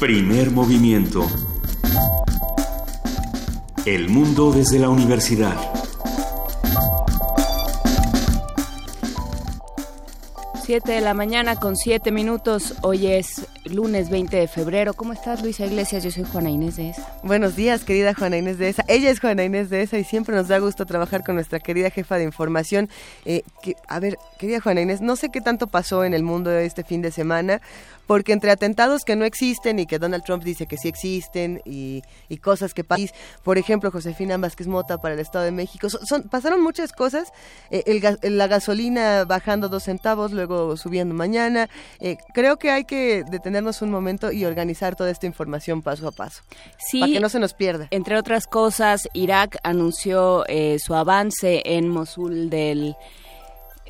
Primer movimiento. El mundo desde la universidad. Siete de la mañana con siete minutos. Hoy es lunes 20 de febrero. ¿Cómo estás, Luisa Iglesias? Yo soy Juana Inés de ESA. Buenos días, querida Juana Inés de ESA. Ella es Juana Inés de ESA y siempre nos da gusto trabajar con nuestra querida jefa de información. Eh, a ver, querida Juana Inés, no sé qué tanto pasó en el mundo este fin de semana, porque entre atentados que no existen y que Donald Trump dice que sí existen y, cosas que pasan, por ejemplo, Josefina Vázquez Mota para el Estado de México, pasaron muchas cosas, eh, la gasolina bajando dos centavos, luego subiendo mañana, eh, creo que hay que detenernos un momento y organizar toda esta información paso a paso, sí, para que no se nos pierda. Entre otras cosas, Irak anunció eh, su avance en Mosul del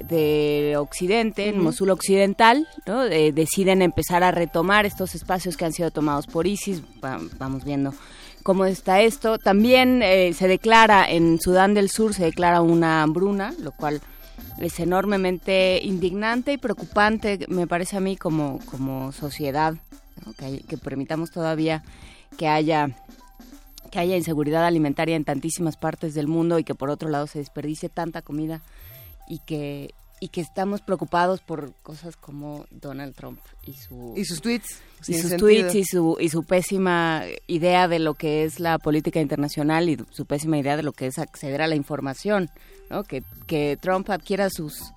de Occidente, en Mosul Occidental, ¿no? deciden empezar a retomar estos espacios que han sido tomados por ISIS. vamos viendo cómo está esto. También eh, se declara en Sudán del Sur, se declara una hambruna, lo cual es enormemente indignante y preocupante, me parece a mí, como, como sociedad, que, que permitamos todavía que haya que haya inseguridad alimentaria en tantísimas partes del mundo y que por otro lado se desperdicie tanta comida y que y que estamos preocupados por cosas como Donald Trump y su y sus tweets y sus tweets y su y su pésima idea de lo que es la política internacional y su pésima idea de lo que es acceder a la información, ¿no? Que que Trump adquiera sus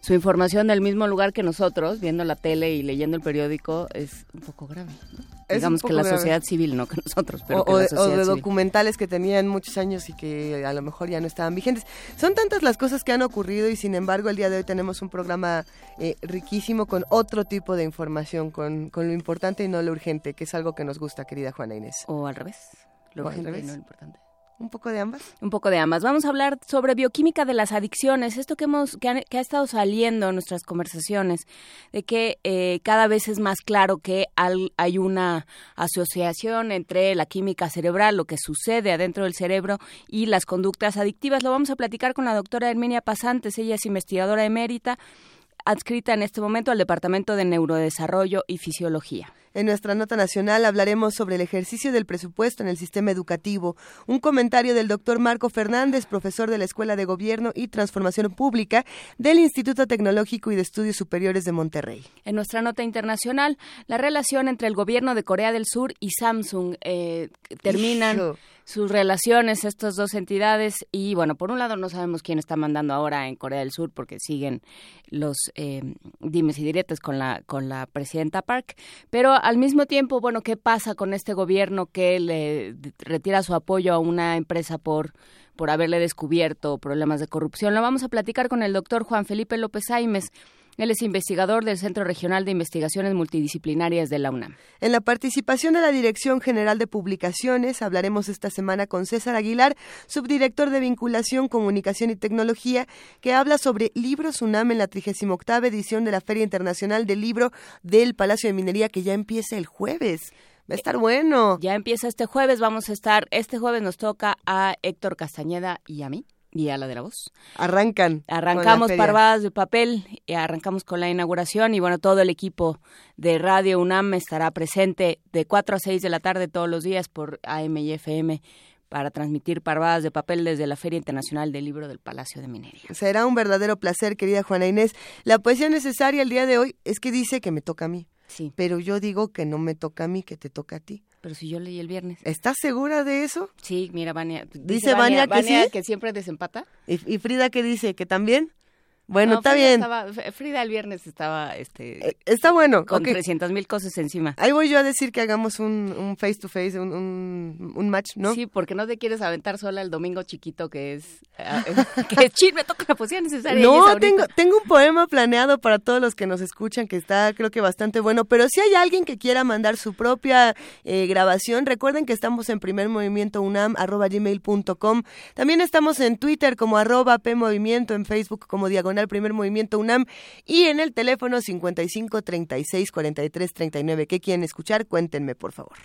su información del mismo lugar que nosotros, viendo la tele y leyendo el periódico, es un poco grave. Digamos que la sociedad civil, no que nosotros, pero o, de documentales que tenían muchos años y que a lo mejor ya no estaban vigentes. Son tantas las cosas que han ocurrido y sin embargo el día de hoy tenemos un programa eh, riquísimo con otro tipo de información, con, con lo importante y no lo urgente, que es algo que nos gusta, querida Juana Inés. O al revés, lo urgente y no lo importante. ¿Un poco de ambas? Un poco de ambas. Vamos a hablar sobre bioquímica de las adicciones, esto que, hemos, que, ha estado saliendo en nuestras conversaciones, de que eh, cada vez es más claro que hay una asociación entre la química cerebral, lo que sucede adentro del cerebro, y las conductas adictivas. Lo vamos a platicar con la doctora Herminia Pasantes, ella es investigadora emérita adscrita en este momento al Departamento de Neurodesarrollo y Fisiología. En nuestra nota nacional hablaremos sobre el ejercicio del presupuesto en el sistema educativo. Un comentario del doctor Marco Fernández, profesor de la Escuela de Gobierno y Transformación Pública del Instituto Tecnológico y de Estudios Superiores de Monterrey. En nuestra nota internacional, la relación entre el gobierno de Corea del Sur y Samsung eh, terminan sus relaciones estas dos entidades. Y bueno por un lado no sabemos quién está mandando ahora en Corea del Sur porque siguen los eh, dimes y diretes con la con la presidenta Park. Pero al mismo tiempo bueno qué pasa con este gobierno que le retira su apoyo a una empresa por por haberle descubierto problemas de corrupción lo vamos a platicar con el doctor Juan Felipe López Aimes él es investigador del Centro Regional de Investigaciones Multidisciplinarias de la UNAM. En la participación de la Dirección General de Publicaciones hablaremos esta semana con César Aguilar, subdirector de Vinculación, Comunicación y Tecnología, que habla sobre Libros UNAM en la 38 edición de la Feria Internacional del Libro del Palacio de Minería que ya empieza el jueves. Va a estar bueno. Ya empieza este jueves, vamos a estar, este jueves nos toca a Héctor Castañeda y a mí y a la de la voz. Arrancan. Arrancamos parvadas de papel, y arrancamos con la inauguración y bueno, todo el equipo de Radio UNAM estará presente de 4 a 6 de la tarde todos los días por AM y FM para transmitir parvadas de papel desde la Feria Internacional del Libro del Palacio de Minería. Será un verdadero placer, querida Juana Inés. La poesía necesaria el día de hoy es que dice que me toca a mí. Sí. Pero yo digo que no me toca a mí, que te toca a ti. Pero si yo leí el viernes. ¿Estás segura de eso? Sí, mira, Vania. Dice, Vania, que, que siempre desempata. ¿Y, ¿Y Frida qué dice? ¿Que también? Bueno, está bien. Frida el viernes estaba, este, eh, está bueno, con trescientas mil cosas encima. Ahí voy yo a decir que hagamos un, un face to face, un, un, match, ¿no? Sí, porque no te quieres aventar sola el domingo chiquito que es, ah, que chile, me toca la poesía necesaria. No, tengo, tengo un poema planeado para todos los que nos escuchan que está, creo que bastante bueno. Pero si hay alguien que quiera mandar su propia eh, grabación, recuerden que estamos en primer movimiento unam arroba gmail.com. También estamos en Twitter como arroba p movimiento, en Facebook como diagonal diagonal primer movimiento UNAM y en el teléfono 55 36 43 39. ¿Qué quieren escuchar? Cuéntenme, por favor.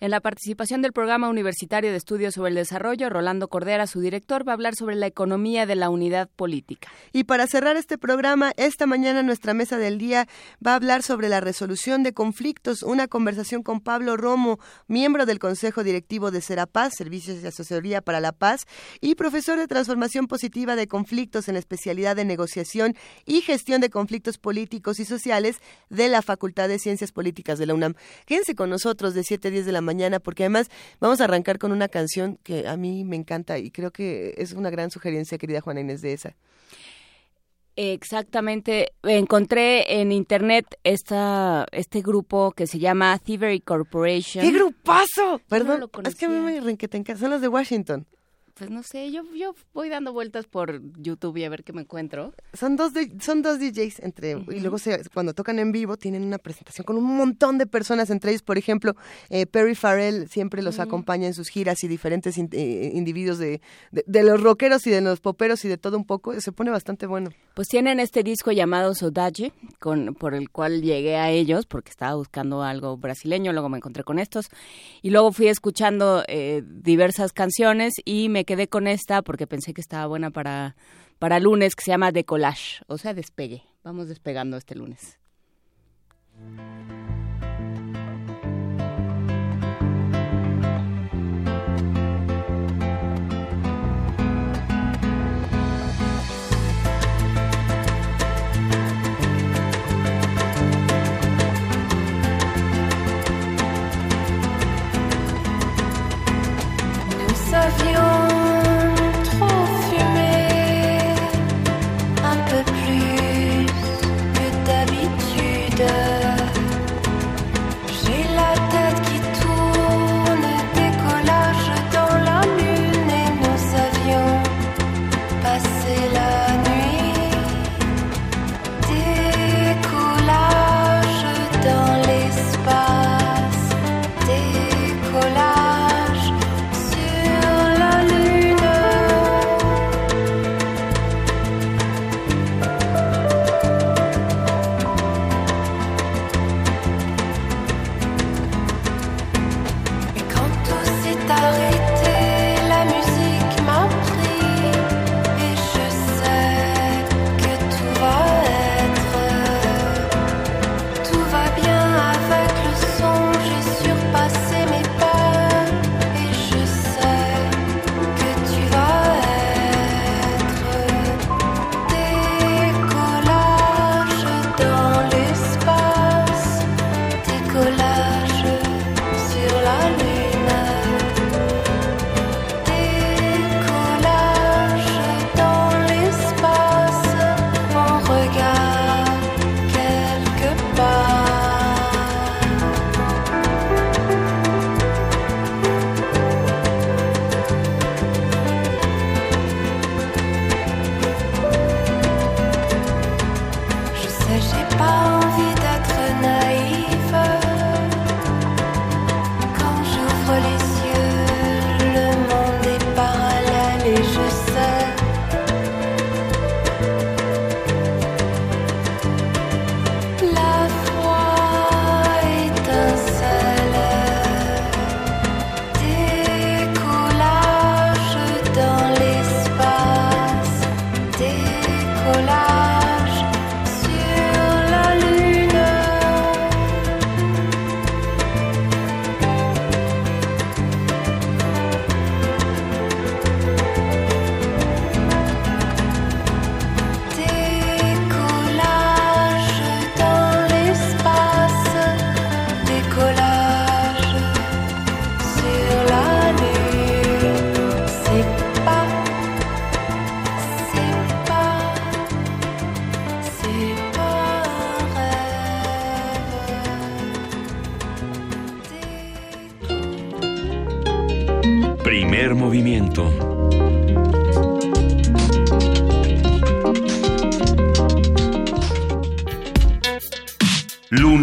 En la participación del Programa Universitario de Estudios sobre el Desarrollo, Rolando Cordera, su director, va a hablar sobre la economía de la unidad política. Y para cerrar este programa, esta mañana nuestra mesa del día va a hablar sobre la resolución de conflictos, una conversación con Pablo Romo, miembro del Consejo Directivo de Serapaz, Servicios de Asesoría para la Paz, y profesor de Transformación Positiva de Conflictos en la especialidad de Negociación y Gestión de Conflictos Políticos y Sociales de la Facultad de Ciencias Políticas de la UNAM. Quédense con nosotros de 7 a 10 de la mañana porque además vamos a arrancar con una canción que a mí me encanta y creo que es una gran sugerencia, querida Juana Inés de esa. Exactamente. Encontré en internet esta, este grupo que se llama Thievery Corporation. ¡Qué grupazo! Perdón, es que a mí me rinqueten, son los de Washington pues no sé, yo, yo voy dando vueltas por YouTube y a ver qué me encuentro. Son dos, son dos DJs entre, y luego se, cuando tocan en vivo tienen una presentación con un montón de personas, entre ellos, por ejemplo, eh, Perry Farrell siempre los acompaña en sus giras y diferentes eh, individuos de, de, los rockeros y de los poperos y de todo un poco, se pone bastante bueno. Pues tienen este disco llamado Sodaje, con, por el cual llegué a ellos, porque estaba buscando algo brasileño, luego me encontré con estos, y luego fui escuchando eh, diversas canciones y me quedé con esta porque pensé que estaba buena para, para lunes, que se llama Decollage, o sea, despegue. Vamos despegando este lunes.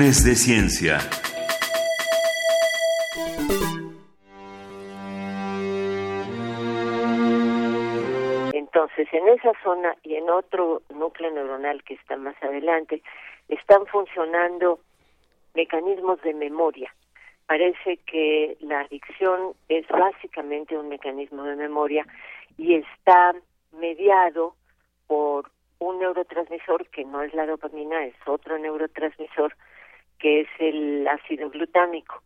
De ciencia. Entonces, en esa zona y en otro núcleo neuronal que está más adelante están funcionando mecanismos de memoria. Parece que la adicción es básicamente un mecanismo de memoria y está mediado por un neurotransmisor que no es la dopamina, es otro neurotransmisor que es el ácido glutámico.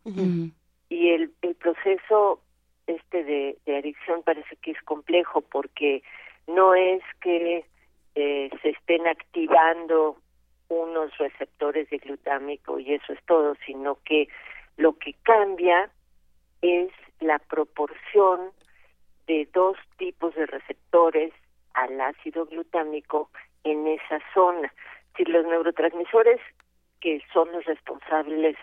Y el, el proceso este de, de, adicción parece que es complejo porque no es que eh, se estén activando unos receptores de glutámico y eso es todo, sino que lo que cambia es la proporción de dos tipos de receptores al ácido glutámico en esa zona. Si los neurotransmisores que son los responsables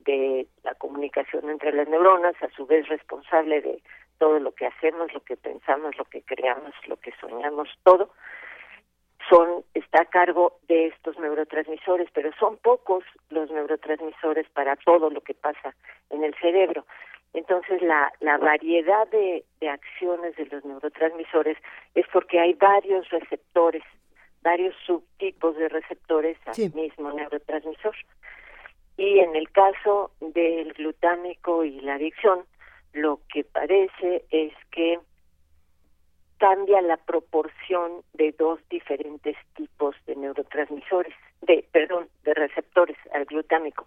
de la comunicación entre las neuronas, a su vez responsable de todo lo que hacemos, lo que pensamos, lo que creamos, lo que soñamos, todo, son está a cargo de estos neurotransmisores, pero son pocos los neurotransmisores para todo lo que pasa en el cerebro. Entonces, la, variedad de acciones de los neurotransmisores es porque hay varios receptores, varios subtipos de receptores al mismo neurotransmisor. Y en el caso del glutámico y la adicción, lo que parece es que cambia la proporción de dos diferentes tipos de neurotransmisores, de perdón, de receptores al glutámico.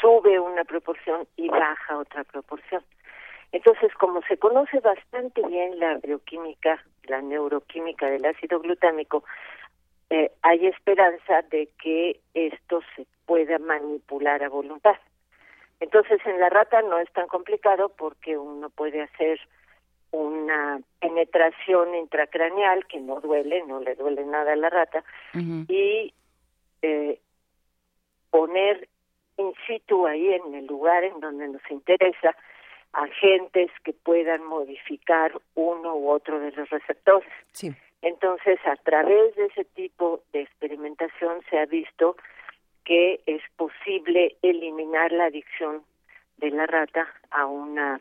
Sube una proporción y baja otra proporción. Entonces, como se conoce bastante bien la bioquímica, la neuroquímica del ácido glutámico, eh, hay esperanza de que esto se pueda manipular a voluntad. Entonces, en la rata no es tan complicado porque uno puede hacer una penetración intracraneal que no duele, no le duele nada a la rata, y eh, poner in situ ahí en el lugar en donde nos interesa agentes que puedan modificar uno u otro de los receptores. Entonces, a través de ese tipo de experimentación se ha visto que es posible eliminar la adicción de la rata a una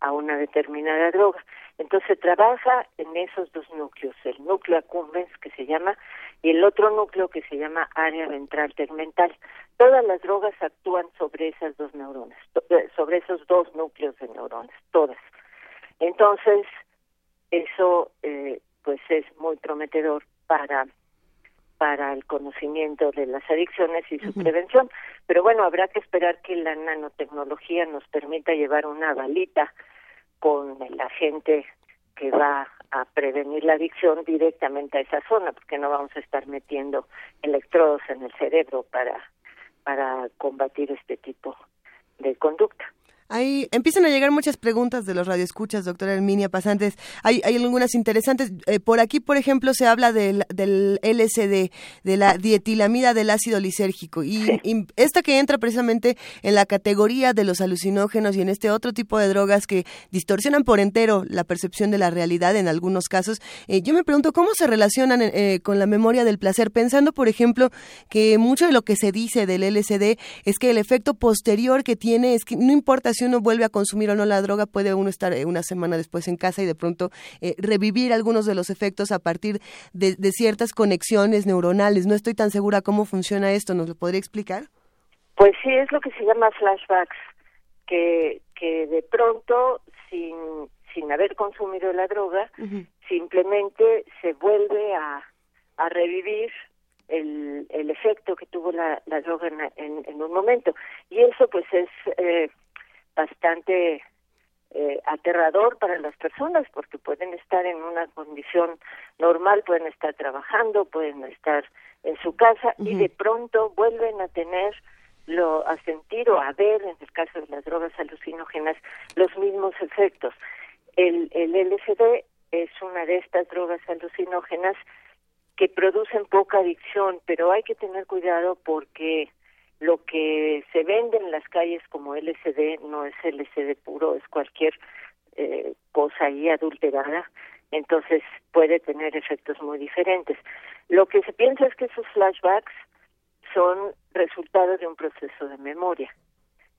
a una determinada droga. Entonces trabaja en esos dos núcleos, el núcleo accumbens que se llama y el otro núcleo que se llama área ventral tegmental. Todas las drogas actúan sobre esas dos neuronas, eh, sobre esos dos núcleos de neuronas, todas. Entonces eso eh, pues es muy prometedor para para el conocimiento de las adicciones y su prevención. Pero bueno, habrá que esperar que la nanotecnología nos permita llevar una balita con el agente que va a prevenir la adicción directamente a esa zona, porque no vamos a estar metiendo electrodos en el cerebro para para combatir este tipo de conducta. Ahí empiezan a llegar muchas preguntas de los radioescuchas, doctora Herminia Pasantes. Hay, hay algunas interesantes. Eh, por aquí, por ejemplo, se habla del, del LSD, de la dietilamida del ácido lisérgico. Y, esta que entra precisamente en la categoría de los alucinógenos y en este otro tipo de drogas que distorsionan por entero la percepción de la realidad en algunos casos. Eh, yo me pregunto cómo se relacionan eh, con la memoria del placer, pensando, por ejemplo, que mucho de lo que se dice del LSD es que el efecto posterior que tiene es que no importa si uno vuelve a consumir o no la droga, puede uno estar eh, una semana después en casa y de pronto eh, revivir algunos de los efectos a partir de, ciertas conexiones neuronales. No estoy tan segura cómo funciona esto. ¿Nos lo podría explicar? Pues sí, es lo que se llama flashbacks, que, que de pronto, sin, sin haber consumido la droga, simplemente se vuelve a, a revivir el, el efecto que tuvo la, la droga en, en, un momento. Y eso pues es eh, bastante eh, aterrador para las personas porque pueden estar en una condición normal, pueden estar trabajando, pueden estar en su casa y de pronto vuelven a tener lo a sentir o a ver en el caso de las drogas alucinógenas los mismos efectos. El, el LSD es una de estas drogas alucinógenas que producen poca adicción, pero hay que tener cuidado porque lo que se vende en las calles como LSD no es LSD puro, es cualquier eh, cosa ahí adulterada, entonces puede tener efectos muy diferentes. Lo que se piensa es que esos flashbacks son resultado de un proceso de memoria.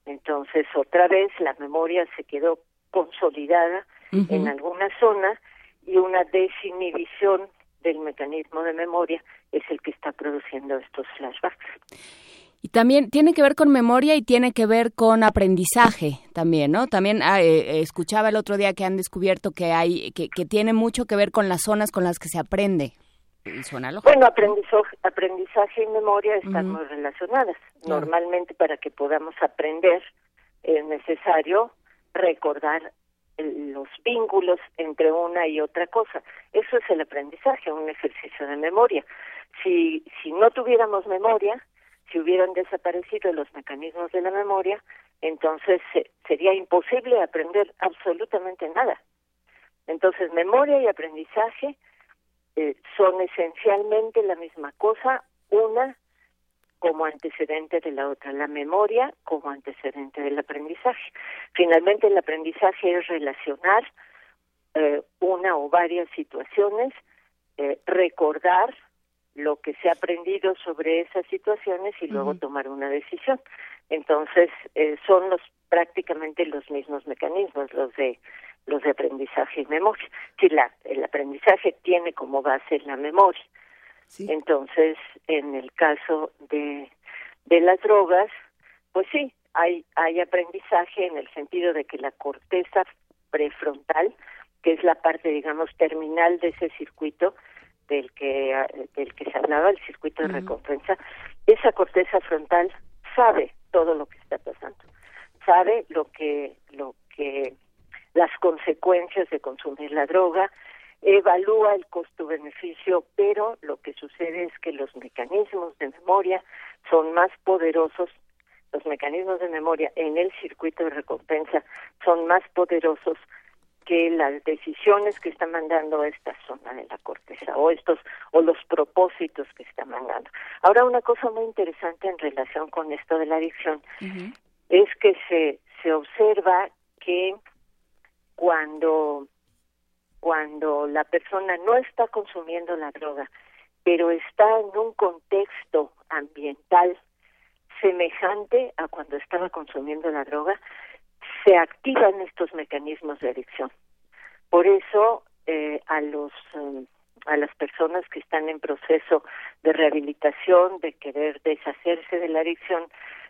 Entonces, otra vez la memoria se quedó consolidada en alguna zona y una desinhibición del mecanismo de memoria es el que está produciendo estos flashbacks. Y también tiene que ver con memoria y tiene que ver con aprendizaje también, ¿no? También ah, eh, escuchaba el otro día que han descubierto que hay que, que tiene mucho que ver con las zonas con las que se aprende. Bueno, aprendizaje, aprendizaje y memoria están muy relacionadas. Normalmente para que podamos aprender es necesario recordar los vínculos entre una y otra cosa. Eso es el aprendizaje, un ejercicio de memoria. Si, si no tuviéramos memoria, si hubieran desaparecido los mecanismos de la memoria, entonces sería imposible aprender absolutamente nada. Entonces, memoria y aprendizaje eh, son esencialmente la misma cosa, una como antecedente de la otra, la memoria como antecedente del aprendizaje. Finalmente, el aprendizaje es relacionar eh, una o varias situaciones, eh, recordar lo que se ha aprendido sobre esas situaciones y luego tomar una decisión. Entonces, son los prácticamente los mismos mecanismos, los de los de aprendizaje y memoria. Si la, el aprendizaje tiene como base la memoria, entonces en el caso de, de las drogas, pues sí, hay, hay aprendizaje en el sentido de que la corteza prefrontal, que es la parte, digamos, terminal de ese circuito del que, del que se hablaba, el circuito de recompensa, esa corteza frontal sabe todo lo que está pasando, sabe lo que, lo que las consecuencias de consumir la droga, evalúa el costo-beneficio, pero lo que sucede es que los mecanismos de memoria son más poderosos, los mecanismos de memoria en el circuito de recompensa son más poderosos que las decisiones que está mandando esta zona de la corteza o estos o los propósitos que está mandando. Ahora una cosa muy interesante en relación con esto de la adicción es que se se observa que cuando cuando la persona no está consumiendo la droga, pero está en un contexto ambiental semejante a cuando estaba consumiendo la droga, se activan estos mecanismos de adicción. Por eso eh, a los um, a las personas que están en proceso de rehabilitación, de querer deshacerse de la adicción,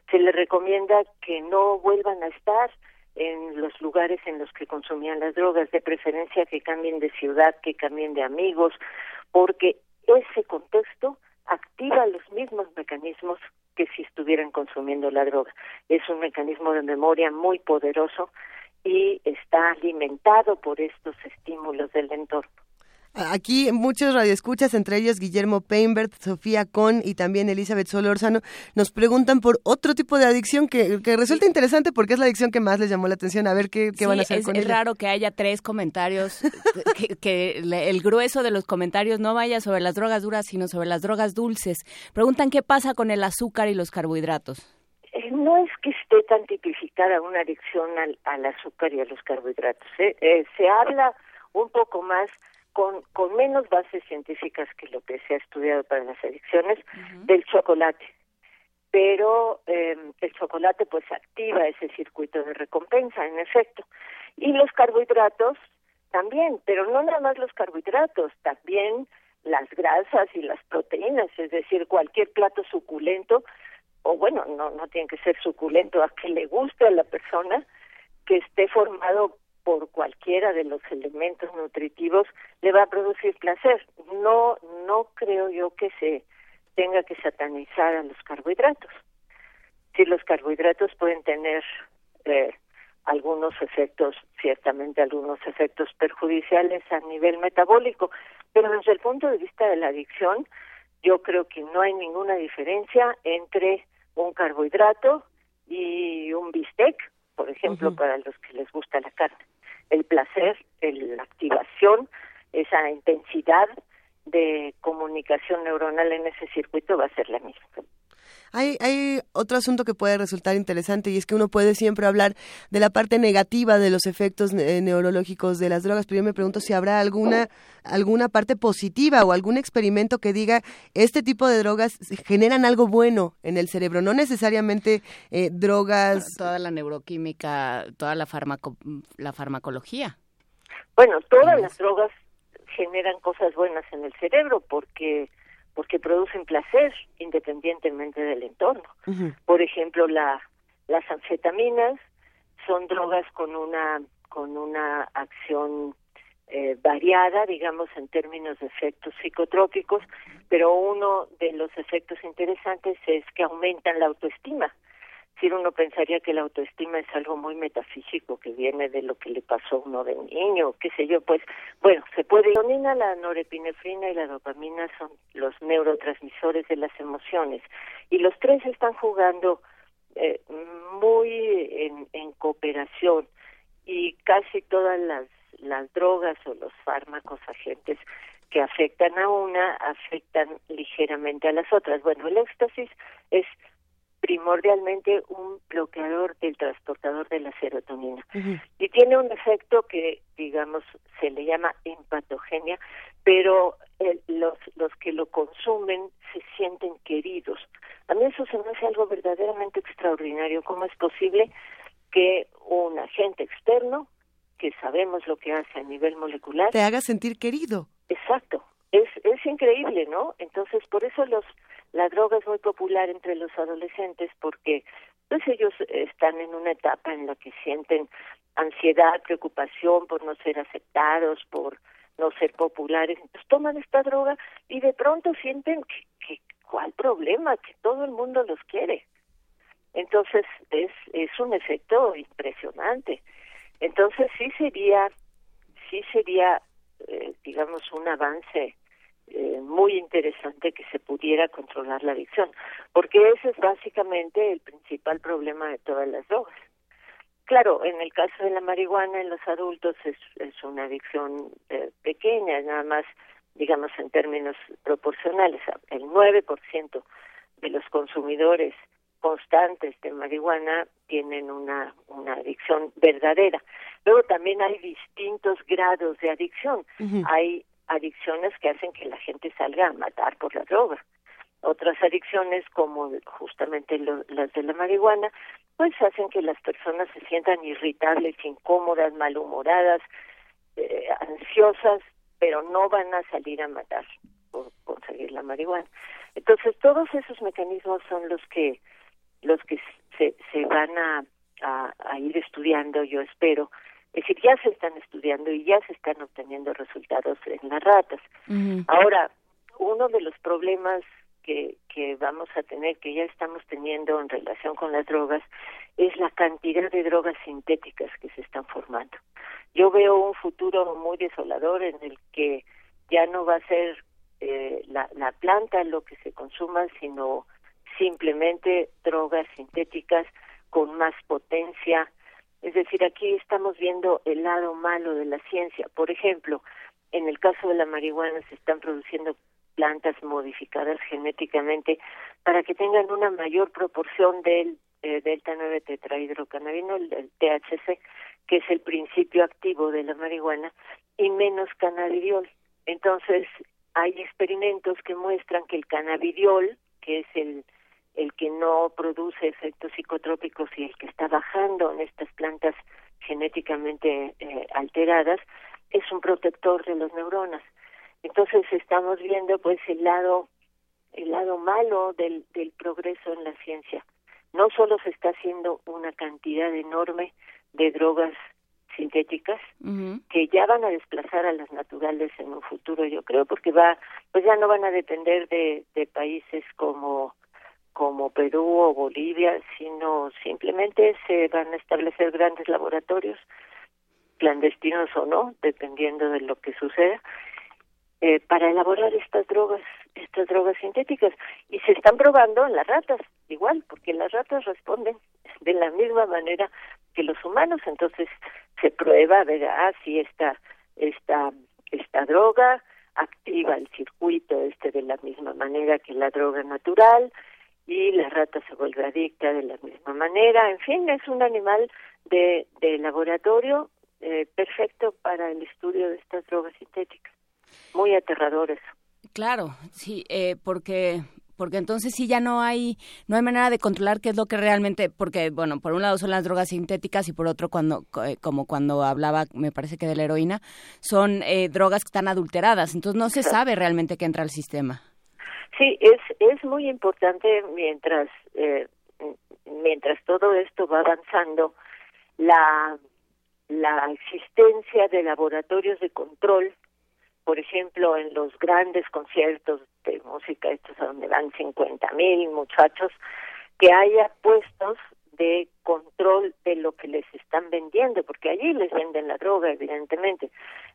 se les recomienda que no vuelvan a estar en los lugares en los que consumían las drogas, de preferencia que cambien de ciudad, que cambien de amigos, porque ese contexto activa los mismos mecanismos que si estuvieran consumiendo la droga. Es un mecanismo de memoria muy poderoso y está alimentado por estos estímulos del entorno. Aquí muchos radioescuchas, entre ellos Guillermo Peinbert, Sofía Con y también Elizabeth Solórzano, nos preguntan por otro tipo de adicción que, resulta interesante porque es la adicción que más les llamó la atención. A ver qué, van a hacer es, con es raro que haya tres comentarios, que, el grueso de los comentarios no vaya sobre las drogas duras, sino sobre las drogas dulces. Preguntan qué pasa con el azúcar y los carbohidratos. Eh, no es que esté tan tipificada una adicción al, azúcar y a los carbohidratos. ¿eh? Eh, se habla un poco más con, con menos bases científicas que lo que se ha estudiado para las adicciones del chocolate. Pero eh, el chocolate pues activa ese circuito de recompensa, en efecto. Y los carbohidratos también, pero no nada más los carbohidratos, también las grasas y las proteínas, es decir, cualquier plato suculento, o bueno, no, no tiene que ser suculento, a que le guste a la persona, que esté formado por cualquiera de los elementos nutritivos le va a producir placer. No, no creo yo que se tenga que satanizar a los carbohidratos. Si los carbohidratos pueden tener eh, algunos efectos, ciertamente algunos efectos perjudiciales a nivel metabólico, pero desde el punto de vista de la adicción, yo creo que no hay ninguna diferencia entre un carbohidrato y un bistec, por ejemplo, para los que les gusta la carne el placer, la activación, esa intensidad de comunicación neuronal en ese circuito va a ser la misma. Hay, hay otro asunto que puede resultar interesante y es que uno puede siempre hablar de la parte negativa de los efectos neurológicos de las drogas, pero yo me pregunto si habrá alguna, alguna parte positiva o algún experimento que diga este tipo de drogas generan algo bueno en el cerebro, no necesariamente eh, drogas. Toda la neuroquímica, toda la, farmaco, la farmacología. Bueno, todas las drogas generan cosas buenas en el cerebro porque porque producen placer independientemente del entorno. Por ejemplo, la, las anfetaminas son drogas con una con una acción eh, variada, digamos, en términos de efectos psicotrópicos, pero uno de los efectos interesantes es que aumentan la autoestima uno pensaría que la autoestima es algo muy metafísico que viene de lo que le pasó a uno de niño, qué sé yo, pues bueno, se puede. La la norepinefrina y la dopamina son los neurotransmisores de las emociones y los tres están jugando eh, muy en, en cooperación y casi todas las, las drogas o los fármacos agentes que afectan a una afectan ligeramente a las otras. Bueno, el éxtasis es primordialmente un bloqueador del transportador de la serotonina. Y tiene un efecto que, digamos, se le llama empatogenia, pero los, los que lo consumen se sienten queridos. A mí eso se me hace algo verdaderamente extraordinario. ¿Cómo es posible que un agente externo, que sabemos lo que hace a nivel molecular... Te haga sentir querido. Exacto. Es, es increíble, ¿no? Entonces, por eso los la droga es muy popular entre los adolescentes porque pues ellos están en una etapa en la que sienten ansiedad, preocupación por no ser aceptados, por no ser populares, entonces toman esta droga y de pronto sienten que, que cuál problema, que todo el mundo los quiere. Entonces es es un efecto impresionante. Entonces sí sería sí sería eh, digamos un avance eh, muy interesante que se pudiera controlar la adicción, porque ese es básicamente el principal problema de todas las drogas. Claro, en el caso de la marihuana en los adultos es, es una adicción eh, pequeña, nada más, digamos, en términos proporcionales. El 9% de los consumidores constantes de marihuana tienen una, una adicción verdadera. Luego también hay distintos grados de adicción. Hay adicciones que hacen que la gente salga a matar por la droga. Otras adicciones, como justamente las de la marihuana, pues hacen que las personas se sientan irritables, incómodas, malhumoradas, eh, ansiosas, pero no van a salir a matar por conseguir la marihuana. Entonces, todos esos mecanismos son los que los que se, se van a ir estudiando, yo espero, es decir, ya se están estudiando y ya se están obteniendo resultados en las ratas. Ahora, uno de los problemas que, que vamos a tener, que ya estamos teniendo en relación con las drogas, es la cantidad de drogas sintéticas que se están formando. Yo veo un futuro muy desolador en el que ya no va a ser eh, la, la planta lo que se consuma, sino simplemente drogas sintéticas con más potencia, es decir, aquí estamos viendo el lado malo de la ciencia. Por ejemplo, en el caso de la marihuana se están produciendo plantas modificadas genéticamente para que tengan una mayor proporción del eh, delta 9 tetrahidrocannabinol, el THC, que es el principio activo de la marihuana, y menos cannabidiol. Entonces, hay experimentos que muestran que el cannabidiol, que es el el que no produce efectos psicotrópicos y el que está bajando en estas plantas genéticamente eh, alteradas, es un protector de las neuronas. Entonces estamos viendo pues el lado el lado malo del, del progreso en la ciencia. No solo se está haciendo una cantidad enorme de drogas sintéticas que ya van a desplazar a las naturales en un futuro, yo creo, porque va, pues ya no van a depender de, de países como como Perú o Bolivia, sino simplemente se van a establecer grandes laboratorios, clandestinos o no, dependiendo de lo que suceda, eh, para elaborar estas drogas, estas drogas sintéticas. Y se están probando en las ratas, igual, porque las ratas responden de la misma manera que los humanos, entonces se prueba, verá ah, si esta, esta, esta droga activa el circuito este de la misma manera que la droga natural, y la rata se vuelve adicta de la misma manera. En fin, es un animal de, de laboratorio eh, perfecto para el estudio de estas drogas sintéticas. Muy aterrador eso. Claro, sí, eh, porque porque entonces sí ya no hay no hay manera de controlar qué es lo que realmente porque bueno por un lado son las drogas sintéticas y por otro cuando eh, como cuando hablaba me parece que de la heroína son eh, drogas que están adulteradas entonces no se sabe realmente qué entra al sistema sí es es muy importante mientras eh, mientras todo esto va avanzando la la existencia de laboratorios de control por ejemplo, en los grandes conciertos de música, estos a donde van 50 mil muchachos, que haya puestos de control de lo que les están vendiendo, porque allí les venden la droga, evidentemente.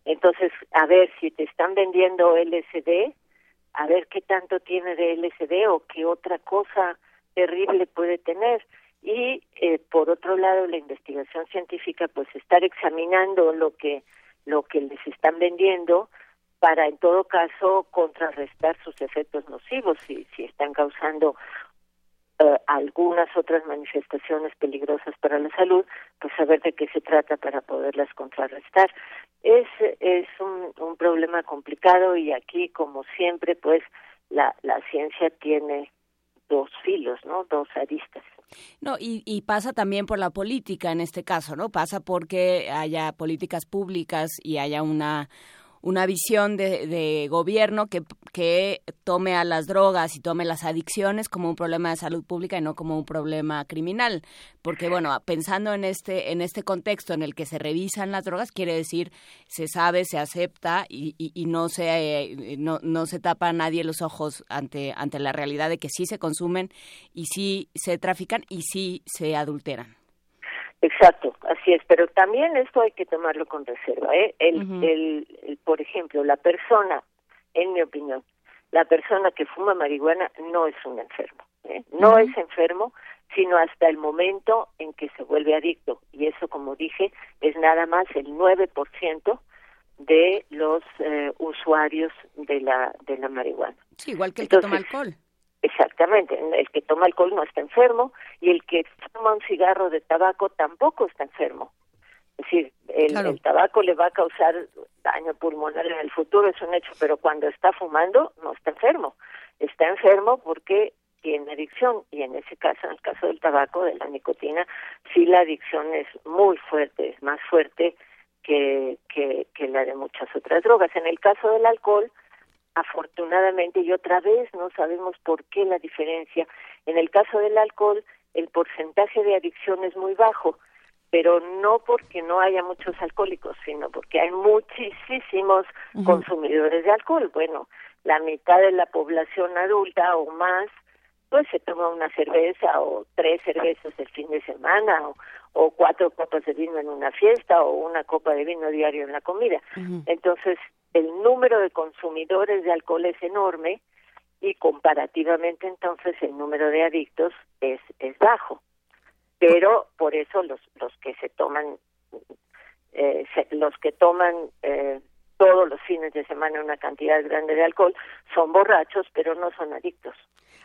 Entonces, a ver si te están vendiendo LSD, a ver qué tanto tiene de LSD o qué otra cosa terrible puede tener. Y eh, por otro lado, la investigación científica, pues estar examinando lo que lo que les están vendiendo para en todo caso contrarrestar sus efectos nocivos si, si están causando eh, algunas otras manifestaciones peligrosas para la salud, pues saber de qué se trata para poderlas contrarrestar. Es, es un, problema complicado y aquí, como siempre, pues la, la ciencia tiene dos filos, ¿no? Dos aristas. No, y, y, pasa también por la política en este caso, ¿no? Pasa porque haya políticas públicas y haya una una visión de, gobierno que, que, tome a las drogas y tome las adicciones como un problema de salud pública y no como un problema criminal. Porque, bueno, pensando en este, en este contexto en el que se revisan las drogas, quiere decir se sabe, se acepta y, y, no, se, no, no se tapa a nadie los ojos ante, ante la realidad de que sí se consumen y sí se trafican y sí se adulteran. Exacto, así es, pero también esto hay que tomarlo con reserva. ¿eh? El, el, por ejemplo, la persona, en mi opinión, la persona que fuma marihuana no es un enfermo, ¿eh? no es enfermo, sino hasta el momento en que se vuelve adicto. Y eso, como dije, es nada más el 9% de los eh, usuarios de la, de la marihuana. Sí, igual que el que toma alcohol. Exactamente, el que toma alcohol no está enfermo y el que toma un cigarro de tabaco tampoco está enfermo. Es decir, el, tabaco le va a causar daño pulmonar en el futuro, es un hecho, pero cuando está fumando no está enfermo. Está enfermo porque tiene adicción y en ese caso, en el caso del tabaco, de la nicotina, sí la adicción es muy fuerte, es más fuerte que, que, que la de muchas otras drogas. En el caso del alcohol, afortunadamente, y otra vez no sabemos por qué la diferencia. En el caso del alcohol, el porcentaje de adicción es muy bajo, pero no porque no haya muchos alcohólicos, sino porque hay muchísimos consumidores de alcohol. Bueno, la mitad de la población adulta o más, pues se toma una cerveza o tres cervezas el fin de semana o, o cuatro copas de vino en una fiesta o una copa de vino diario en la comida. Entonces, el número de consumidores de alcohol es enorme y comparativamente entonces el número de adictos es, es bajo. Pero por eso los, los que se toman, eh, los que toman eh, todos los fines de semana una cantidad grande de alcohol son borrachos, pero no son adictos.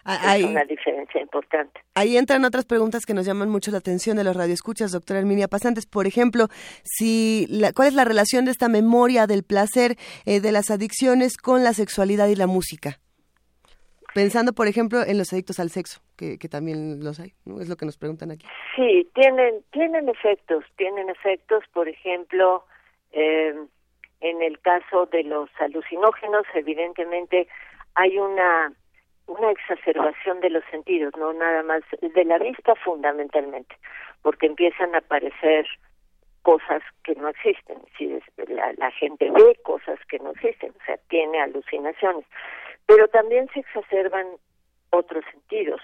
Hay, es una diferencia importante. Ahí entran otras preguntas que nos llaman mucho la atención de los radioescuchas, doctora Herminia Pasantes. Por ejemplo, si ¿cuál es la relación de esta memoria del placer eh, de las adicciones con la sexualidad y la música? Pensando, por ejemplo, en los adictos al sexo, que, que también los hay, ¿no? Es lo que nos preguntan aquí. Sí, tienen, tienen efectos, tienen efectos, por ejemplo, eh, en el caso de los alucinógenos, evidentemente hay una una exacerbación de los sentidos, no nada más de la vista fundamentalmente, porque empiezan a aparecer cosas que no existen, si la, la gente ve cosas que no existen, o sea, tiene alucinaciones, pero también se exacerban otros sentidos.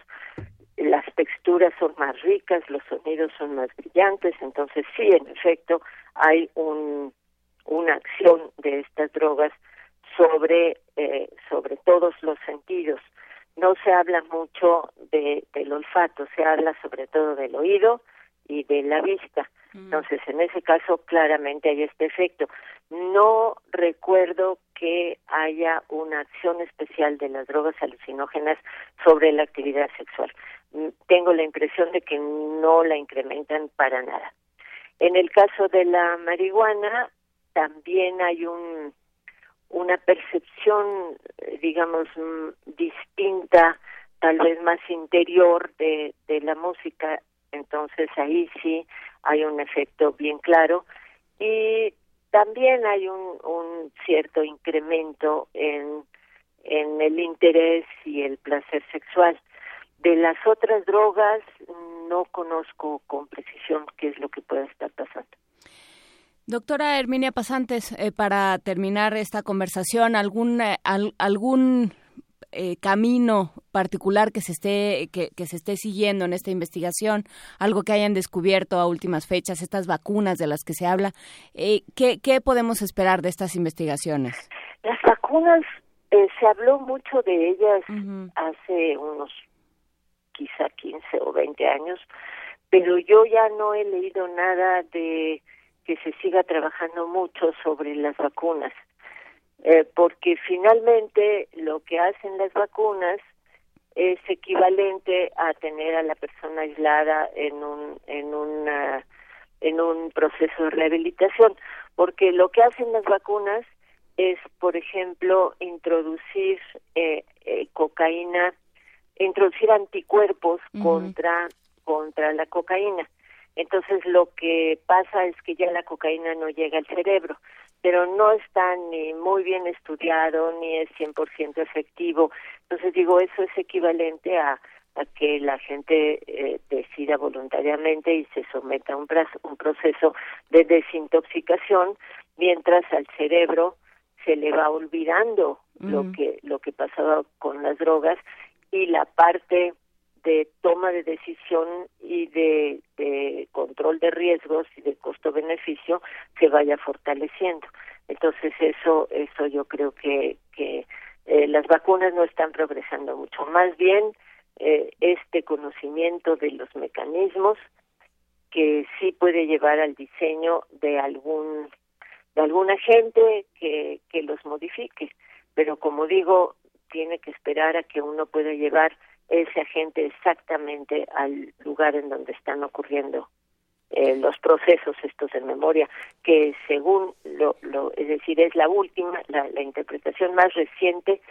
Las texturas son más ricas, los sonidos son más brillantes, entonces sí, en efecto, hay un, una acción de estas drogas sobre, eh, sobre todos los sentidos no se habla mucho de, del olfato, se habla sobre todo del oído y de la vista. Mm. Entonces, en ese caso, claramente hay este efecto. No recuerdo que haya una acción especial de las drogas alucinógenas sobre la actividad sexual. Mm, tengo la impresión de que no la incrementan para nada. En el caso de la marihuana, también hay un una percepción, eh, digamos, mm, distinta tal vez más interior de, la música, entonces ahí sí hay un efecto bien claro y también hay un, un cierto incremento en, en el interés y el placer sexual. De las otras drogas no conozco con precisión qué es lo que pueda estar pasando. Doctora Herminia Pasantes, eh, para terminar esta conversación, ¿algún, eh, algún eh, camino particular que se esté que, se esté siguiendo en esta investigación, algo que hayan descubierto a últimas fechas, estas vacunas de las que se habla, eh, ¿qué, ¿qué, podemos esperar de estas investigaciones? Las vacunas eh, se habló mucho de ellas hace unos quizá 15 o 20 años, pero yo ya no he leído nada de que se siga trabajando mucho sobre las vacunas. Eh, porque finalmente lo que hacen las vacunas es equivalente a tener a la persona aislada en un en una en un proceso de rehabilitación. Porque lo que hacen las vacunas es por ejemplo introducir eh, eh, cocaína introducir anticuerpos contra contra la cocaína entonces lo que pasa es que ya la cocaína no llega al cerebro pero no está ni muy bien estudiado ni es 100% efectivo. Entonces digo, eso es equivalente a, a que la gente eh, decida voluntariamente y se someta a un, un proceso de desintoxicación mientras al cerebro se le va olvidando lo que lo que pasaba con las drogas y la parte de toma de decisión y de, control de riesgos y de costo-beneficio se vaya fortaleciendo. Entonces eso, eso yo creo que, que eh, las vacunas no están progresando mucho. Más bien eh, este conocimiento de los mecanismos que sí puede llevar al diseño de algún de algún agente que, que los modifique. Pero como digo, tiene que esperar a que uno pueda llevar ese agente exactamente al lugar en donde están ocurriendo eh, los procesos estos en memoria, que según lo, lo, es decir, es la última, la, la interpretación más reciente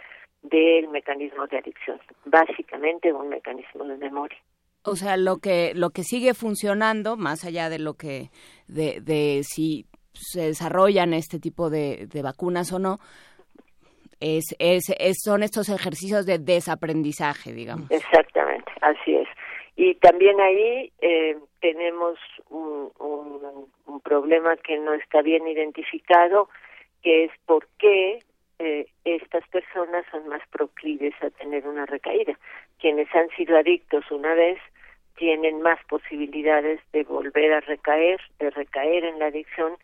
del mecanismo de adicción, básicamente un mecanismo de memoria. O sea, lo que lo que sigue funcionando, más allá de lo que de, de si se desarrollan este tipo de, de vacunas o no, es, es, son estos ejercicios de desaprendizaje, digamos. Exactamente, así es. Y también ahí eh, tenemos un, un, problema que no está bien identificado, que es por qué eh, estas personas son más proclives a tener una recaída. Quienes han sido adictos una vez tienen más posibilidades de volver a recaer, de recaer en la adicción,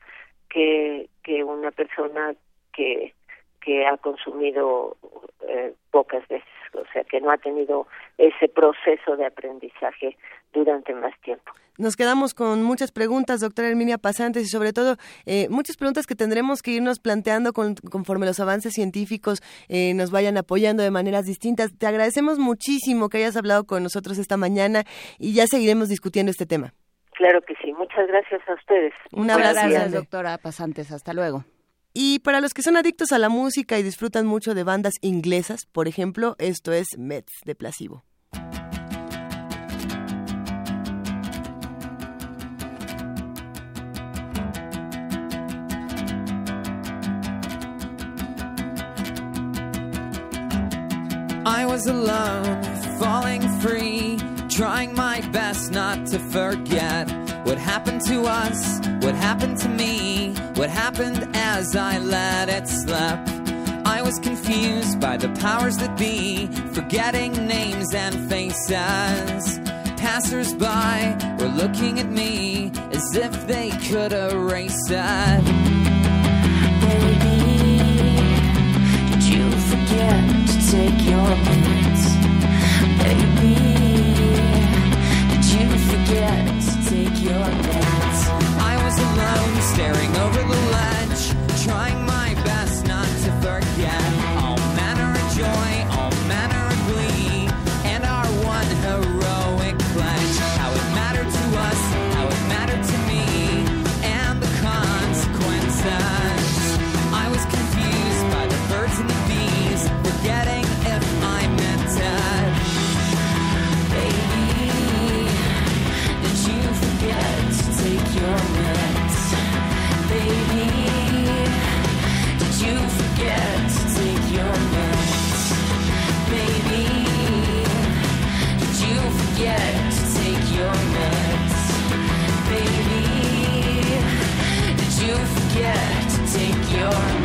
que, que una persona que que ha consumido eh, pocas veces, o sea, que no ha tenido ese proceso de aprendizaje durante más tiempo. Nos quedamos con muchas preguntas, doctora Herminia Pasantes, y sobre todo eh, muchas preguntas que tendremos que irnos planteando conforme los avances científicos eh, nos vayan apoyando de maneras distintas. Te agradecemos muchísimo que hayas hablado con nosotros esta mañana y ya seguiremos discutiendo este tema. Claro que sí. Muchas gracias a ustedes. Un abrazo. Gracias, doctora Pasantes. Hasta luego. Y para los que son adictos a la música y disfrutan mucho de bandas inglesas, por ejemplo, esto es Mets de Placebo. I was alone, falling free, trying my best not to forget what happened to us, what happened to me. What happened as I let it slip? I was confused by the powers that be, forgetting names and faces. Passers by were looking at me as if they could erase it. Baby, did you forget to take your meds? Baby, did you forget to take your meds? Alone, staring over the ledge, trying my best not to forget you forget to take your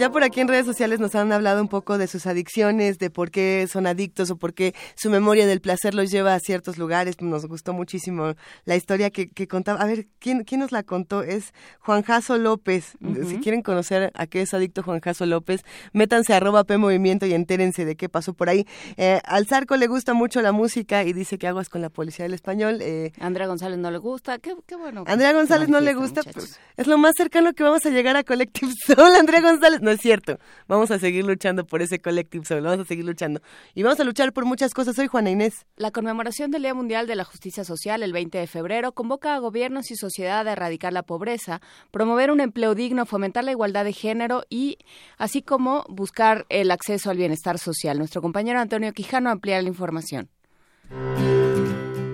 Ya por aquí en redes sociales nos han hablado un poco de sus adicciones, de por qué son adictos o por qué su memoria del placer los lleva a ciertos lugares. Nos gustó muchísimo la historia que, contaba. A ver, ¿quién, ¿quién, nos la contó? Es Juan Jaso López. Si quieren conocer a qué es adicto Juan Jaso López, métanse a arroba P Movimiento y entérense de qué pasó por ahí. Eh, al Zarco le gusta mucho la música y dice que aguas con la policía del español. Eh, Andrea González no le gusta. Qué, bueno. Andrea González no le gusta. Pues, es lo más cercano que vamos a llegar a Collective Soul. Andrea González es cierto. Vamos a seguir luchando por ese colectivo, vamos a seguir luchando. Y vamos a luchar por muchas cosas. Soy Juana Inés. La conmemoración del Día Mundial de la Justicia Social el 20 de febrero convoca a gobiernos y sociedad a erradicar la pobreza, promover un empleo digno, fomentar la igualdad de género y así como buscar el acceso al bienestar social. Nuestro compañero Antonio Quijano amplía la información.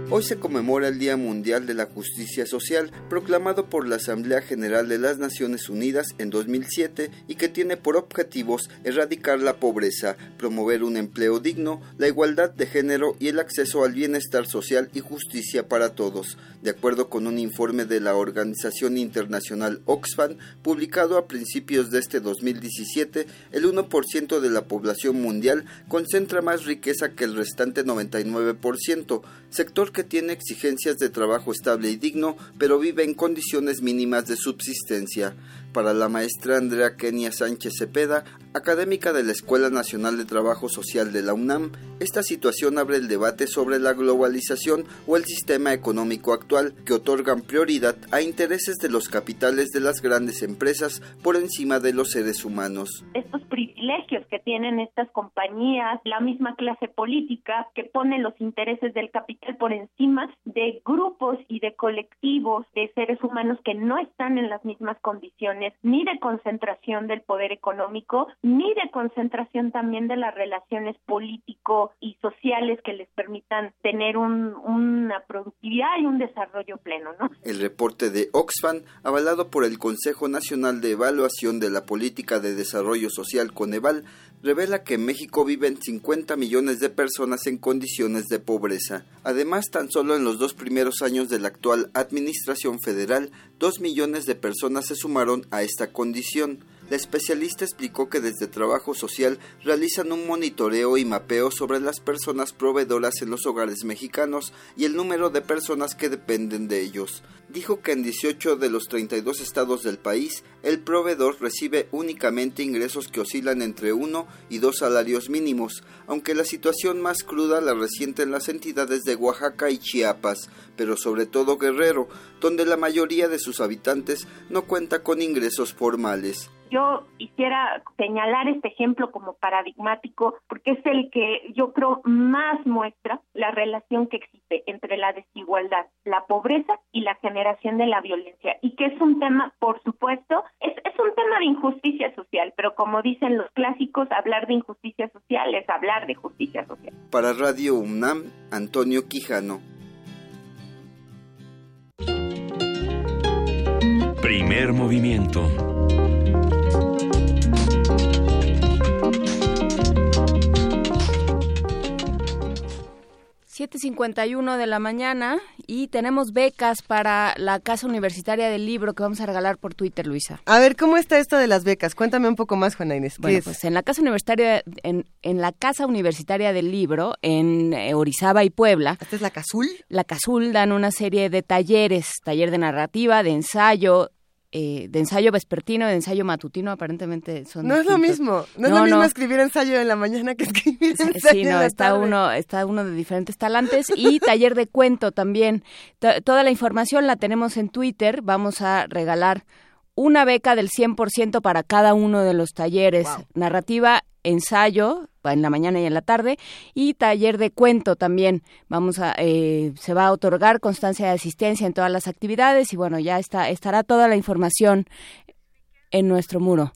Hoy se conmemora el Día Mundial de la Justicia Social, proclamado por la Asamblea General de las Naciones Unidas en 2007 y que tiene por objetivos erradicar la pobreza, promover un empleo digno, la igualdad de género y el acceso al bienestar social y justicia para todos. De acuerdo con un informe de la Organización Internacional Oxfam, publicado a principios de este 2017, el 1% de la población mundial concentra más riqueza que el restante 99%, sector que tiene exigencias de trabajo estable y digno, pero vive en condiciones mínimas de subsistencia. Para la maestra Andrea Kenia Sánchez Cepeda, académica de la Escuela Nacional de Trabajo Social de la UNAM, esta situación abre el debate sobre la globalización o el sistema económico actual que otorgan prioridad a intereses de los capitales de las grandes empresas por encima de los seres humanos. Estos privilegios que tienen estas compañías, la misma clase política que pone los intereses del capital por encima de grupos y de colectivos de seres humanos que no están en las mismas condiciones ni de concentración del poder económico ni de concentración también de las relaciones político y sociales que les permitan tener una productividad y un desarrollo pleno, ¿no? El reporte de Oxfam, avalado por el Consejo Nacional de Evaluación de la Política de Desarrollo Social Coneval, revela que en México viven 50 millones de personas en condiciones de pobreza. Además, tan solo en los dos primeros años de la actual Administración Federal, dos millones de personas se sumaron a esta condición. La especialista explicó que desde Trabajo Social realizan un monitoreo y mapeo sobre las personas proveedoras en los hogares mexicanos y el número de personas que dependen de ellos. Dijo que en 18 de los 32 estados del país, el proveedor recibe únicamente ingresos que oscilan entre uno y dos salarios mínimos, aunque la situación más cruda la resiente en las entidades de Oaxaca y Chiapas, pero sobre todo Guerrero, donde la mayoría de sus habitantes no cuenta con ingresos formales. Yo quisiera señalar este ejemplo como paradigmático porque es el que yo creo más muestra la relación que existe entre la desigualdad, la pobreza y la generación de la violencia y que es un tema, por supuesto, es, es un tema de injusticia social, pero como dicen los clásicos, hablar de injusticia social es hablar de justicia social. Para Radio UNAM, Antonio Quijano. Primer movimiento. 7.51 de la mañana y tenemos becas para la Casa Universitaria del Libro que vamos a regalar por Twitter, Luisa. A ver, ¿cómo está esto de las becas? Cuéntame un poco más, Juana Inés. Bueno, pues en la Casa Universitaria, en, en, la Casa Universitaria del Libro, en eh, Orizaba y Puebla. ¿Esta es la Casul? La Casul dan una serie de talleres, taller de narrativa, de ensayo, eh, de ensayo vespertino, de ensayo matutino, aparentemente son No es lo mismo, no, es lo mismo escribir ensayo en la mañana que escribir ensayo Sí, no, está uno, está uno de diferentes talantes y taller de cuento también. toda la información la tenemos en Twitter, vamos a regalar una beca del 100% para cada uno de los talleres. Narrativa, ensayo, en la mañana y en la tarde, y taller de cuento también. Vamos a, eh, se va a otorgar constancia de asistencia en todas las actividades y bueno, ya está, estará toda la información en nuestro muro.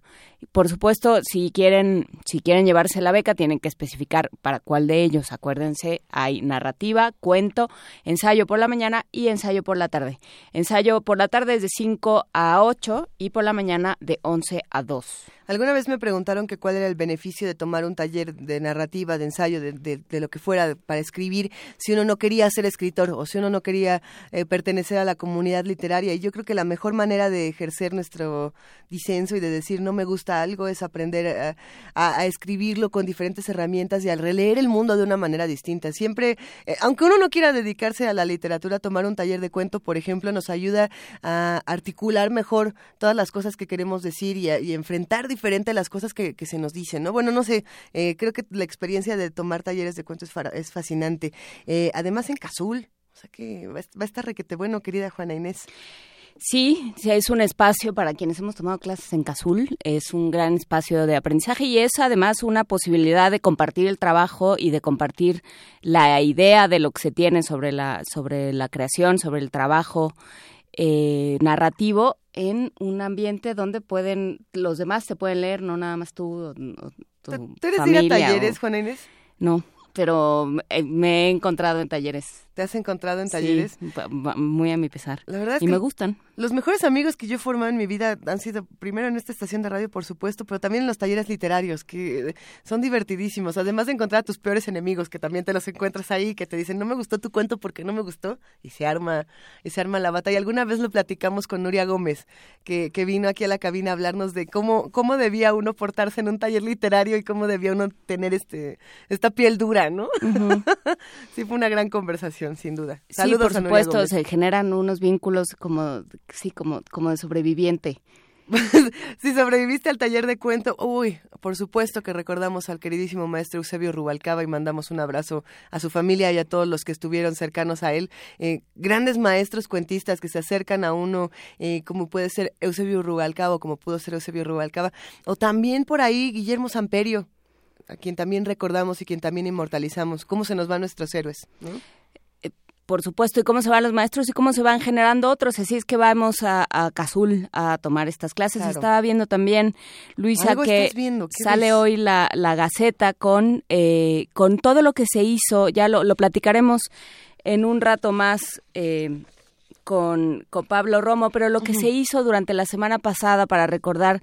Por supuesto, si quieren, si quieren llevarse la beca, tienen que especificar para cuál de ellos. Acuérdense, hay narrativa, cuento, ensayo por la mañana y ensayo por la tarde. Ensayo por la tarde es de 5 a 8 y por la mañana de 11 a 2. Alguna vez me preguntaron que cuál era el beneficio de tomar un taller de narrativa, de ensayo, de, lo que fuera para escribir, si uno no quería ser escritor o si uno no quería eh, pertenecer a la comunidad literaria. Y yo creo que la mejor manera de ejercer nuestro disenso y de decir no me gusta algo es aprender a, escribirlo con diferentes herramientas y al releer el mundo de una manera distinta. Siempre, eh, aunque uno no quiera dedicarse a la literatura, tomar un taller de cuento, por ejemplo, nos ayuda a articular mejor todas las cosas que queremos decir y, y enfrentar diferente las cosas que, se nos dicen, ¿no? Bueno, no sé, eh, creo que la experiencia de tomar talleres de cuentos es, fascinante. Eh, además en Cazul, o sea que va, a estar requete bueno, querida Juana Inés. Sí, es un espacio para quienes hemos tomado clases en Cazul, es un gran espacio de aprendizaje y es además una posibilidad de compartir el trabajo y de compartir la idea de lo que se tiene sobre la, sobre la creación, sobre el trabajo eh, narrativo en un ambiente donde pueden los demás se pueden leer, no nada más tú. ¿Tú eres ir a talleres, Juana Inés? No, pero eh, me he encontrado en talleres. ¿Te has encontrado en talleres? muy a mi pesar. La verdad y me gustan. Los mejores amigos que yo he formado en mi vida han sido primero en esta estación de radio, por supuesto, pero también en los talleres literarios, que son divertidísimos. Además de encontrar a tus peores enemigos, que también te los encuentras ahí, que te dicen, no me gustó tu cuento porque no me gustó, y se arma, y se arma la batalla. Alguna vez lo platicamos con Nuria Gómez, que, que vino aquí a la cabina a hablarnos de cómo, cómo debía uno portarse en un taller literario y cómo debía uno tener este, esta piel dura, ¿no? sí, fue una gran conversación, sin duda. Saludos sí, por supuesto, se generan unos vínculos como sí, como, como de sobreviviente. si sobreviviste al taller de cuento, uy, por supuesto que recordamos al queridísimo maestro Eusebio Rubalcaba y mandamos un abrazo a su familia y a todos los que estuvieron cercanos a él. Eh, grandes maestros cuentistas que se acercan a uno, eh, como puede ser Eusebio Rubalcaba o como pudo ser Eusebio Rubalcaba, o también por ahí Guillermo Samperio, a quien también recordamos y quien también inmortalizamos. ¿Cómo se nos van nuestros héroes? ¿no? Por supuesto, y cómo se van los maestros y cómo se van generando otros. Así es que vamos a, a Cazul a tomar estas clases. Estaba viendo también, Luisa, que sale hoy la, la Gaceta con, eh, con todo lo que se hizo. Ya lo, lo platicaremos en un rato más. Eh, con, con, Pablo Romo, pero lo que se hizo durante la semana pasada para recordar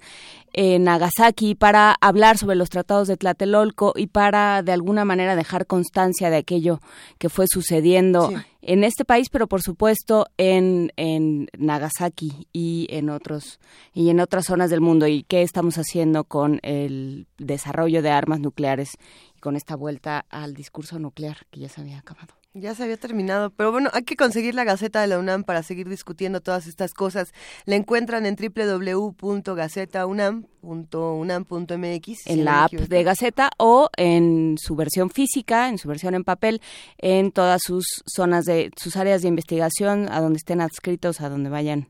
en Nagasaki, para hablar sobre los tratados de Tlatelolco y para de alguna manera dejar constancia de aquello que fue sucediendo en este país, pero por supuesto en, en Nagasaki y en otros y en otras zonas del mundo. Y qué estamos haciendo con el desarrollo de armas nucleares y con esta vuelta al discurso nuclear que ya se había acabado. Ya se había terminado, pero bueno, hay que conseguir la Gaceta de la UNAM para seguir discutiendo todas estas cosas. La encuentran en www.gacetaunam.unam.mx. En la app de Gaceta o en su versión física, en su versión en papel, en todas sus zonas de, sus áreas de investigación, a donde estén adscritos, a donde vayan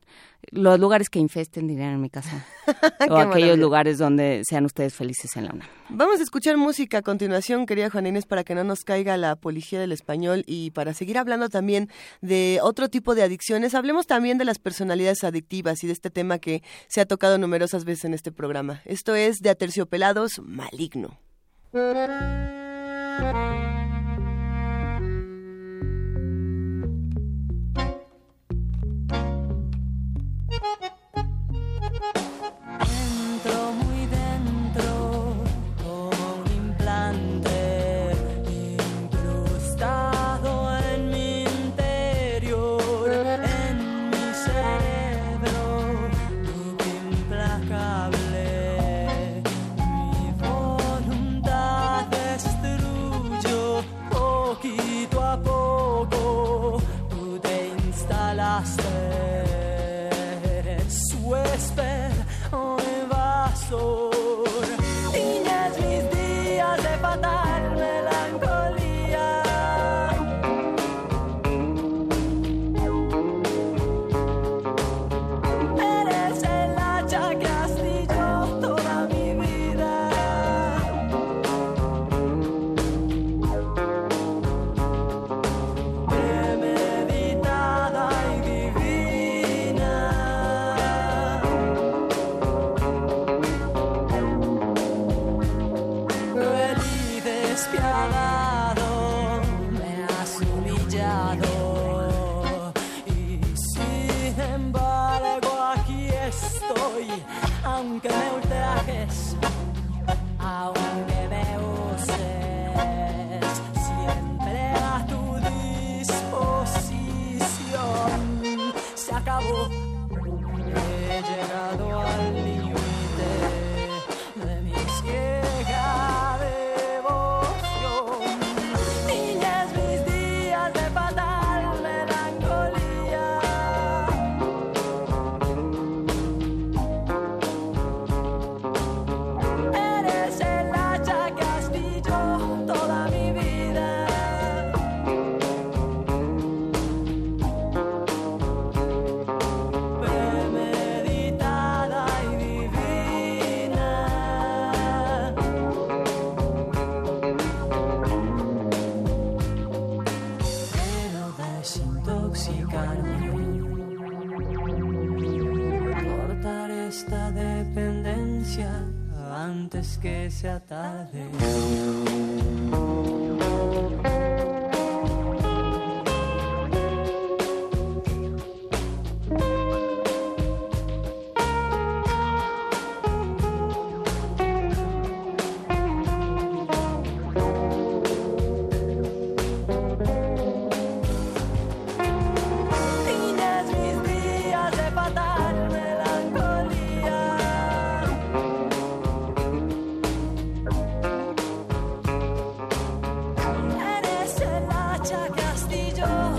los lugares que infesten, dirían en mi casa. o aquellos lugares donde sean ustedes felices en la UNAM. Vamos a escuchar música a continuación, querida Juan Inés, para que no nos caiga la policía del español y para seguir hablando también de otro tipo de adicciones. Hablemos también de las personalidades adictivas y de este tema que se ha tocado numerosas veces en este programa. Esto es de Aterciopelados Maligno. Que sea tarde. door.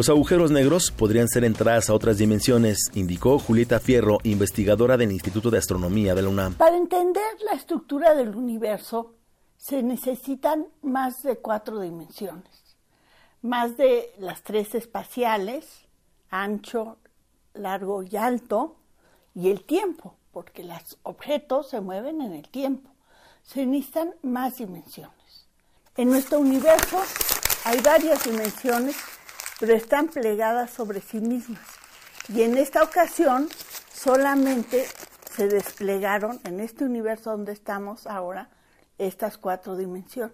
Los agujeros negros podrían ser entradas a otras dimensiones, indicó Julieta Fierro, investigadora del Instituto de Astronomía de la UNAM. Para entender la estructura del universo se necesitan más de cuatro dimensiones, más de las tres espaciales, ancho, largo y alto, y el tiempo, porque los objetos se mueven en el tiempo. Se necesitan más dimensiones. En nuestro universo hay varias dimensiones, pero están plegadas sobre sí mismas. Y en esta ocasión solamente se desplegaron en este universo donde estamos ahora estas cuatro dimensiones.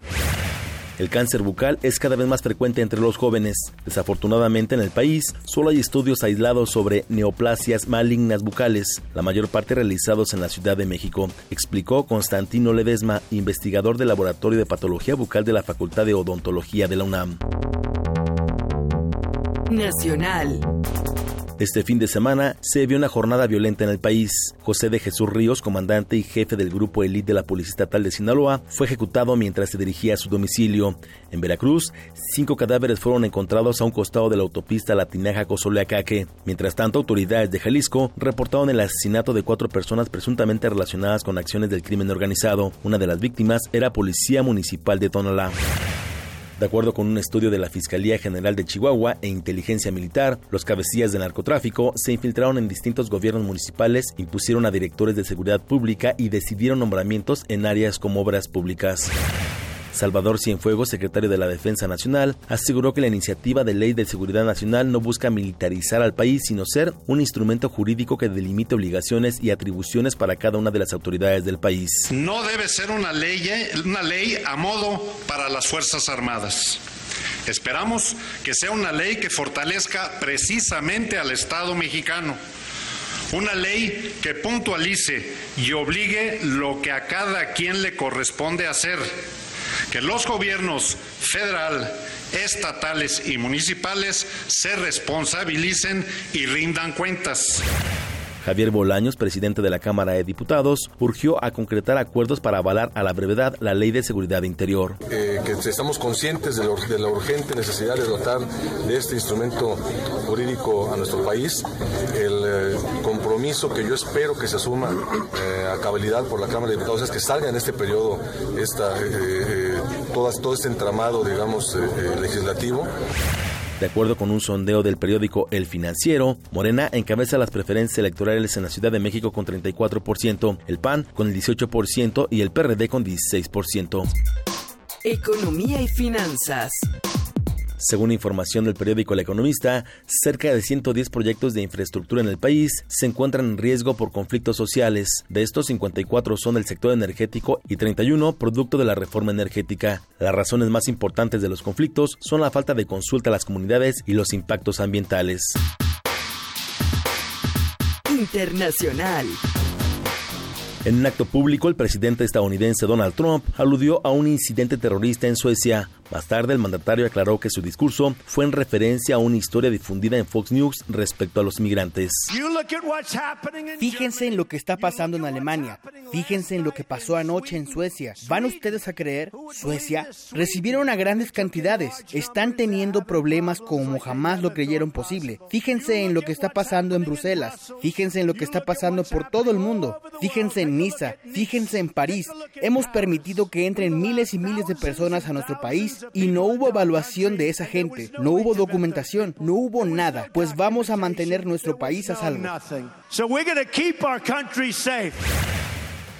El cáncer bucal es cada vez más frecuente entre los jóvenes. Desafortunadamente en el país solo hay estudios aislados sobre neoplasias malignas bucales, la mayor parte realizados en la Ciudad de México, explicó Constantino Ledesma, investigador del Laboratorio de Patología Bucal de la Facultad de Odontología de la UNAM. Nacional. Este fin de semana se vio una jornada violenta en el país. José de Jesús Ríos, comandante y jefe del grupo élite de la Policía Estatal de Sinaloa, fue ejecutado mientras se dirigía a su domicilio. En Veracruz, cinco cadáveres fueron encontrados a un costado de la autopista Latinaja-Cozoleacaque. Mientras tanto, autoridades de Jalisco reportaron el asesinato de cuatro personas presuntamente relacionadas con acciones del crimen organizado. Una de las víctimas era policía municipal de Tonalá. De acuerdo con un estudio de la Fiscalía General de Chihuahua e Inteligencia Militar, los cabecillas de narcotráfico se infiltraron en distintos gobiernos municipales, impusieron a directores de seguridad pública y decidieron nombramientos en áreas como obras públicas. Salvador Cienfuegos, secretario de la Defensa Nacional, aseguró que la iniciativa de ley de seguridad nacional no busca militarizar al país, sino ser un instrumento jurídico que delimite obligaciones y atribuciones para cada una de las autoridades del país. No debe ser una ley, una ley a modo para las Fuerzas Armadas. Esperamos que sea una ley que fortalezca precisamente al Estado mexicano. Una ley que puntualice y obligue lo que a cada quien le corresponde hacer. Que los gobiernos federal, estatales y municipales se responsabilicen y rindan cuentas. Javier Bolaños, presidente de la Cámara de Diputados, urgió a concretar acuerdos para avalar a la brevedad la Ley de Seguridad Interior. Eh, estamos conscientes de, la urgente necesidad de dotar de este instrumento jurídico a nuestro país, el eh, compromiso que yo espero que se asuma eh, a cabalidad por la Cámara de Diputados es que salga en este periodo esta, todo este entramado, digamos, legislativo. De acuerdo con un sondeo del periódico El Financiero, Morena encabeza las preferencias electorales en la Ciudad de México con 34%, el PAN con el 18% y el PRD con 16%. Economía y finanzas. Según información del periódico El Economista, cerca de 110 proyectos de infraestructura en el país se encuentran en riesgo por conflictos sociales. De estos, 54 son del sector energético y 31 producto de la reforma energética. Las razones más importantes de los conflictos son la falta de consulta a las comunidades y los impactos ambientales. Internacional. En un acto público, el presidente estadounidense Donald Trump aludió a un incidente terrorista en Suecia. Más tarde, el mandatario aclaró que su discurso fue en referencia a una historia difundida en Fox News respecto a los migrantes. Fíjense en lo que está pasando en Alemania. Fíjense en lo que pasó anoche en Suecia. ¿Van ustedes a creer? Suecia recibieron a grandes cantidades. Están teniendo problemas como jamás lo creyeron posible. Fíjense en lo que está pasando en Bruselas. Fíjense en lo que está pasando por todo el mundo. Fíjense en Niza. Fíjense en París. Hemos permitido que entren miles y miles de personas a nuestro país y no hubo evaluación de esa gente, no hubo documentación, no hubo nada, pues vamos a mantener nuestro país a salvo.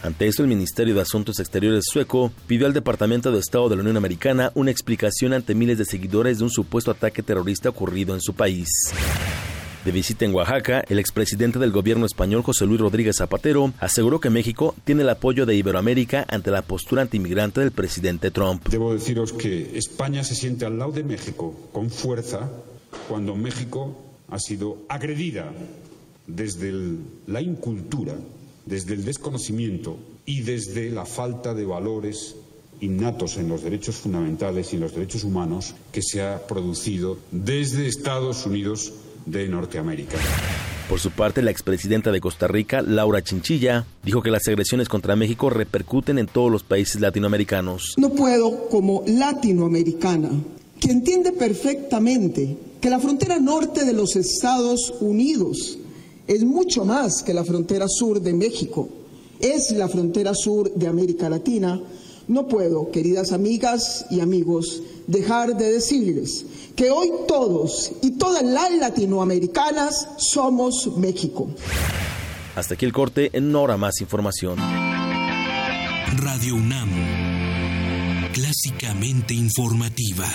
Ante esto, el Ministerio de Asuntos Exteriores sueco pidió al Departamento de Estado de la Unión Americana una explicación ante miles de seguidores de un supuesto ataque terrorista ocurrido en su país. De visita en Oaxaca, el expresidente del gobierno español José Luis Rodríguez Zapatero aseguró que México tiene el apoyo de Iberoamérica ante la postura antimigrante del presidente Trump. Debo deciros que España se siente al lado de México con fuerza cuando México ha sido agredida desde la incultura, desde el desconocimiento y desde la falta de valores innatos en los derechos fundamentales y en los derechos humanos que se ha producido desde Estados Unidos de Norteamérica. Por su parte, la expresidenta de Costa Rica, Laura Chinchilla, dijo que las agresiones contra México repercuten en todos los países latinoamericanos. No puedo, como latinoamericana, que entiende perfectamente que la frontera norte de los Estados Unidos es mucho más que la frontera sur de México, es la frontera sur de América Latina, no puedo, queridas amigas y amigos, dejar de decirles que hoy todos y todas las latinoamericanas somos México. Hasta aquí el corte, en hora más información. Radio UNAM, clásicamente informativa.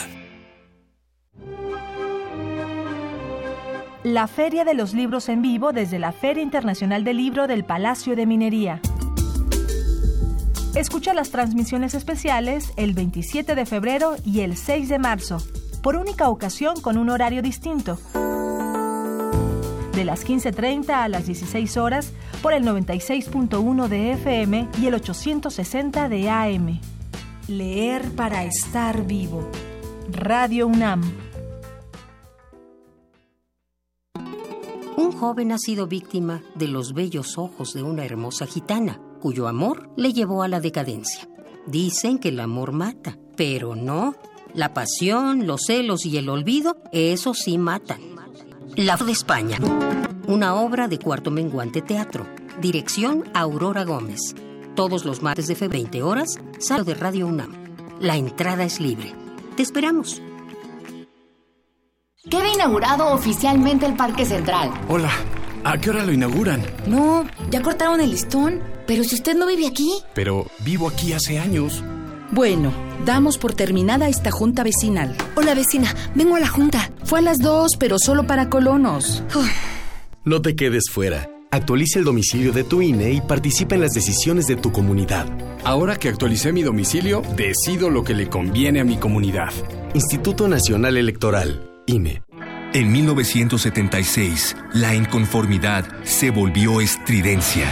La Feria de los Libros en Vivo desde la Feria Internacional del Libro del Palacio de Minería. Escucha las transmisiones especiales el 27 de febrero y el 6 de marzo, por única ocasión con un horario distinto. De las 15.30 a las 16 horas por el 96.1 de FM y el 860 de AM. Leer para estar vivo. Radio UNAM. Un joven ha sido víctima de los bellos ojos de una hermosa gitana cuyo amor le llevó a la decadencia. Dicen que el amor mata, pero no. La pasión, los celos y el olvido, eso sí matan. La de España. Una obra de Cuarto Menguante Teatro. Dirección Aurora Gómez. Todos los martes de febrero, 20 horas, salo de Radio UNAM. La entrada es libre. Te esperamos. Queda inaugurado oficialmente el Parque Central. Hola, ¿a qué hora lo inauguran? No, ya cortaron el listón, pero si usted no vive aquí. Pero vivo aquí hace años. Bueno, damos por terminada esta junta vecinal. Hola vecina, vengo a la junta. Fue a las dos, pero solo para colonos. No te quedes fuera. Actualiza el domicilio de tu INE y participa en las decisiones de tu comunidad. Ahora que actualicé mi domicilio, decido lo que le conviene a mi comunidad. Instituto Nacional Electoral, INE. En 1976, la inconformidad se volvió estridencia.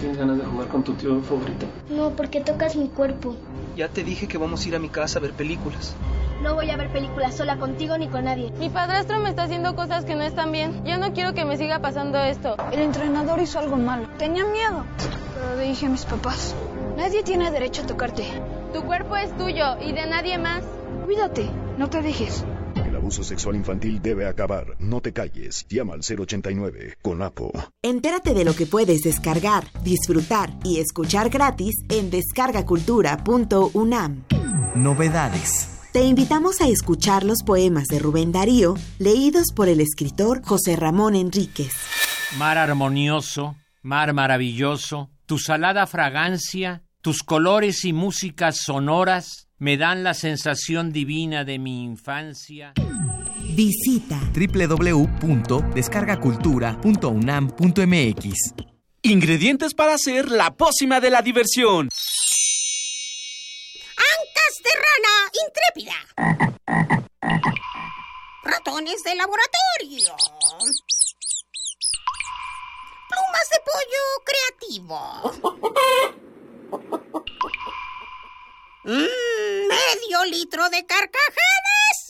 tienes ganas de jugar con tu tío favorito? No, porque tocas mi cuerpo. Ya te dije que vamos a ir a mi casa a ver películas. No voy a ver películas sola contigo ni con nadie. Mi padrastro me está haciendo cosas que no están bien. Ya no quiero que me siga pasando esto. El entrenador hizo algo malo. Tenía miedo. Pero le dije a mis papás, nadie tiene derecho a tocarte. Tu cuerpo es tuyo y de nadie más. Cuídate, no te dejes. El abuso sexual infantil debe acabar. No te calles. Llama al 089 con APO. Entérate de lo que puedes descargar, disfrutar y escuchar gratis en descargacultura.unam. Novedades. Te invitamos a escuchar los poemas de Rubén Darío, leídos por el escritor José Ramón Enríquez. Mar armonioso, mar maravilloso, tu salada fragancia, tus colores y músicas sonoras me dan la sensación divina de mi infancia. Visita www.descargacultura.unam.mx. Ingredientes para hacer la pócima de la diversión. Ancas de rana intrépida. Ratones de laboratorio. Plumas de pollo creativo. Mm, medio litro de carcajadas.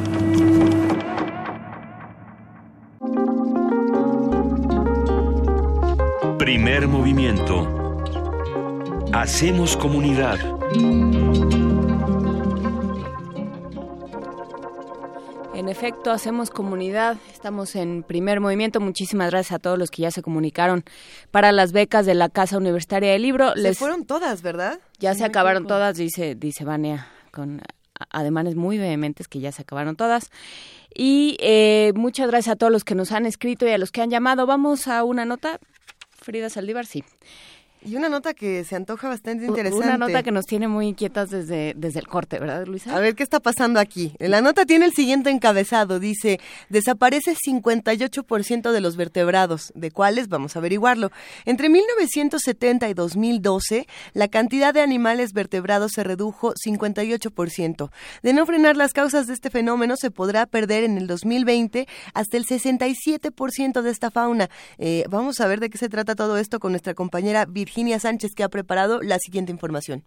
Primer movimiento. Hacemos comunidad. En efecto, hacemos comunidad. Estamos en primer movimiento. Muchísimas gracias a todos los que ya se comunicaron para las becas de la Casa Universitaria del Libro. Se fueron todas, ¿verdad? Ya se acabaron equivoco. todas, dice, dice Vania, con ademanes muy vehementes que ya se acabaron todas. Y eh, muchas gracias a todos los que nos han escrito y a los que han llamado. Vamos a una nota. Frida Saldívar, sí. Y una nota que se antoja bastante interesante. Una nota que nos tiene muy inquietas desde, desde el corte, ¿verdad, Luisa? A ver, ¿qué está pasando aquí? La nota tiene el siguiente encabezado. Dice, desaparece 58% de los vertebrados. ¿De cuáles? Vamos a averiguarlo. Entre 1970 y 2012, la cantidad de animales vertebrados se redujo 58%. De no frenar las causas de este fenómeno, se podrá perder en el 2020 hasta el 67% de esta fauna. Eh, vamos a ver de qué se trata todo esto con nuestra compañera Virginia Sánchez, que ha preparado la siguiente información.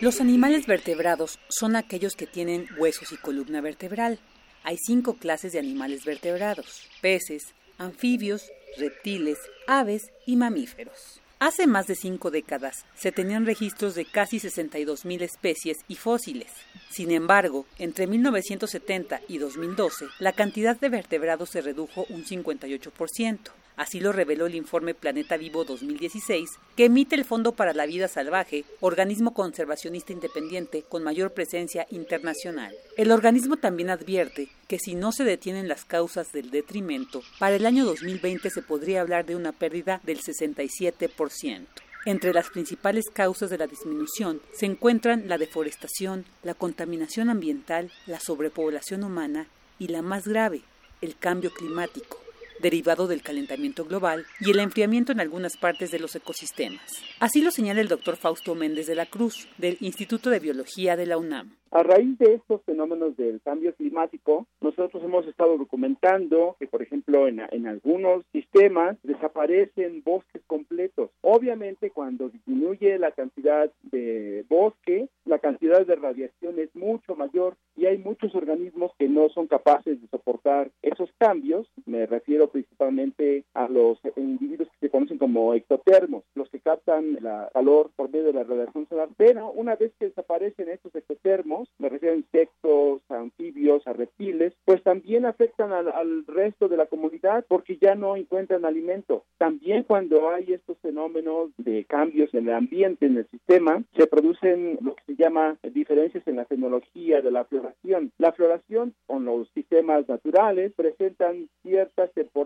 Los animales vertebrados son aquellos que tienen huesos y columna vertebral. Hay cinco clases de animales vertebrados, peces, anfibios, reptiles, aves y mamíferos. Hace más de cinco décadas se tenían registros de casi 62.000 especies y fósiles. Sin embargo, entre 1970 y 2012, la cantidad de vertebrados se redujo un 58%. Así lo reveló el informe Planeta Vivo 2016, que emite el Fondo para la Vida Salvaje, organismo conservacionista independiente con mayor presencia internacional. El organismo también advierte que si no se detienen las causas del detrimento, para el año 2020 se podría hablar de una pérdida del 67%. Entre las principales causas de la disminución se encuentran la deforestación, la contaminación ambiental, la sobrepoblación humana y la más grave, el cambio climático derivado del calentamiento global y el enfriamiento en algunas partes de los ecosistemas. Así lo señala el doctor Fausto Méndez de la Cruz, del Instituto de Biología de la UNAM. A raíz de estos fenómenos del cambio climático, nosotros hemos estado documentando que, por ejemplo, en, en, algunos sistemas desaparecen bosques completos. Obviamente, cuando disminuye la cantidad de bosque, la cantidad de radiación es mucho mayor y hay muchos organismos que no son capaces de soportar esos cambios. Me refiero principalmente a los individuos que se conocen como ectotermos, los que captan la calor por medio de la radiación solar. Pero una vez que desaparecen estos ectotermos, me refiero a insectos, a anfibios, a reptiles, pues también afectan al, al resto de la comunidad porque ya no encuentran alimento. También cuando hay estos fenómenos de cambios en el ambiente, en el sistema, se producen lo que se llama diferencias en la tecnología de la floración. La floración con los sistemas naturales presentan ciertas temporadas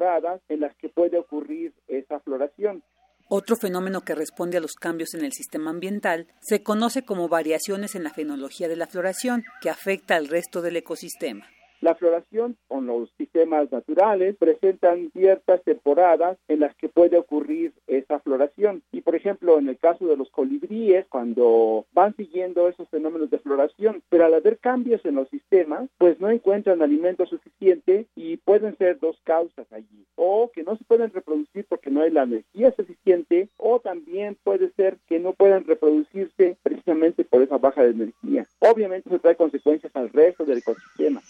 en las que puede ocurrir esa floración. Otro fenómeno que responde a los cambios en el sistema ambiental se conoce como variaciones en la fenología de la floración, que afecta al resto del ecosistema. La floración con los sistemas naturales presentan ciertas temporadas en las que puede ocurrir esa floración. Y por ejemplo, en el caso de los colibríes, cuando van siguiendo esos fenómenos de floración, pero al haber cambios en los sistemas, pues no encuentran alimento suficiente y pueden ser dos causas allí. O que no se pueden reproducir porque no hay la energía suficiente, o también puede ser que no puedan reproducirse precisamente por esa baja de energía. Obviamente eso trae consecuencias al resto del ecosistema.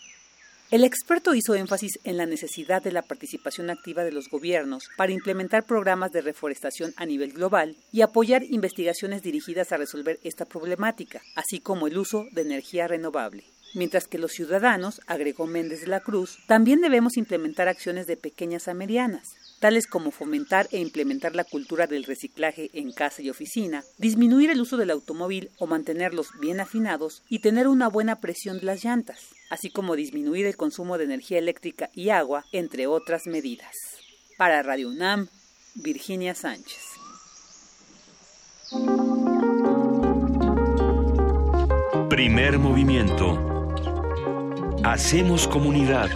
El experto hizo énfasis en la necesidad de la participación activa de los gobiernos para implementar programas de reforestación a nivel global y apoyar investigaciones dirigidas a resolver esta problemática, así como el uso de energía renovable. Mientras que los ciudadanos, agregó Méndez de la Cruz, también debemos implementar acciones de pequeñas a medianas, tales como fomentar e implementar la cultura del reciclaje en casa y oficina, disminuir el uso del automóvil o mantenerlos bien afinados y tener una buena presión de las llantas, así como disminuir el consumo de energía eléctrica y agua, entre otras medidas. Para Radio UNAM, Virginia Sánchez. Primer movimiento. Hacemos comunidad.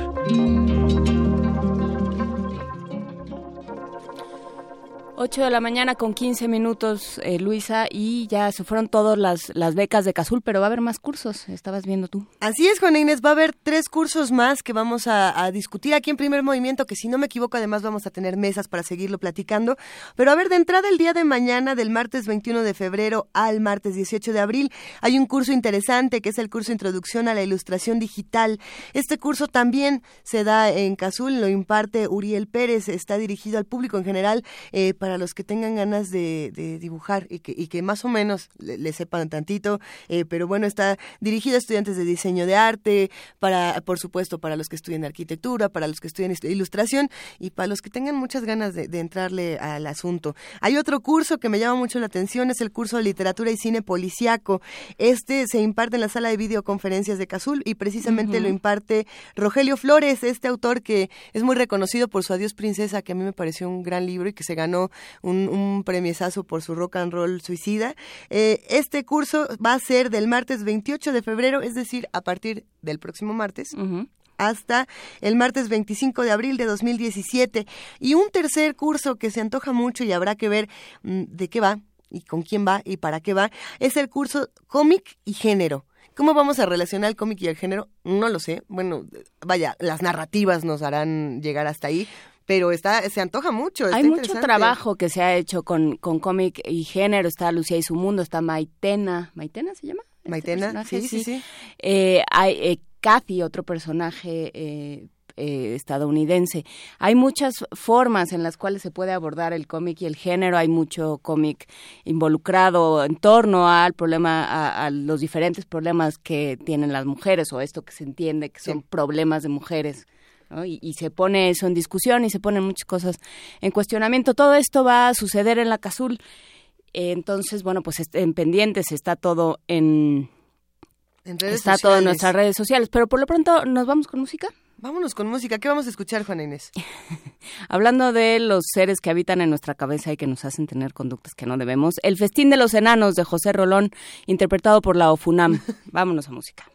8 de la mañana con 15 minutos, eh, Luisa, y ya se fueron todas las, las becas de Cazul, pero va a haber más cursos, estabas viendo tú. Así es, Juana Inés, va a haber tres cursos más que vamos a, a, discutir aquí en Primer Movimiento, que si no me equivoco, además vamos a tener mesas para seguirlo platicando. Pero a ver, de entrada el día de mañana, del martes 21 de febrero al martes 18 de abril, hay un curso interesante que es el curso Introducción a la Ilustración Digital. Este curso también se da en Cazul, lo imparte Uriel Pérez, está dirigido al público en general eh, para los que tengan ganas de, de dibujar y que, y que, más o menos le, le sepan tantito, eh, pero bueno, está dirigido a estudiantes de diseño de arte, para, por supuesto, para los que estudian arquitectura, para los que estudian ilustración y para los que tengan muchas ganas de, de entrarle al asunto. Hay otro curso que me llama mucho la atención, es el curso de literatura y cine policiaco. Este se imparte en la sala de videoconferencias de Cazul y precisamente uh -huh. lo imparte Rogelio Flores, este autor que es muy reconocido por su Adiós Princesa, que a mí me pareció un gran libro y que se ganó un, un premiesazo por su rock and roll suicida. Eh, este curso va a ser del martes 28 de febrero, es decir, a partir del próximo martes. Uh -huh hasta el martes 25 de abril de 2017. Y un tercer curso que se antoja mucho y habrá que ver mmm, de qué va y con quién va y para qué va, es el curso cómic y género. ¿Cómo vamos a relacionar el cómic y el género? No lo sé. Bueno, vaya, las narrativas nos harán llegar hasta ahí, pero está se antoja mucho. Está Hay mucho trabajo que se ha hecho con, con cómic y género. Está Lucía y su mundo, está Maitena. ¿Maitena se llama? Maitena, este sí, sí, sí. Eh, hay eh, Kathy, otro personaje eh, eh, estadounidense. Hay muchas formas en las cuales se puede abordar el cómic y el género. Hay mucho cómic involucrado en torno al problema, a, a, los diferentes problemas que tienen las mujeres o esto que se entiende que son sí. problemas de mujeres y, se pone eso en discusión y se ponen muchas cosas en cuestionamiento. Todo esto va a suceder en la CASUL. Entonces, bueno, pues en pendientes está todo en, está todo en nuestras redes sociales. Pero por lo pronto, ¿nos vamos con música? Vámonos con música. ¿Qué vamos a escuchar, Juana Inés? Hablando de los seres que habitan en nuestra cabeza y que nos hacen tener conductas que no debemos, El Festín de los Enanos de José Rolón, interpretado por la OFUNAM. Vámonos a música.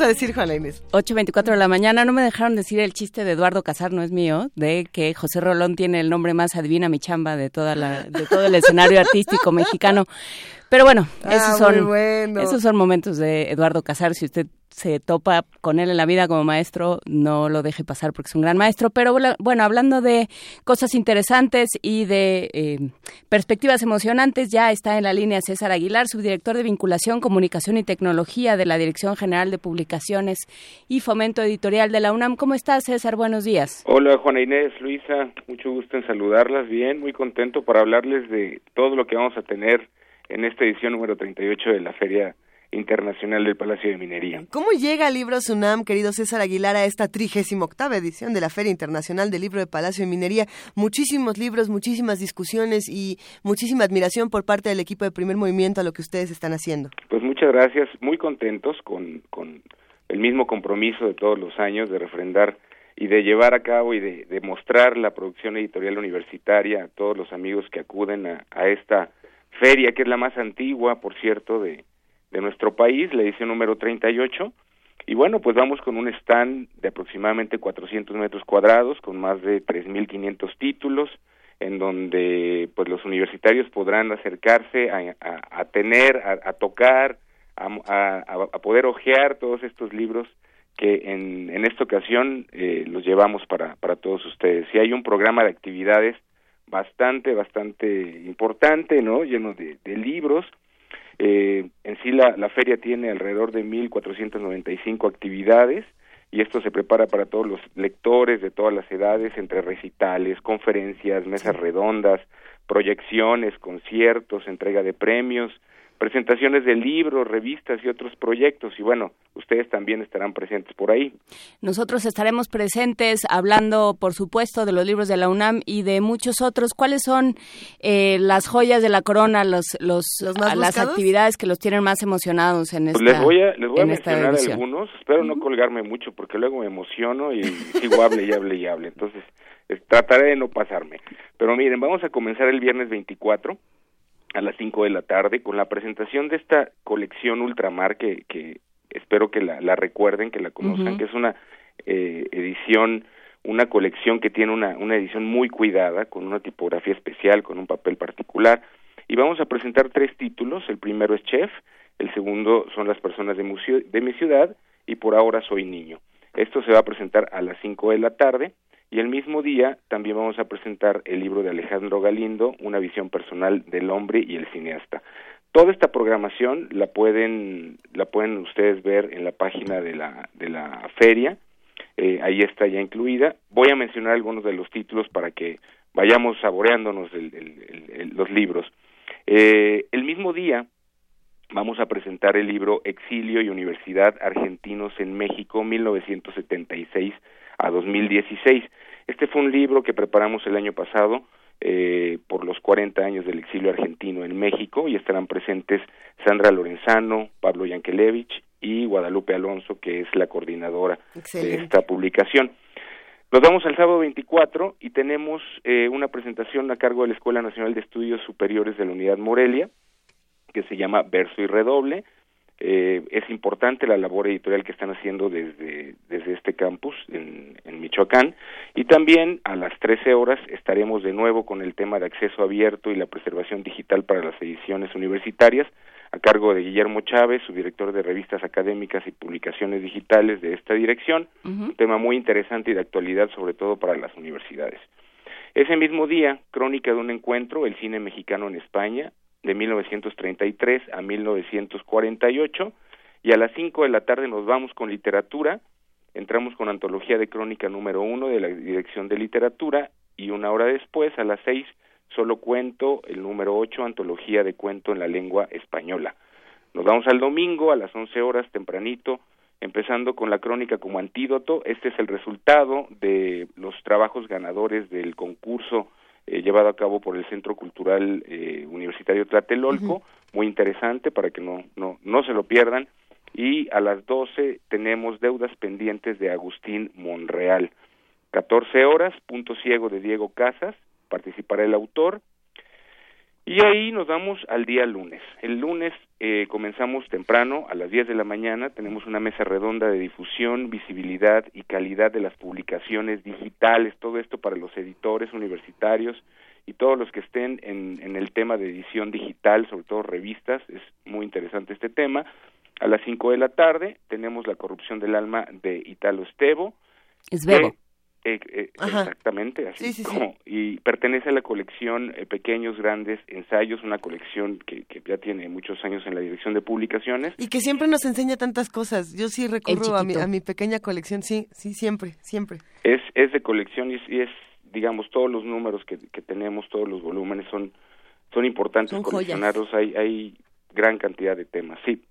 A decir, Juana Inés? 8.24 de la mañana. No me dejaron decir el chiste de Eduardo Casar, no es mío, de que José Rolón tiene el nombre más adivina mi chamba de, toda la, de todo el escenario artístico mexicano. Pero bueno, ah, esos, son, esos son momentos de Eduardo Casar. Si usted se topa con él en la vida como maestro, no lo deje pasar porque es un gran maestro. Pero bueno, hablando de cosas interesantes y de eh, perspectivas emocionantes, ya está en la línea César Aguilar, subdirector de vinculación, comunicación y tecnología de la Dirección General de Publicaciones y Fomento Editorial de la UNAM. ¿Cómo estás, César? Buenos días. Hola, Juana Inés, Luisa, mucho gusto en saludarlas. Bien, muy contento para hablarles de todo lo que vamos a tener en esta edición número 38 de la Feria Internacional del Palacio de Minería. ¿Cómo llega el libro Sunam, querido César Aguilar, a esta trigésima octava edición de la Feria Internacional del Libro de Palacio de Minería? Muchísimos libros, muchísimas discusiones y muchísima admiración por parte del equipo de Primer Movimiento a lo que ustedes están haciendo. Pues muchas gracias, muy contentos con, con el mismo compromiso de todos los años de refrendar y de llevar a cabo y de, de mostrar la producción editorial universitaria a todos los amigos que acuden a, a esta feria, que es la más antigua, por cierto, de, de nuestro país, la edición número 38. Y bueno, pues vamos con un stand de aproximadamente 400 metros cuadrados, con más de 3.500 títulos, en donde pues los universitarios podrán acercarse a, a, tener, a, tocar, a, a, poder hojear todos estos libros que en, en esta ocasión eh, los llevamos para, para todos ustedes. Y hay un programa de actividades bastante, bastante importante, ¿no? Lleno de, de libros eh, en sí la, la feria tiene alrededor de 1.495 actividades y esto se prepara para todos los lectores de todas las edades, entre recitales, conferencias, mesas redondas, proyecciones, conciertos, entrega de premios, presentaciones de libros, revistas y otros proyectos. Y bueno, ustedes también estarán presentes por ahí. Nosotros estaremos presentes hablando, por supuesto, de los libros de la UNAM y de muchos otros. ¿Cuáles son eh, las joyas de la corona, los, los, las actividades que los tienen más emocionados en pues esta Les voy a, les voy a mencionar algunos. Espero no colgarme mucho porque luego me emociono y sigo hable y hable y hable. Entonces, trataré de no pasarme. Pero miren, vamos a comenzar el viernes 24 a las 5 de la tarde con la presentación de esta colección Ultramar que, que espero que la, la recuerden, que la conozcan, que es una eh, edición, una colección que tiene una, una edición muy cuidada, con una tipografía especial, con un papel particular. Y vamos a presentar tres títulos. El primero es Chef, el segundo son Las personas de, museo, de mi ciudad y por ahora soy niño. Esto se va a presentar a las 5 de la tarde y el mismo día también vamos a presentar el libro de Alejandro Galindo, Una visión personal del hombre y el cineasta. Toda esta programación la pueden la pueden ustedes ver en la página de la de la feria, eh, ahí está ya incluida. Voy a mencionar algunos de los títulos para que vayamos saboreándonos los libros. Eh, el mismo día vamos a presentar el libro Exilio y Universidad Argentinos en México 1976 a 2016. Este fue un libro que preparamos el año pasado eh, por los 40 años del exilio argentino en México y estarán presentes Sandra Lorenzano, Pablo Yankelevich y Guadalupe Alonso, que es la coordinadora de esta publicación. Nos vamos al sábado 24 y tenemos eh, una presentación a cargo de la Escuela Nacional de Estudios Superiores de la Unidad Morelia, que se llama Verso y Redoble, eh, es importante la labor editorial que están haciendo desde, desde este campus en, en, Michoacán. Y también a las 13 horas estaremos de nuevo con el tema de acceso abierto y la preservación digital para las ediciones universitarias a cargo de Guillermo Chávez, su director de revistas académicas y publicaciones digitales de esta dirección, un tema muy interesante y de actualidad sobre todo para las universidades. Ese mismo día, Crónica de un encuentro, el cine mexicano en España, de 1933 a 1948 y a las 5 de la tarde nos vamos con literatura, entramos con antología de crónica número uno de la Dirección de Literatura y una hora después, a las 6, Solo Cuento, el número 8, Antología de Cuento en la Lengua Española. Nos vamos al domingo a las 11 horas tempranito, empezando con la crónica como antídoto. Este es el resultado de los trabajos ganadores del concurso eh, llevado a cabo por el Centro Cultural eh, Universitario Tlatelolco, muy interesante para que no, no, no se lo pierdan. Y a las 12 tenemos deudas pendientes de Agustín Monreal. 14 horas, punto ciego de Diego Casas, participará el autor. Y ahí nos vamos al día lunes. El lunes eh, comenzamos temprano, a las 10 de la mañana, tenemos una mesa redonda de difusión, visibilidad y calidad de las publicaciones digitales, todo esto para los editores universitarios y todos los que estén en, en el tema de edición digital, sobre todo revistas, es muy interesante este tema. A las 5 de la tarde tenemos la corrupción del alma de Italo Estevo. Esbebo. Eh, eh, exactamente, así como, y pertenece a la colección eh, Pequeños Grandes Ensayos, una colección que, que, ya tiene muchos años en la dirección de publicaciones. Y que siempre nos enseña tantas cosas. Yo sí recurro a mi, a mi pequeña colección, sí, sí, siempre, siempre. Es, es de colección y es, digamos, todos los números que, que tenemos, todos los volúmenes son, son importantes coleccionarlos. Hay, hay gran cantidad de temas, sí.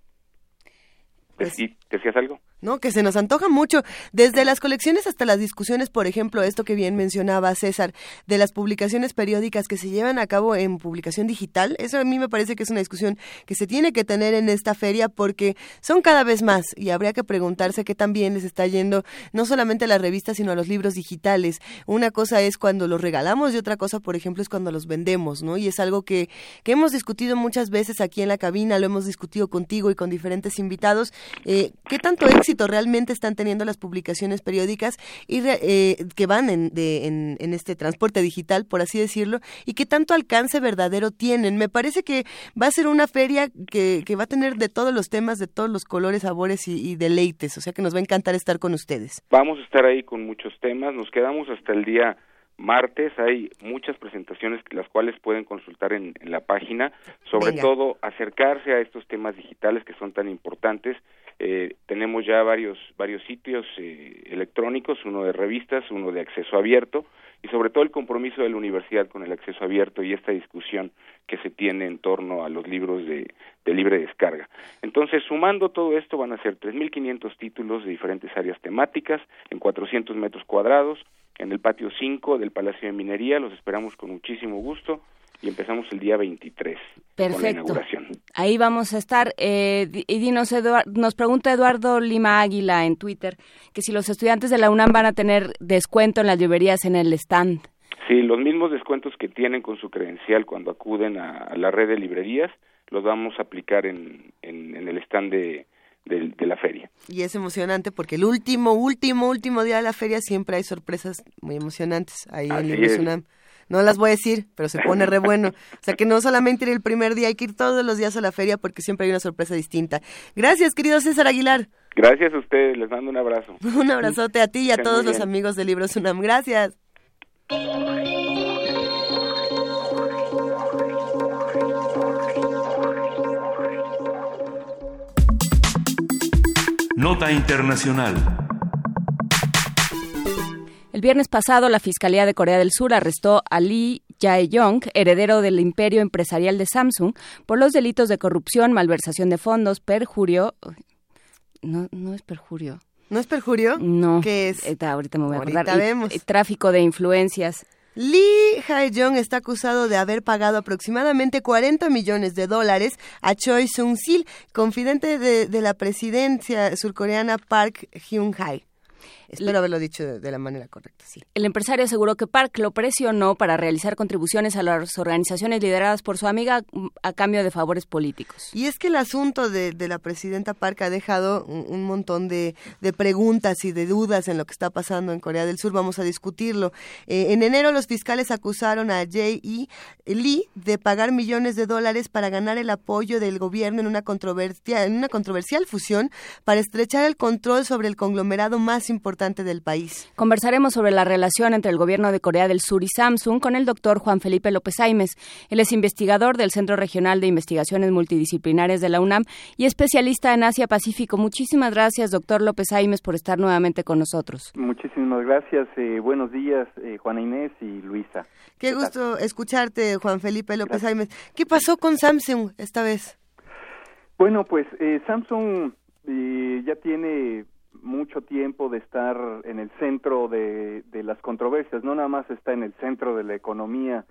Pues, ¿Decías algo? ¿No? Que se nos antoja mucho, desde las colecciones hasta las discusiones, por ejemplo, esto que bien mencionaba César, de las publicaciones periódicas que se llevan a cabo en publicación digital, eso a mí me parece que es una discusión que se tiene que tener en esta feria porque son cada vez más y habría que preguntarse qué también les está yendo no solamente a las revistas, sino a los libros digitales. Una cosa es cuando los regalamos y otra cosa, por ejemplo, es cuando los vendemos, ¿no? Y es algo que, que hemos discutido muchas veces aquí en la cabina, lo hemos discutido contigo y con diferentes invitados. Eh, ¿Qué tanto éxito realmente están teniendo las publicaciones periódicas y eh, que van en, en, este transporte digital, por así decirlo, y qué tanto alcance verdadero tienen. Me parece que va a ser una feria que, que va a tener de todos los temas, de todos los colores, sabores y, y deleites, o sea que nos va a encantar estar con ustedes. Vamos a estar ahí con muchos temas, nos quedamos hasta el día martes. Hay muchas presentaciones las cuales pueden consultar en, la página. Sobre todo acercarse a estos temas digitales que son tan importantes eh, tenemos ya varios varios sitios eh, electrónicos, uno de revistas, uno de acceso abierto y sobre todo el compromiso de la universidad con el acceso abierto y esta discusión que se tiene en torno a los libros de, de libre descarga. Entonces, sumando todo esto, van a ser 3.500 títulos de diferentes áreas temáticas en 400 metros cuadrados en el patio 5 del Palacio de Minería. Los esperamos con muchísimo gusto y empezamos el día 23 Perfecto. con la inauguración. Ahí vamos a estar. Eh, y dinos, nos pregunta Eduardo Lima Águila en Twitter que si los estudiantes de la UNAM van a tener descuento en las librerías en el stand. Sí, los mismos descuentos que tienen con su credencial cuando acuden a, la red de librerías los vamos a aplicar en, en, el stand de, de, la feria. Y es emocionante porque el último, último, último día de la feria siempre hay sorpresas muy emocionantes ahí en Libros UNAM. No las voy a decir, pero se pone re bueno. O sea que no solamente ir el primer día, hay que ir todos los días a la feria porque siempre hay una sorpresa distinta. Gracias, querido César Aguilar. Gracias a ustedes, les mando un abrazo. un abrazote a ti y a todos los amigos de Libros UNAM. Gracias. Nota Internacional. El viernes pasado, la Fiscalía de Corea del Sur arrestó a Lee Jae-yong, heredero del imperio empresarial de Samsung, por los delitos de corrupción, malversación de fondos, perjurio. No, no es perjurio. ¿No es perjurio? No. ¿Qué es? ahorita me voy a acordar. vemos. tráfico de influencias. Lee Jae-yong está acusado de haber pagado aproximadamente 40 millones de dólares a Choi Sung-sil, confidente de, de la presidencia surcoreana Park Hyun-hae. Espero haberlo dicho de, la manera correcta, sí. El empresario aseguró que Park lo presionó para realizar contribuciones a las organizaciones lideradas por su amiga mm, a cambio de favores políticos. Y es que el asunto de, la presidenta Park ha dejado un, montón de, preguntas y de dudas en lo que está pasando en Corea del Sur. Vamos a discutirlo. Eh, en enero los fiscales acusaron a J.E. Lee de pagar millones de dólares para ganar el apoyo del gobierno en una, controversia, en una controversial fusión para estrechar el control sobre el conglomerado más importante importante del país. Conversaremos sobre la relación entre el gobierno de Corea del Sur y Samsung con el doctor Juan Felipe López Aimes. Él es investigador del Centro Regional de Investigaciones Multidisciplinares de la UNAM y especialista en Asia Pacífico. Muchísimas gracias, doctor López Aimes, por estar nuevamente con nosotros. Muchísimas gracias. Eh, buenos días, eh, Juana Inés y Luisa. Qué, gusto escucharte, Juan Felipe López Aimes. ¿Qué pasó con Samsung esta vez? Bueno, pues eh, Samsung ya tiene mucho tiempo de estar en el centro de, las controversias, no nada más está en el centro de la economía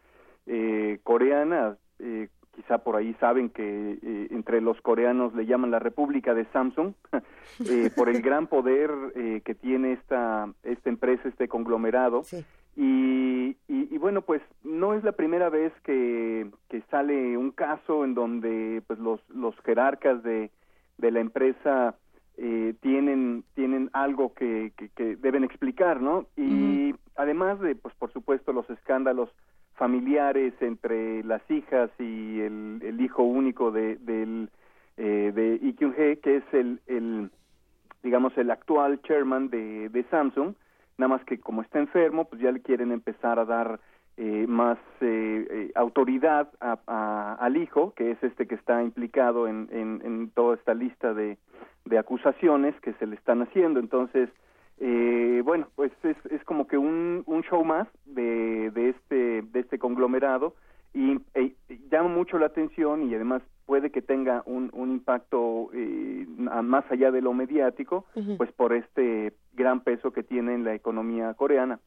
eh, coreana, eh, quizá por ahí saben que eh, entre los coreanos le llaman la República de Samsung, por el gran poder que tiene esta, esta empresa, este conglomerado. Y, y, bueno, pues no es la primera vez que, que sale un caso en donde pues los, los jerarcas de, de la empresa eh, tienen tienen algo que, que, deben explicar, ¿no? Y además de, pues por supuesto, los escándalos familiares entre las hijas y el, el hijo único de del eh, de Lee que es el, el digamos el actual chairman de, de Samsung, nada más que como está enfermo, pues ya le quieren empezar a dar eh, más eh, eh, autoridad a, al hijo, que es este que está implicado en, en, en toda esta lista de, de, acusaciones que se le están haciendo. Entonces, eh, bueno, pues es, es como que un, un show más de, de, este, de este conglomerado y e, llama mucho la atención y además puede que tenga un, un impacto eh, más allá de lo mediático, pues por este gran peso que tiene en la economía coreana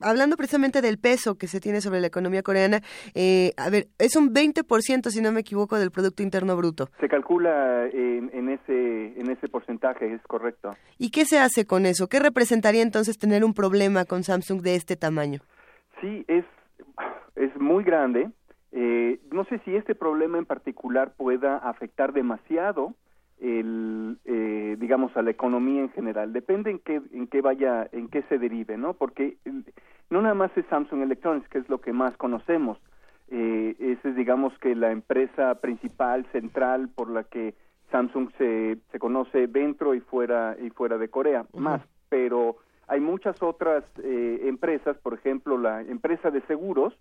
hablando precisamente del peso que se tiene sobre la economía coreana, eh, a ver, es un 20%, si no me equivoco, del Producto Interno Bruto. Se calcula en, en, ese, en ese porcentaje, es correcto. ¿Y qué se hace con eso? ¿Qué representaría entonces tener un problema con Samsung de este tamaño? Sí, es, es muy grande. Eh, no sé si este problema en particular pueda afectar demasiado el eh, digamos a la economía en general. Depende en qué en qué vaya en qué se derive no porque no nada más es Samsung Electronics que es lo que más conocemos. Eh, esa es digamos que la empresa principal central por la que Samsung se, se conoce dentro y fuera y fuera de Corea más. Pero hay muchas otras eh, empresas por ejemplo la empresa de seguros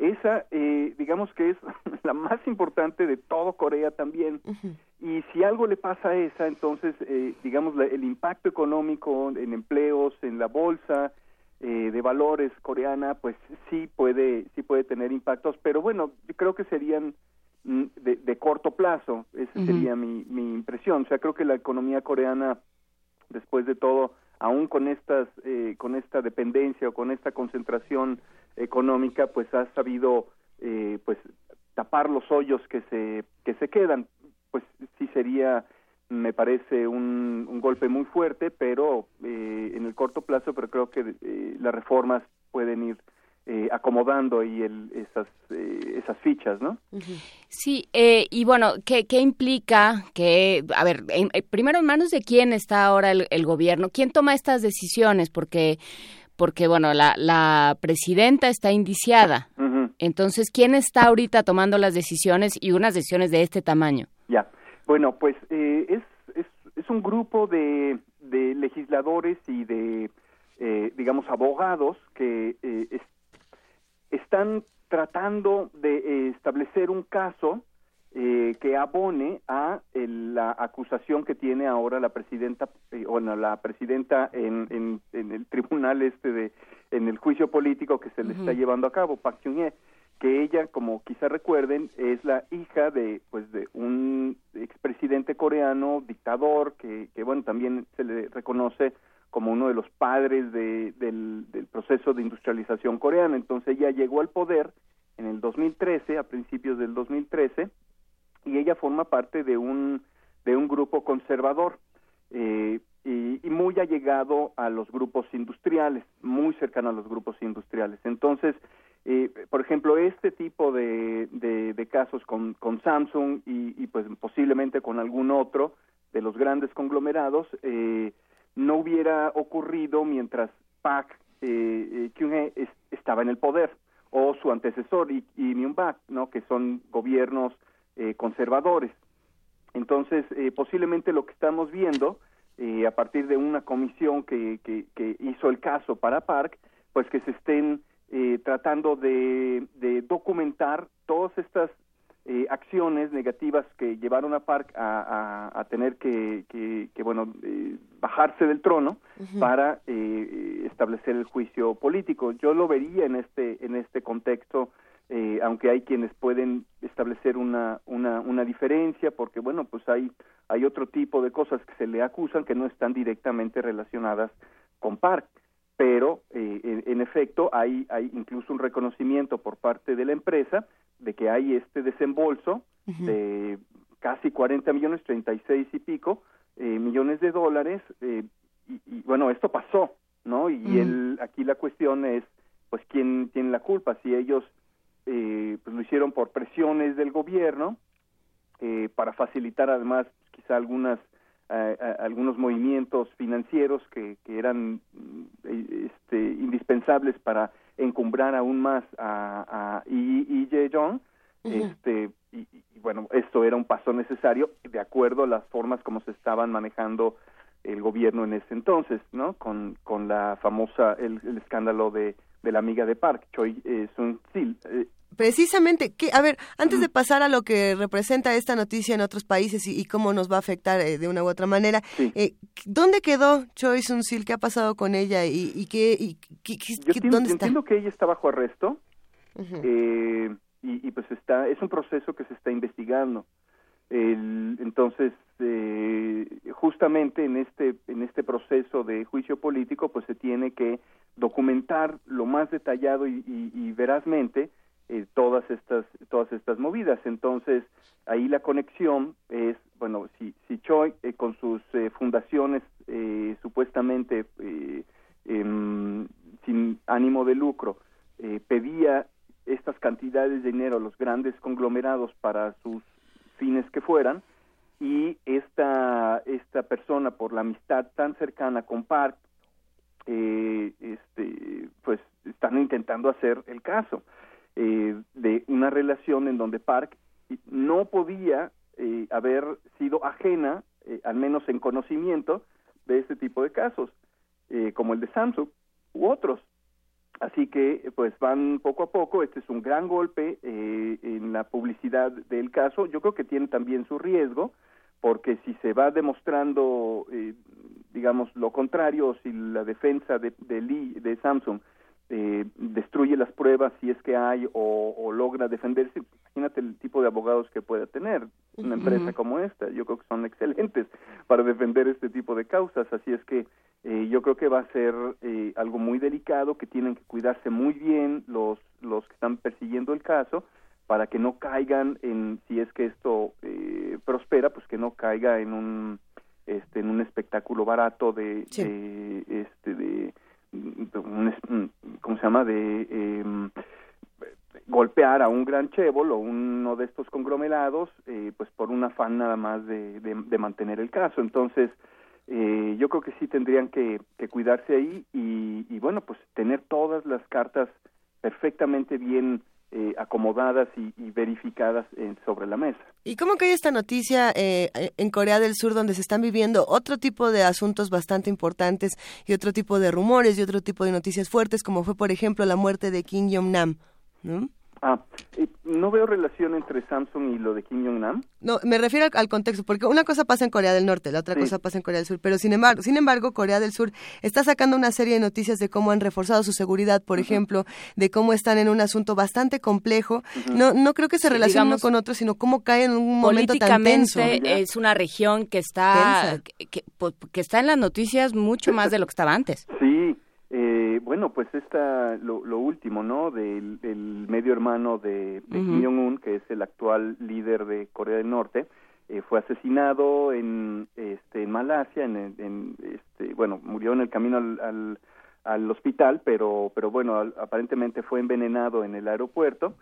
esa eh, digamos que es la más importante de todo Corea también. Y si algo le pasa a esa entonces eh, digamos el impacto económico en empleos en la bolsa eh, de valores coreana pues sí puede sí puede tener impactos. Pero bueno yo creo que serían mm, de, de corto plazo. Esa sería mi, mi impresión. O sea creo que la economía coreana después de todo aún con estas eh, con esta dependencia o con esta concentración económica pues ha sabido eh, pues tapar los hoyos que se que se quedan pues sí sería me parece un, un golpe muy fuerte pero eh, en el corto plazo pero creo que eh, las reformas pueden ir eh, acomodando ahí el, esas eh, esas fichas, ¿no? Sí, eh, y bueno, ¿qué, ¿qué, implica que, a ver, primero en manos de quién está ahora el, gobierno? ¿Quién toma estas decisiones? Porque porque bueno, la, la presidenta está indiciada. Entonces, ¿quién está ahorita tomando las decisiones y unas decisiones de este tamaño? Ya, bueno, pues eh, es, es, es, un grupo de, de legisladores y de, eh, digamos, abogados que eh, es, están tratando de establecer un caso eh, que abone a el, la acusación que tiene ahora la presidenta, eh, bueno, la presidenta en, en, en, el tribunal este de, en el juicio político que se le está llevando a cabo, Park chung que ella, como quizá recuerden, es la hija de, pues, de un expresidente coreano, dictador, que, que, bueno, también se le reconoce como uno de los padres de, del, del proceso de industrialización coreana. Entonces ella llegó al poder en el 2013, a principios del 2013, y ella forma parte de un de un grupo conservador eh, y, y, muy allegado a los grupos industriales, muy cercano a los grupos industriales. Entonces, eh, por ejemplo, este tipo de, de, casos con, con Samsung y, y, pues posiblemente con algún otro de los grandes conglomerados eh, no hubiera ocurrido mientras Park eh, eh estaba en el poder o su antecesor y, y Myung Bak, ¿no? que son gobiernos eh, conservadores. Entonces, eh, posiblemente lo que estamos viendo eh, a partir de una comisión que, que, que, hizo el caso para Park, pues que se estén eh, tratando de, de, documentar todas estas eh, acciones negativas que llevaron a Park a, a, tener que, que, bueno, eh, bajarse del trono para eh, establecer el juicio político. Yo lo vería en este, en este contexto, aunque hay quienes pueden establecer una, una, una diferencia, porque bueno, pues hay, hay otro tipo de cosas que se le acusan que no están directamente relacionadas con Park pero eh, en, efecto hay, hay incluso un reconocimiento por parte de la empresa de que hay este desembolso de casi 40 millones, 36 y pico eh, millones de dólares, eh, y, bueno, esto pasó, ¿no? Y el, aquí la cuestión es, pues, ¿quién tiene la culpa? Si ellos pues lo hicieron por presiones del gobierno, para facilitar además quizá algunas algunos movimientos financieros que, que eran mm, este, indispensables para encumbrar aún más a, a y Jong. este, y, bueno, esto era un paso necesario de acuerdo a las formas como se estaban manejando el gobierno en ese entonces, ¿no? Con, con la famosa, el, escándalo de, de la amiga de Park, Choi eh, Sun-sil. Eh, Precisamente, que, a ver, antes de pasar a lo que representa esta noticia en otros países y, cómo nos va a afectar eh, de una u otra manera, eh, ¿dónde quedó Choi Sun-sil? ¿Qué ha pasado con ella? ¿Y, y qué, y, Yo dónde está? entiendo que ella está bajo arresto eh, y, pues está, es un proceso que se está investigando. El, entonces, eh, justamente en este, en este proceso de juicio político, pues se tiene que documentar lo más detallado y, y verazmente eh, todas estas todas estas movidas. Entonces ahí la conexión es bueno si si Choi eh, con sus eh, fundaciones supuestamente em, sin ánimo de lucro pedía estas cantidades de dinero a los grandes conglomerados para sus fines que fueran y esta esta persona por la amistad tan cercana con Park este pues están intentando hacer el caso eh, de una relación en donde Park no podía eh, haber sido ajena, eh, al menos en conocimiento, de este tipo de casos, como el de Samsung u otros. Así que, pues van poco a poco. Este es un gran golpe en la publicidad del caso. Yo creo que tiene también su riesgo, porque si se va demostrando, digamos, lo contrario, si la defensa de, de, Lee, de Samsung eh, destruye las pruebas si es que hay o, logra defenderse, imagínate el tipo de abogados que pueda tener una empresa como esta. Yo creo que son excelentes para defender este tipo de causas, así es que eh, yo creo que va a ser eh, algo muy delicado, que tienen que cuidarse muy bien los, los que están persiguiendo el caso para que no caigan en, si es que esto prospera, pues que no caiga en un, este, en un espectáculo barato de, de este, de un, ¿cómo se llama? de eh, golpear a un gran chébol o uno de estos conglomerados, eh, pues por un afán nada más de, de, mantener el caso. Entonces, eh, yo creo que sí tendrían que, que cuidarse ahí y, y, bueno, pues tener todas las cartas perfectamente bien eh, acomodadas y, verificadas sobre la mesa. ¿Y cómo hay esta noticia eh, en Corea del Sur donde se están viviendo otro tipo de asuntos bastante importantes y otro tipo de rumores y otro tipo de noticias fuertes, como fue, por ejemplo, la muerte de Kim Jong-nam? Ah, eh, no veo relación entre Samsung y lo de Kim Jong-nam. No, me refiero al, contexto, porque una cosa pasa en Corea del Norte, la otra cosa pasa en Corea del Sur, pero sin embargo, sin embargo, Corea del Sur está sacando una serie de noticias de cómo han reforzado su seguridad, por ejemplo, de cómo están en un asunto bastante complejo. No no creo que se relacione con otro, sino cómo cae en un momento tan tenso. es una región que está que, que, está en las noticias mucho más de lo que estaba antes. Sí, eh, bueno, pues esta, lo, lo último, ¿no? Del, medio hermano de, Kim Jong-un, que es el actual líder de Corea del Norte, eh, fue asesinado en, este, en Malasia, en, en, este, bueno, murió en el camino al, al, hospital, pero, pero bueno, aparentemente fue envenenado en el aeropuerto.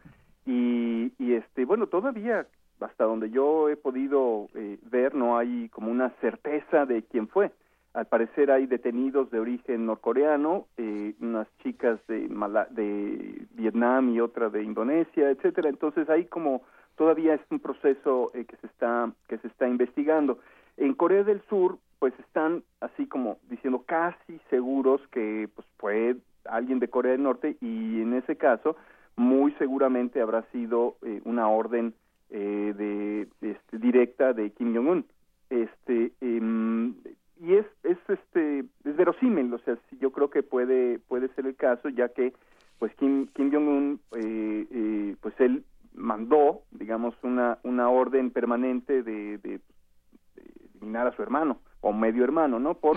Y, y este, bueno, todavía hasta donde yo he podido eh, ver no hay como una certeza de quién fue al parecer hay detenidos de origen norcoreano, eh, unas chicas de, de Vietnam y otra de Indonesia, etcétera. Entonces hay como todavía es un proceso eh, que se está que se está investigando. En Corea del Sur, pues están así como diciendo casi seguros que pues fue alguien de Corea del Norte y en ese caso muy seguramente habrá sido eh, una orden eh, de este, directa de Kim Jong Un este em, y es es este es verosímil o sea yo creo que puede puede ser el caso ya que pues Kim Kim Jong Un eh, pues él mandó digamos una una orden permanente de, de, eliminar a su hermano o medio hermano no por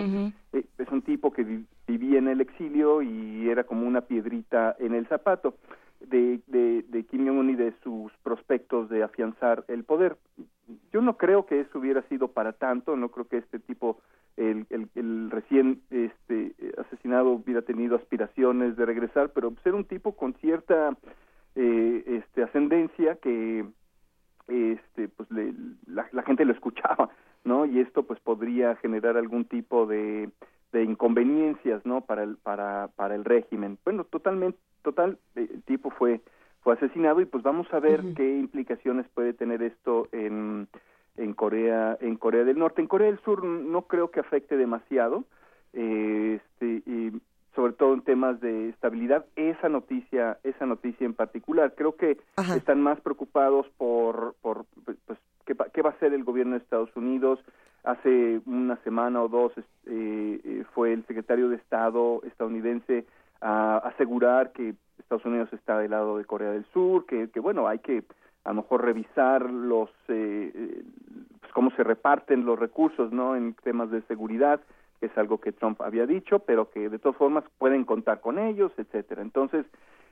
es un tipo que vivía en el exilio y era como una piedrita en el zapato de, de, de Kim Jong-un y de sus prospectos de afianzar el poder. Yo no creo que eso hubiera sido para tanto, no creo que este tipo, el, el, recién este, asesinado hubiera tenido aspiraciones de regresar, pero ser un tipo con cierta eh, este, ascendencia que este, pues la, la gente lo escuchaba, ¿no? Y esto pues podría generar algún tipo de de inconveniencias no para el para para el régimen. Bueno totalmente total eh, el tipo fue fue asesinado y pues vamos a ver qué implicaciones puede tener esto en en Corea en Corea del Norte. En Corea del Sur no creo que afecte demasiado eh, este y sobre todo en temas de estabilidad esa noticia esa noticia en particular. Creo que están más preocupados por por pues qué, qué va a hacer el gobierno de Estados Unidos. Hace una semana o dos eh, eh, fue el secretario de Estado estadounidense a asegurar que Estados Unidos está del lado de Corea del Sur, que, que bueno, hay que a lo mejor revisar los eh, eh, pues cómo se reparten los recursos, ¿no? En temas de seguridad, que es algo que Trump había dicho, pero que de todas formas pueden contar con ellos, etcétera. Entonces,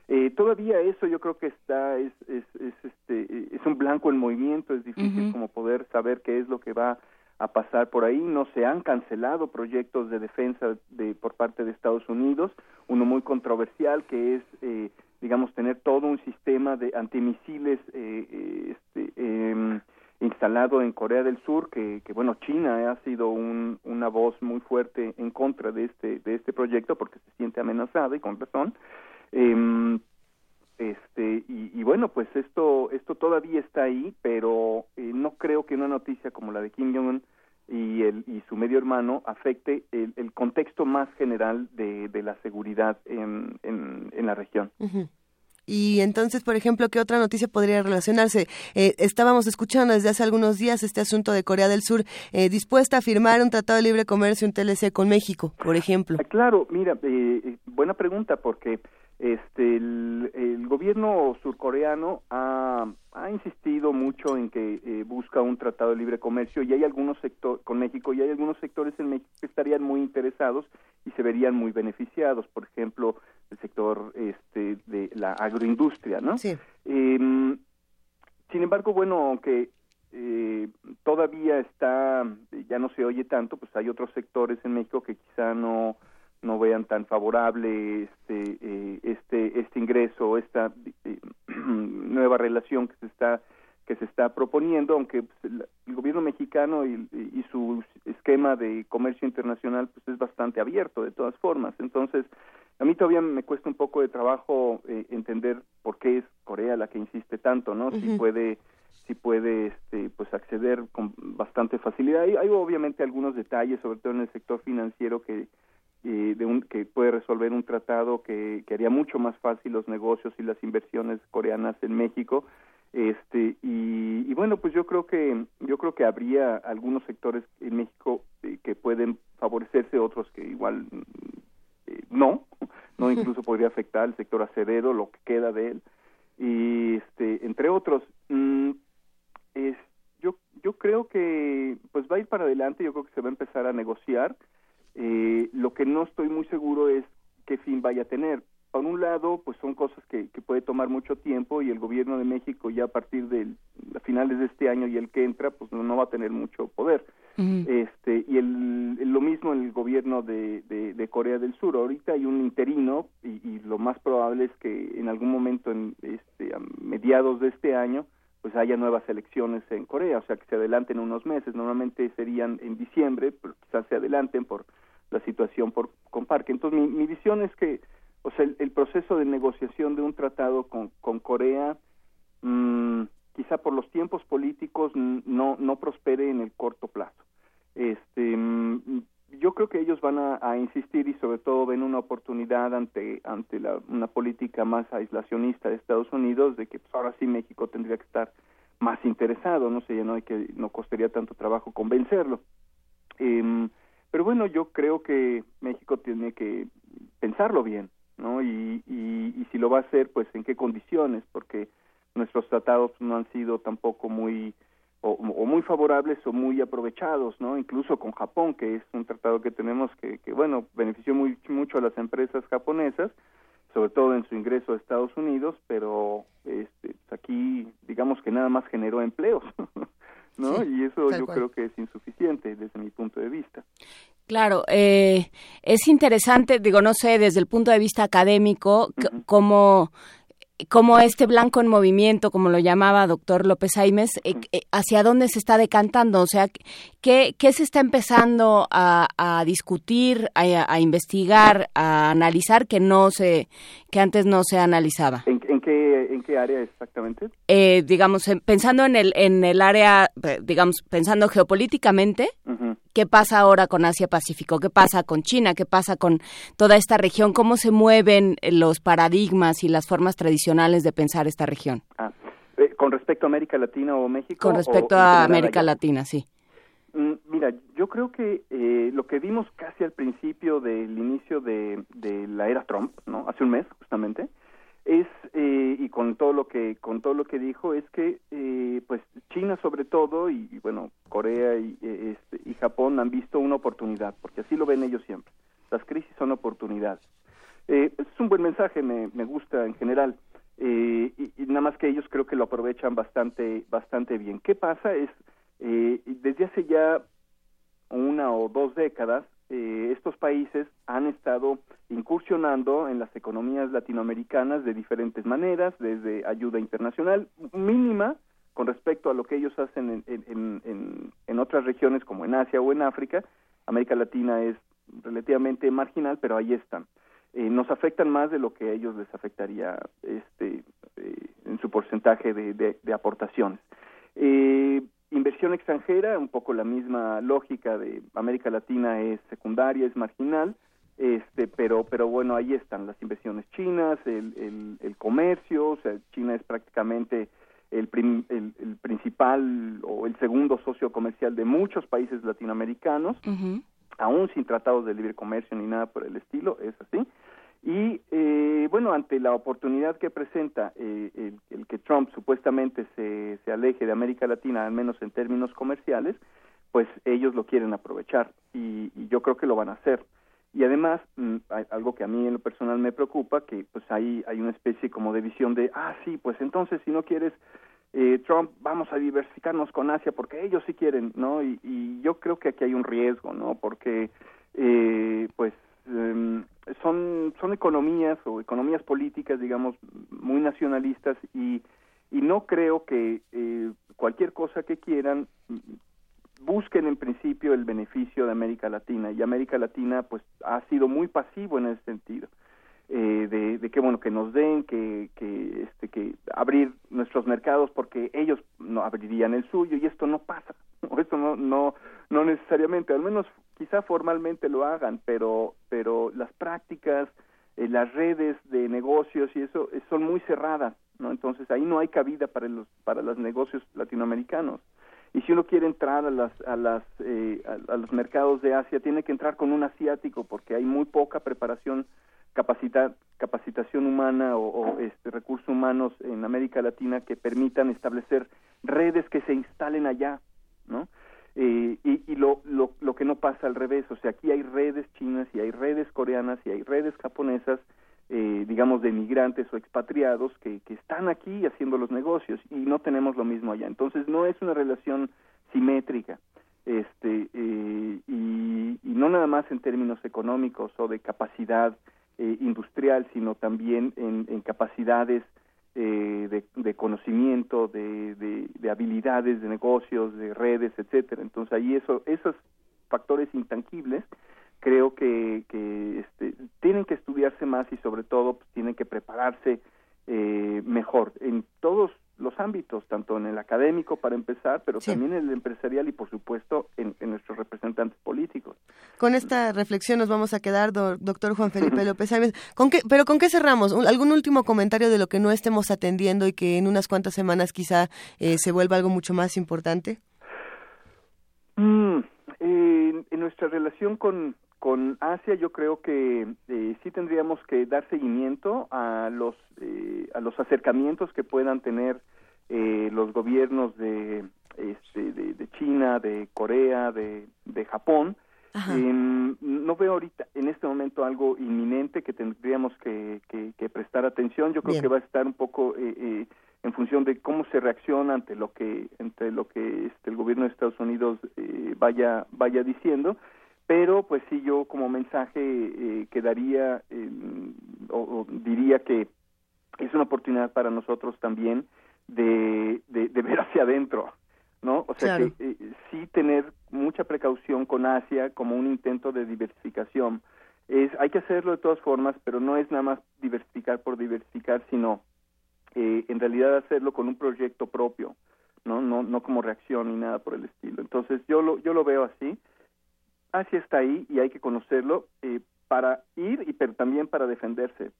eh, todavía eso yo creo que está es, es, es este es un blanco en movimiento, es difícil como poder saber qué es lo que va a pasar por ahí. No se han cancelado proyectos de defensa de, por parte de Estados Unidos. Uno muy controversial que es, eh, digamos, tener todo un sistema de antimisiles eh, eh este, em, instalado en Corea del Sur, que, bueno, China ha sido un, una voz muy fuerte en contra de este, de este proyecto porque se siente amenazada y con razón. Eh, este y, bueno pues esto esto todavía está ahí pero eh, no creo que una noticia como la de Kim Jong Un y el y su medio hermano afecte el, el contexto más general de, la seguridad en, en, en la región Y entonces, por ejemplo, ¿qué otra noticia podría relacionarse? Eh, estábamos escuchando desde hace algunos días este asunto de Corea del Sur eh, dispuesta a firmar un tratado de libre comercio, un TLC con México, por ejemplo. Ah, claro, mira, eh, buena pregunta porque este, el, gobierno surcoreano ha, ha, insistido mucho en que eh, busca un tratado de libre comercio y hay algunos sectores con México y hay algunos sectores en México que estarían muy interesados y se verían muy beneficiados, por ejemplo, el sector este de la agroindustria, ¿no? Sí. Em, sin embargo, bueno, aunque eh, todavía está, ya no se oye tanto, pues hay otros sectores en México que quizá no no vean tan favorable este eh, este este ingreso esta eh, nueva relación que se está que se está proponiendo aunque pues, el, gobierno mexicano y, y, su esquema de comercio internacional pues es bastante abierto de todas formas entonces a mí todavía me cuesta un poco de trabajo eh, entender por qué es Corea la que insiste tanto no si puede si puede este pues acceder con bastante facilidad. Hay, hay obviamente algunos detalles sobre todo en el sector financiero que de un, que puede resolver un tratado que, que, haría mucho más fácil los negocios y las inversiones coreanas en México. Este y, y, bueno pues yo creo que yo creo que habría algunos sectores en México eh, que pueden favorecerse otros que igual eh, no no incluso podría afectar al sector acerero lo que queda de él y este entre otros mm, es yo yo creo que pues va a ir para adelante yo creo que se va a empezar a negociar eh, lo que no estoy muy seguro es qué fin vaya a tener. Por un lado, pues son cosas que, que puede tomar mucho tiempo y el gobierno de México ya a partir de finales de este año y el que entra, pues no, va a tener mucho poder. Este y el, lo mismo en el gobierno de, de, Corea del Sur. Ahorita hay un interino y, lo más probable es que en algún momento, en este, a mediados de este año, pues haya nuevas elecciones en Corea, o sea que se adelanten unos meses. Normalmente serían en diciembre, pero quizás se adelanten por la situación por, con Parque. Entonces, mi, mi visión es que o sea, el, proceso de negociación de un tratado con, con Corea, mmm, quizá por los tiempos políticos, no, no prospere en el corto plazo. Este, mm, yo creo que ellos van a, insistir y sobre todo ven una oportunidad ante ante la, una política más aislacionista de Estados Unidos de que pues, ahora sí México tendría que estar más interesado, no sé, ya no hay que no costaría tanto trabajo convencerlo. Em, pero bueno, yo creo que México tiene que pensarlo bien, ¿no? Y, y, si lo va a hacer, pues en qué condiciones, porque nuestros tratados no han sido tampoco muy o, muy favorables o muy aprovechados, ¿no? Incluso con Japón, que es un tratado que tenemos que, que bueno, benefició muy, mucho a las empresas japonesas, sobre todo en su ingreso a Estados Unidos, pero este, pues aquí digamos que nada más generó empleos, ¿no? y eso yo creo que es insuficiente desde mi punto de vista. Claro, eh, es interesante, digo, no sé, desde el punto de vista académico, cómo como este blanco en movimiento, como lo llamaba doctor López Aimes, eh, eh, hacia dónde se está decantando, o sea, qué, qué se está empezando a, discutir, a, investigar, a analizar que no se, que antes no se analizaba. ¿En, qué, en qué área exactamente? Eh, digamos, pensando en el, en el área, digamos, pensando geopolíticamente, ¿qué pasa ahora con Asia Pacífico? ¿Qué pasa con China? ¿Qué pasa con toda esta región? ¿Cómo se mueven los paradigmas y las formas tradicionales de pensar esta región? Ah, eh, ¿Con respecto a América Latina o México? Con respecto a América Latina, sí. Mm, mira, yo creo que eh, lo que vimos casi al principio del inicio de, de la era Trump, ¿no? Hace un mes, justamente, es eh, y con todo lo que con todo lo que dijo es que eh, pues China sobre todo y, bueno Corea y, eh, este, y Japón han visto una oportunidad porque así lo ven ellos siempre. Las crisis son oportunidades. Es un buen mensaje me, me gusta en general y, y, nada más que ellos creo que lo aprovechan bastante bastante bien. Qué pasa es desde hace ya una o dos décadas eh, estos países han estado incursionando en las economías latinoamericanas de diferentes maneras, desde ayuda internacional mínima con respecto a lo que ellos hacen en, otras regiones como en Asia o en África. América Latina es relativamente marginal, pero ahí están. Eh, nos afectan más de lo que a ellos les afectaría este, eh, en su porcentaje de, de aportaciones. Eh, Inversión extranjera, un poco la misma lógica de América Latina es secundaria, es marginal, este, pero, pero bueno, ahí están las inversiones chinas, el, el, comercio, o sea, China es prácticamente el, el, principal o el segundo socio comercial de muchos países latinoamericanos, aún sin tratados de libre comercio ni nada por el estilo, es así. Y eh, bueno, ante la oportunidad que presenta eh, el, que Trump supuestamente se, se aleje de América Latina, al menos en términos comerciales, pues ellos lo quieren aprovechar y, yo creo que lo van a hacer. Y además, mm, algo que a mí en lo personal me preocupa, que pues hay, hay una especie como de visión de, ah, sí, pues entonces si no quieres eh, Trump, vamos a diversificarnos con Asia porque ellos sí quieren, ¿no? Y, y yo creo que aquí hay un riesgo, ¿no? Porque, eh, pues, eh, son, son economías o economías políticas, digamos, muy nacionalistas y, y no creo que eh, cualquier cosa que quieran busquen en principio el beneficio de América Latina. Y América Latina pues ha sido muy pasivo en ese sentido. Eh, de, de, que bueno que nos den que que este que abrir nuestros mercados porque ellos no abrirían el suyo. Y esto no pasa esto no no no necesariamente. Al menos quizá formalmente lo hagan, pero, pero las prácticas, eh, las redes de negocios y eso eh, son muy cerradas, ¿no? Entonces ahí no hay cabida para los, para los negocios latinoamericanos. Y si uno quiere entrar a, las, a, las, eh, a, los mercados de Asia, tiene que entrar con un asiático porque hay muy poca preparación, capacita, capacitación humana o, o este, recursos humanos en América Latina que permitan establecer redes que se instalen allá, ¿no? Eh, y, y lo, lo, lo, que no pasa al revés, o sea, aquí hay redes chinas y hay redes coreanas y hay redes japonesas, eh, digamos, de migrantes o expatriados que, que están aquí haciendo los negocios y no tenemos lo mismo allá. Entonces, no es una relación simétrica este eh, y, no nada más en términos económicos o de capacidad eh, industrial, sino también en capacidades eh, de, conocimiento, de, de, habilidades de negocios, de redes, etcétera. Entonces ahí eso, esos factores intangibles creo que, que este, tienen que estudiarse más y sobre todo pues, tienen que prepararse eh, mejor en todos los ámbitos, tanto en el académico para empezar, pero también en el empresarial y por supuesto en, nuestros representantes políticos. Con esta reflexión nos vamos a quedar, doctor Juan Felipe López ¿Con qué, ¿Pero con qué cerramos? ¿Algún último comentario de lo que no estemos atendiendo y que en unas cuantas semanas quizá eh, se vuelva algo mucho más importante? Mm, en nuestra relación con, con Asia yo creo que eh, sí tendríamos que dar seguimiento a los eh, a los acercamientos que puedan tener eh, los gobiernos de, este, de, China, de Corea, de, de Japón. Em, no veo ahorita en este momento algo inminente que tendríamos que, que, prestar atención. Yo creo que va a estar un poco en función de cómo se reacciona ante lo que ante lo que este, el gobierno de Estados Unidos vaya vaya diciendo pero pues sí yo como mensaje eh, quedaría o, diría que es una oportunidad para nosotros también de, de, ver hacia adentro no o sea que eh, sí tener mucha precaución con Asia como un intento de diversificación. Es hay que hacerlo de todas formas pero no es nada más diversificar por diversificar sino eh, en realidad hacerlo con un proyecto propio no no no como reacción ni nada por el estilo. Entonces yo lo yo lo veo así Asia está ahí y hay que conocerlo eh, para ir y pero también para defenderse.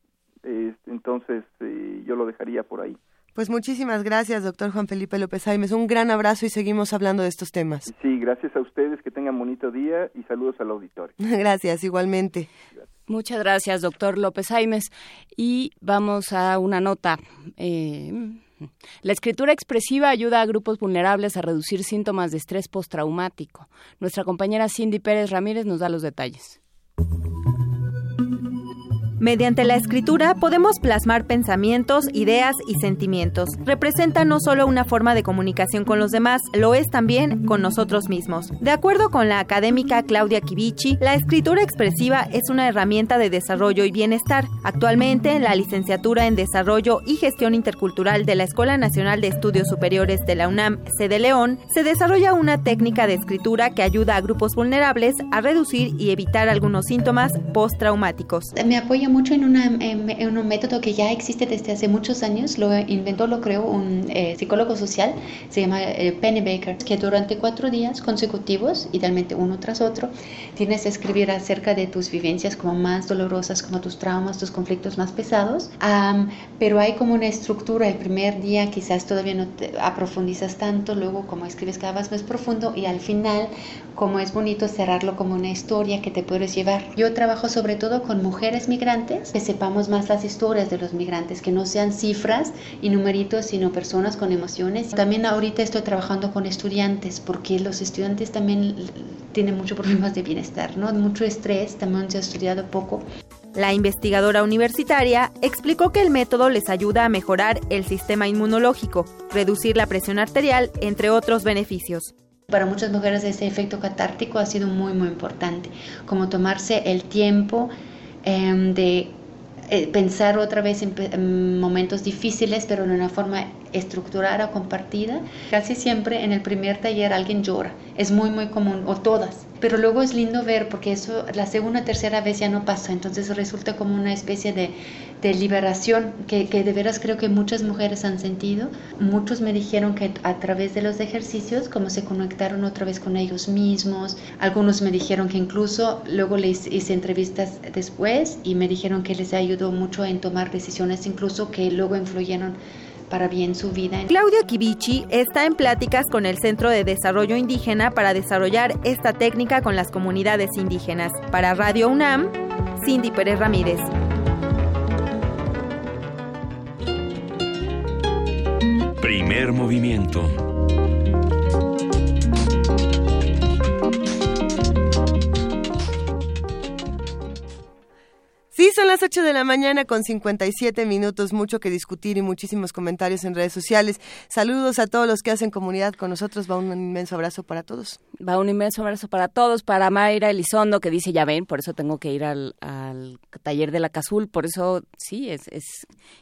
entonces eh, yo lo dejaría por ahí. Pues muchísimas gracias, doctor Juan Felipe López Aimes. Un gran abrazo y seguimos hablando de estos temas. Sí, gracias a ustedes, que tengan bonito día y saludos al auditorio. gracias, igualmente. Muchas gracias, doctor López Aimes. Y vamos a una nota. Eh, la escritura expresiva ayuda a grupos vulnerables a reducir síntomas de estrés postraumático. Nuestra compañera Cindy Pérez Ramírez nos da los detalles. Mediante la escritura podemos plasmar pensamientos, ideas y sentimientos. Representa no solo una forma de comunicación con los demás, lo es también con nosotros mismos. De acuerdo con la académica Claudia Kivici, la escritura expresiva es una herramienta de desarrollo y bienestar. Actualmente, en la licenciatura en Desarrollo y Gestión Intercultural de la Escuela Nacional de Estudios Superiores de la UNAM, sede León, se desarrolla una técnica de escritura que ayuda a grupos vulnerables a reducir y evitar algunos síntomas postraumáticos. Me apoyo mucho en, un método que ya existe desde hace muchos años, lo inventó, lo creó un eh, psicólogo social, se llama eh, Penny Baker, que durante cuatro días consecutivos, idealmente uno tras otro, tienes que escribir acerca de tus vivencias como más dolorosas, como tus traumas, tus conflictos más pesados, pero hay como una estructura, el primer día quizás todavía no te aprofundizas tanto, luego como escribes cada vez más profundo y al final como es bonito cerrarlo como una historia que te puedes llevar. Yo trabajo sobre todo con mujeres migrantes, que sepamos más las historias de los migrantes, que no sean cifras y numeritos, sino personas con emociones. También ahorita estoy trabajando con estudiantes, porque los estudiantes también tienen muchos problemas de bienestar, ¿no? Mucho estrés, también se ha estudiado poco. La investigadora universitaria explicó que el método les ayuda a mejorar el sistema inmunológico, reducir la presión arterial, entre otros beneficios. Para muchas mujeres ese efecto catártico ha sido muy muy importante, como tomarse el tiempo Em, de eh, pensar otra vez en, momentos difíciles, pero en una forma estructurada compartida. Casi siempre en el primer taller alguien llora, es muy muy común, o todas. Pero luego es lindo ver porque eso la segunda, tercera vez ya no pasa, entonces resulta como una especie de, de liberación que, que, de veras creo que muchas mujeres han sentido. Muchos me dijeron que a través de los ejercicios como se conectaron otra vez con ellos mismos. Algunos me dijeron que incluso luego les hice entrevistas después y me dijeron que les ayudó mucho en tomar decisiones incluso que luego influyeron para bien su vida. Claudia Kibichi está en pláticas con el Centro de Desarrollo Indígena para desarrollar esta técnica con las comunidades indígenas. Para Radio UNAM, Cindy Pérez Ramírez. Primer movimiento Sí, son las 8 de la mañana con 57 minutos, mucho que discutir y muchísimos comentarios en redes sociales. Saludos a todos los que hacen comunidad con nosotros. Va un inmenso abrazo para todos. Va un inmenso abrazo para todos, para Mayra Elizondo, que dice, ya ven, por eso tengo que ir al, taller de la Cazul. Por eso, sí, es, es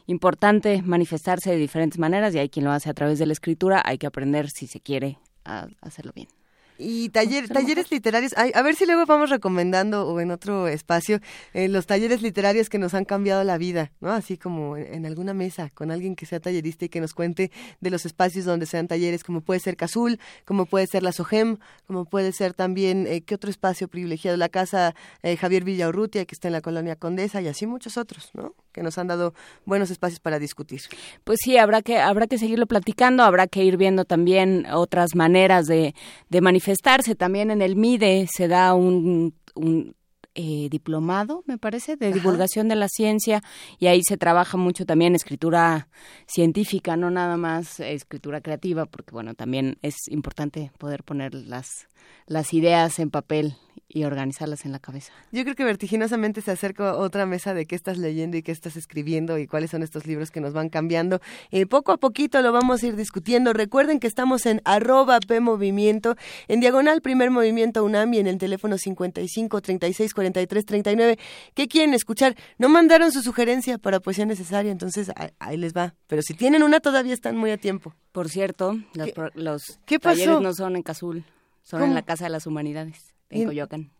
importante manifestarse de diferentes maneras y hay quien lo hace a través de la escritura. Hay que aprender, si se quiere, a hacerlo bien. Y talleres literarios, a ver si luego vamos recomendando o en otro espacio eh, los talleres literarios que nos han cambiado la vida, ¿no? Así como en, alguna mesa con alguien que sea tallerista y que nos cuente de los espacios donde sean talleres, como puede ser Cazul, como puede ser la SOGEM, como puede ser también, eh, ¿qué otro espacio privilegiado? La Casa eh, Javier Villaurrutia, que está en la Colonia Condesa y así muchos otros, ¿no? Que nos han dado buenos espacios para discutir. Pues sí, habrá que, habrá que seguirlo platicando, habrá que ir viendo también otras maneras de, de manifestarse. También en el MIDE se da un, un eh, diplomado, me parece, de divulgación de la ciencia y ahí se trabaja mucho también escritura científica, no nada más escritura creativa, porque bueno, también es importante poder poner las, las ideas en papel y organizarlas en la cabeza. Yo creo que vertiginosamente se acerca otra mesa de qué estás leyendo y qué estás escribiendo y cuáles son estos libros que nos van cambiando. Eh, poco a poquito lo vamos a ir discutiendo. Recuerden que estamos en arroba PMovimiento, en diagonal primer movimiento UNAM y en el teléfono 55 36 43 39. ¿Qué quieren escuchar? No mandaron su sugerencia para poesía necesaria, entonces ahí les va. Pero si tienen una todavía están muy a tiempo. Por cierto, los, los talleres no son en Cazul, son en la Casa de las Humanidades en Coyoacán.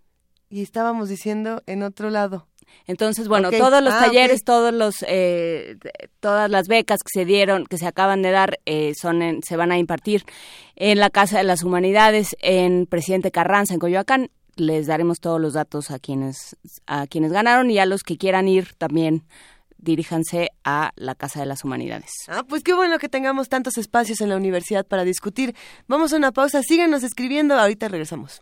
Y estábamos diciendo en otro lado. Entonces, bueno, todos los ah, talleres, todos los, eh, todas las becas que se dieron, que se acaban de dar, eh, son se van a impartir en la Casa de las Humanidades, en Presidente Carranza, en Coyoacán. Les daremos todos los datos a quienes, a quienes ganaron y a los que quieran ir también diríjanse a la Casa de las Humanidades. Ah, pues qué bueno que tengamos tantos espacios en la universidad para discutir. Vamos a una pausa, síganos escribiendo, ahorita regresamos.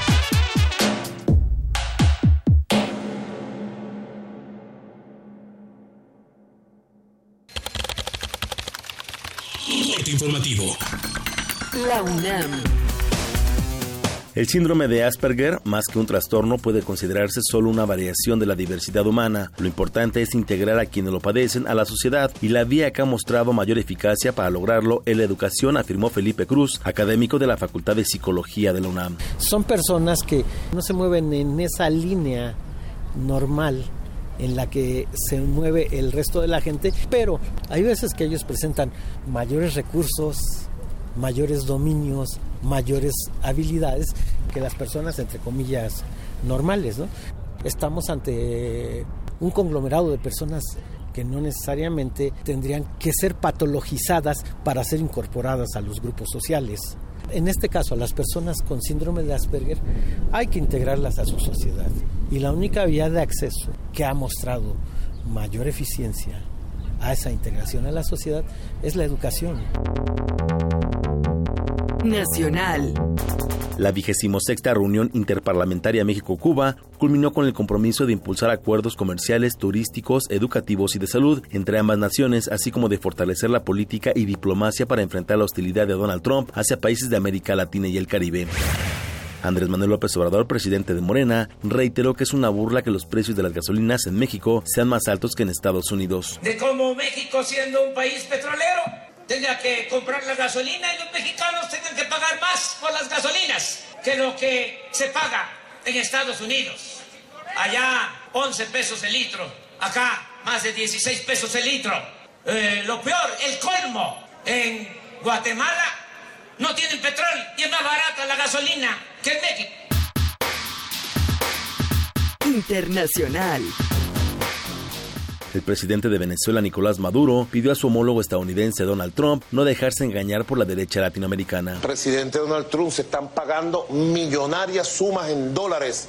Informativo. La UNAM. El síndrome de Asperger, más que un trastorno, puede considerarse solo una variación de la diversidad humana. Lo importante es integrar a quienes lo padecen a la sociedad y la vía que ha mostrado mayor eficacia para lograrlo es la educación, afirmó Felipe Cruz, académico de la Facultad de Psicología de la UNAM. Son personas que no se mueven en esa línea normal en la que se mueve el resto de la gente, pero hay veces que ellos presentan mayores recursos, mayores dominios, mayores habilidades que las personas, entre comillas, normales. ¿no? Estamos ante un conglomerado de personas que no necesariamente tendrían que ser patologizadas para ser incorporadas a los grupos sociales. En este caso, a las personas con síndrome de Asperger hay que integrarlas a su sociedad. Y la única vía de acceso que ha mostrado mayor eficiencia a esa integración a la sociedad es la educación. Nacional. La vigésimo sexta reunión interparlamentaria México-Cuba culminó con el compromiso de impulsar acuerdos comerciales, turísticos, educativos y de salud entre ambas naciones, así como de fortalecer la política y diplomacia para enfrentar la hostilidad de Donald Trump hacia países de América Latina y el Caribe. Andrés Manuel López Obrador, presidente de Morena, reiteró que es una burla que los precios de las gasolinas en México sean más altos que en Estados Unidos. De cómo México, siendo un país petrolero, tenga que comprar la gasolina y los mexicanos tengan que pagar más por las gasolinas que lo que se paga en Estados Unidos. Allá 11 pesos el litro, acá más de 16 pesos el litro. Eh, lo peor, el colmo, en Guatemala no tienen petróleo y es más barata la gasolina que en México. Internacional. El presidente de Venezuela, Nicolás Maduro, pidió a su homólogo estadounidense Donald Trump no dejarse engañar por la derecha latinoamericana. Presidente Donald Trump, se están pagando millonarias sumas en dólares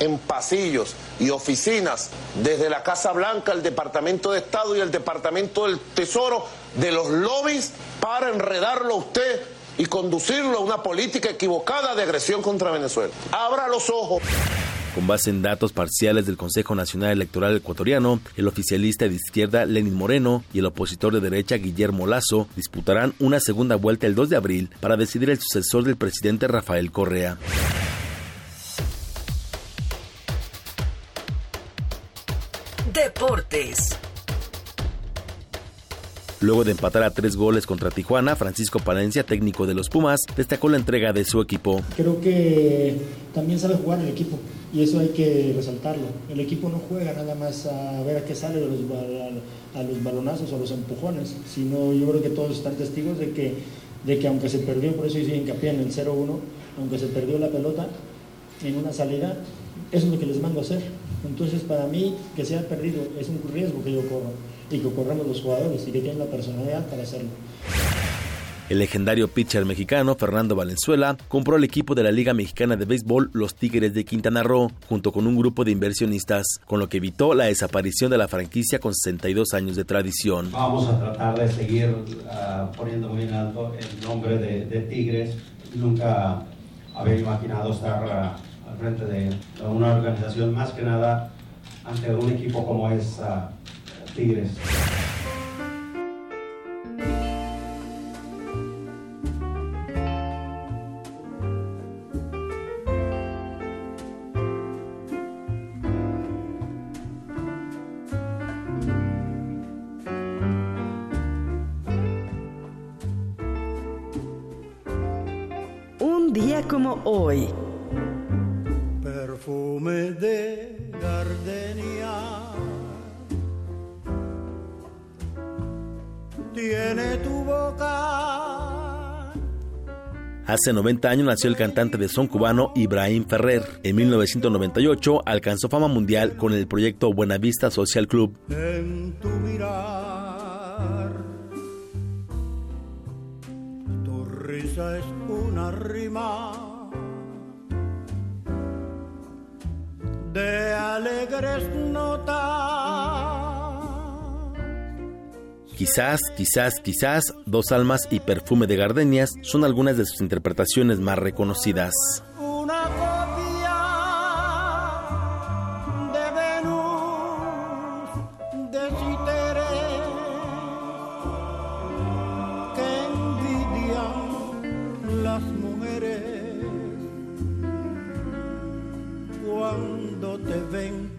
en pasillos y oficinas, desde la Casa Blanca, el Departamento de Estado y el Departamento del Tesoro, de los lobbies para enredarlo a usted y conducirlo a una política equivocada de agresión contra Venezuela. Abra los ojos. Con base en datos parciales del Consejo Nacional Electoral Ecuatoriano, el oficialista de izquierda Lenin Moreno y el opositor de derecha Guillermo Lazo disputarán una segunda vuelta el 2 de abril para decidir el sucesor del presidente Rafael Correa. Deportes. Luego de empatar a tres goles contra Tijuana, Francisco Palencia, técnico de los Pumas, destacó la entrega de su equipo. Creo que también sabe jugar el equipo y eso hay que resaltarlo. El equipo no juega nada más a ver a qué sale de los, a, los balonazos o los empujones, sino yo creo que todos están testigos de que, de que aunque se perdió, por eso hice hincapié en el 0-1, aunque se perdió la pelota en una salida, eso es lo que les mando a hacer. Entonces para mí que se ha perdido es un riesgo que yo corro y que corremos los jugadores y que tienen la personalidad para hacerlo. El legendario pitcher mexicano Fernando Valenzuela compró el equipo de la Liga Mexicana de Béisbol Los Tigres de Quintana Roo junto con un grupo de inversionistas, con lo que evitó la desaparición de la franquicia con 62 años de tradición. Vamos a tratar de seguir uh, poniendo muy en alto el nombre de, de Tigres. Nunca había imaginado estar uh, al frente de una organización, más que nada ante un equipo como es uh, Tigres. Hoy. Perfume de gardenia tiene tu boca. Hace 90 años nació el cantante de son cubano Ibrahim Ferrer. En 1998 alcanzó fama mundial con el proyecto Buenavista Social Club. En tu mirar, tu risa es una rima de alegres notas Quizás, quizás, quizás, Dos Almas y Perfume de Gardenias son algunas de sus interpretaciones más reconocidas. Una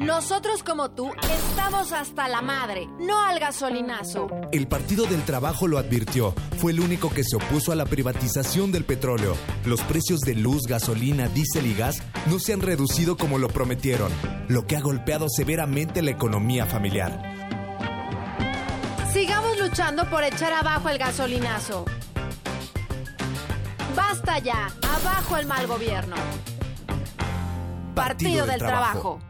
Nosotros como tú estamos hasta la madre, no al gasolinazo. El Partido del Trabajo lo advirtió. Fue el único que se opuso a la privatización del petróleo. Los precios de luz, gasolina, diésel y gas no se han reducido como lo prometieron, lo que ha golpeado severamente la economía familiar. Sigamos luchando por echar abajo el gasolinazo. Basta ya, abajo el mal gobierno. Partido, Partido del, del, Trabajo. Trabajo.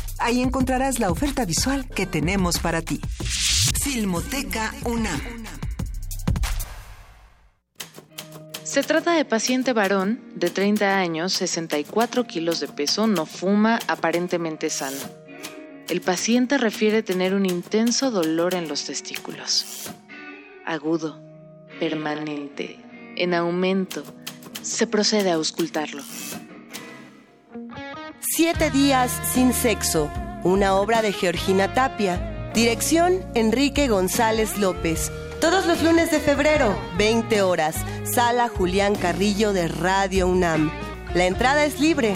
Ahí encontrarás la oferta visual que tenemos para ti. Filmoteca UNAM. Se trata de paciente varón de 30 años, 64 kilos de peso, no fuma, aparentemente sano. El paciente refiere tener un intenso dolor en los testículos. Agudo, permanente, en aumento. Se procede a auscultarlo. Siete días sin sexo, una obra de Georgina Tapia. Dirección Enrique González López. Todos los lunes de febrero, 20 horas, Sala Julián Carrillo de Radio UNAM. La entrada es libre.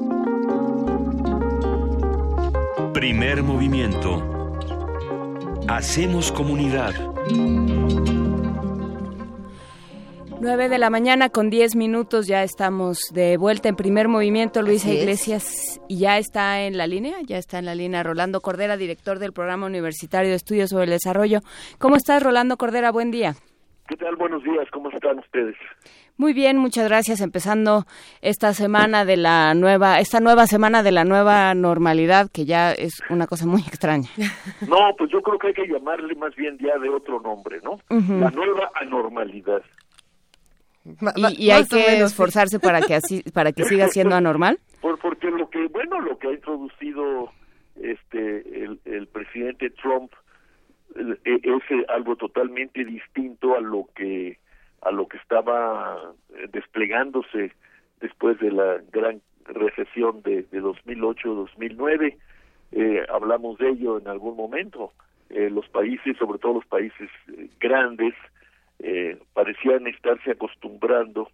Primer movimiento. Hacemos comunidad. 9 de la mañana con 10 minutos ya estamos de vuelta en primer movimiento. Luisa Así. Iglesias y ya está en la línea, ya está en la línea Rolando Cordera, director del Programa Universitario de Estudios sobre el Desarrollo. ¿Cómo estás, Rolando Cordera? Buen día. ¿Qué tal? Buenos días, ¿cómo están ustedes? Muy bien, muchas gracias. Empezando esta semana de la nueva, esta nueva semana de la nueva normalidad, que ya es una cosa muy extraña. No, pues yo creo que hay que llamarle más bien ya de otro nombre, ¿no? La nueva anormalidad. Y, y hay que esforzarse para que así, para que siga siendo anormal. Por, porque lo que, bueno, lo que ha introducido este el, el presidente Trump eh, es algo totalmente distinto a lo que a lo que estaba eh, desplegándose después de la gran recesión de, de 2008-2009. Eh, hablamos de ello en algún momento. Eh, los países, sobre todo los países eh, grandes, parecían estarse acostumbrando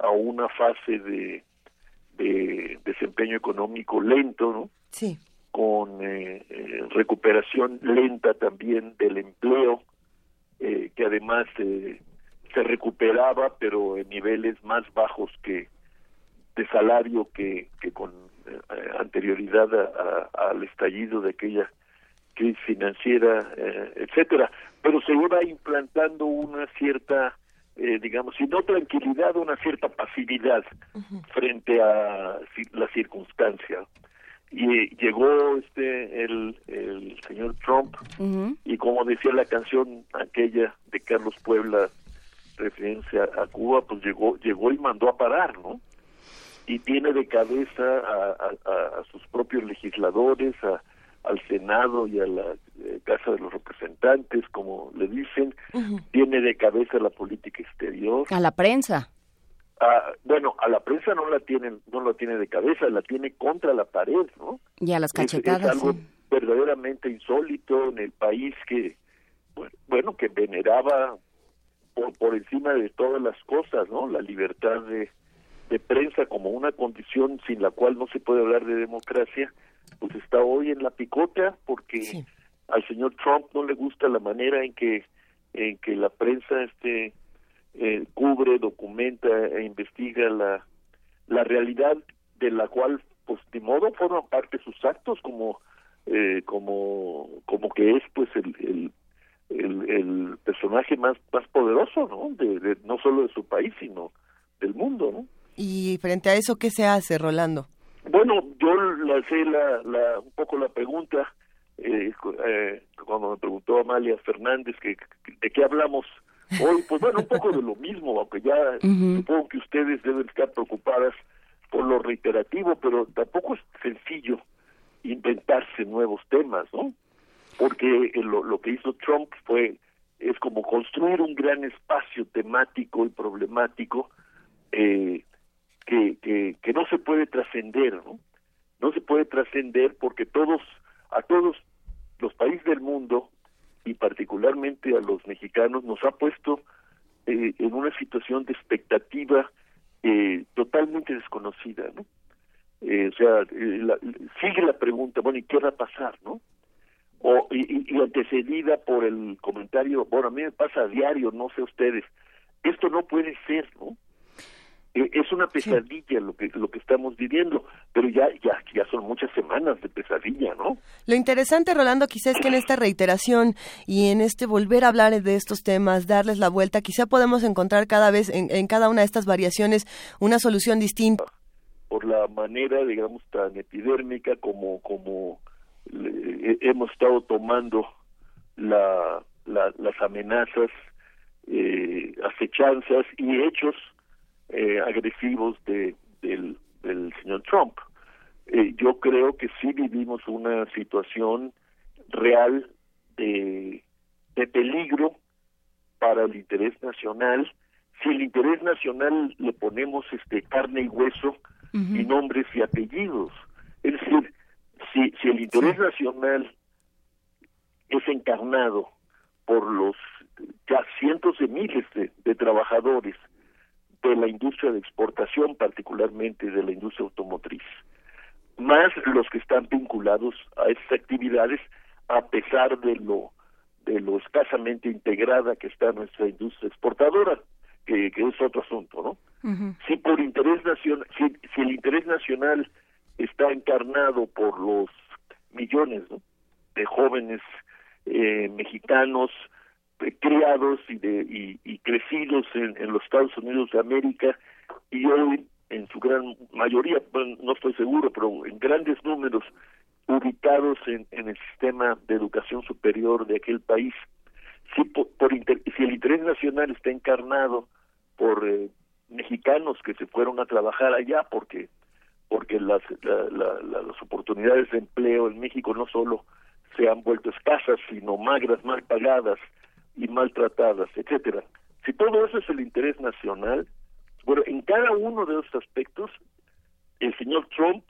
a una fase de, de desempeño económico lento, ¿no? Sí. con recuperación lenta también del empleo, eh, que además eh, se recuperaba, pero en niveles más bajos que de salario que, que con eh, anterioridad a- a- al estallido de aquella crisis financiera, eh, etcétera. Pero se iba implantando una cierta, eh, digamos, si no tranquilidad, una cierta pasividad frente a la circunstancia. Y eh, llegó este el, el señor Trump y como decía la canción aquella de Carlos Puebla referencia a Cuba pues llegó llegó y mandó a parar no y tiene de cabeza a, a- a- a sus propios legisladores a- al Senado y a la eh, Casa de los Representantes como le dicen tiene de cabeza la política exterior A la prensa. Ah, bueno, a la prensa no la tienen, no la tiene de cabeza, la tiene contra la pared, ¿no? Y a las Es- Es, cachetadas. algo sí. verdaderamente insólito en el país que, bu- bueno, que veneraba por, por encima de todas las cosas, ¿no? La libertad de, de prensa como una condición sin la cual no se puede hablar de democracia, pues está hoy en la picota porque al señor Trump no le gusta la manera en que en que la prensa este eh, cubre, documenta e investiga la, la realidad de la cual, pues de modo forman parte sus actos, como eh, como como que es pues el, el el, personaje más más poderoso no de, no solo de su país sino del mundo no y frente a eso qué se hace Rolando bueno yo lancé la, la un poco la pregunta eh, eh, cuando me preguntó Amalia Fernández que de qué hablamos hoy pues bueno un poco de lo mismo aunque ya supongo que ustedes deben estar preocupadas por lo reiterativo pero tampoco es sencillo inventarse nuevos temas no porque lo, lo que hizo Trump fue es como construir un gran espacio temático y problemático eh, que, que, no se puede trascender, ¿no? No se puede trascender porque todos, a todos los países del mundo y particularmente a los mexicanos nos ha puesto eh, en una situación de expectativa eh, totalmente desconocida, ¿no? Eh, o sea, sigue la pregunta, bueno, ¿y qué va a pasar, no? O, y, y, antecedida por el comentario, bueno, a mí me pasa a diario, no sé ustedes, esto no puede ser, ¿no? E, es una pesadilla lo que lo que estamos viviendo, pero ya ya ya son muchas semanas de pesadilla, ¿no? Lo interesante, Rolando, quizá es que en esta reiteración y en este volver a hablar de estos temas, darles la vuelta, quizá podemos encontrar cada vez en, en cada una de estas variaciones una solución distinta. Por la manera, digamos, tan epidérmica como como hemos estado tomando la, las amenazas, eh, acechanzas y hechos eh, agresivos de, del, del señor Trump. Eh, yo creo que sí vivimos una situación real de, de peligro para el interés nacional. Si el interés nacional le ponemos este carne y hueso y nombres y apellidos, es decir, si, si el interés nacional es encarnado por los ya cientos de miles de, trabajadores de la industria de exportación, particularmente de la industria automotriz, más los que están vinculados a esas actividades, a pesar de lo de lo escasamente integrada que está nuestra industria exportadora, que, que es otro asunto, ¿no? Si por interés nacional, si, si el interés nacional está encarnado por los millones de jóvenes eh, mexicanos eh, criados y, de, y, crecidos en, los Estados Unidos de América y hoy en su gran mayoría, no estoy seguro, pero en grandes números ubicados en, en el sistema de educación superior de aquel país. Si, por, si el interés nacional está encarnado por eh, mexicanos que se fueron a trabajar allá porque porque las, las oportunidades de empleo en México no solo se han vuelto escasas, sino magras, mal pagadas y maltratadas, etcétera. Si todo eso es el interés nacional, bueno, en cada uno de esos aspectos, el señor Trump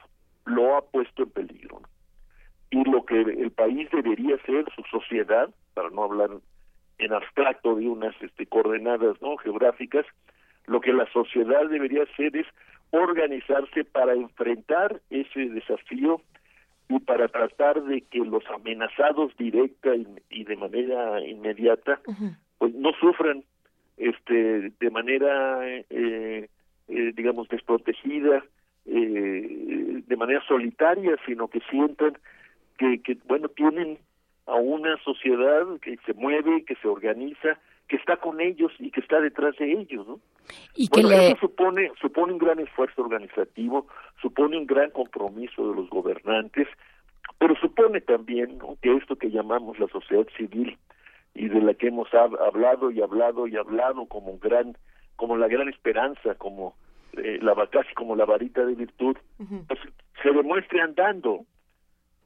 lo ha puesto en peligro. Y lo que el país debería ser, su sociedad, para no hablar en abstracto de unas este, coordenadas no geográficas, lo que la sociedad debería ser es organizarse para enfrentar ese desafío y para tratar de que los amenazados directa y, de manera inmediata pues no sufran este de manera eh, eh, digamos desprotegida eh, de manera solitaria sino que sientan que, que bueno tienen a una sociedad que se mueve que se organiza que está con ellos y que está detrás de ellos, ¿no? Y que eso supone supone un gran esfuerzo organizativo, supone un gran compromiso de los gobernantes, pero supone también que esto que llamamos la sociedad civil y de la que hemos hablado y hablado y hablado como gran como la gran esperanza, como eh, la casi como la varita de virtud, pues, se demuestre andando,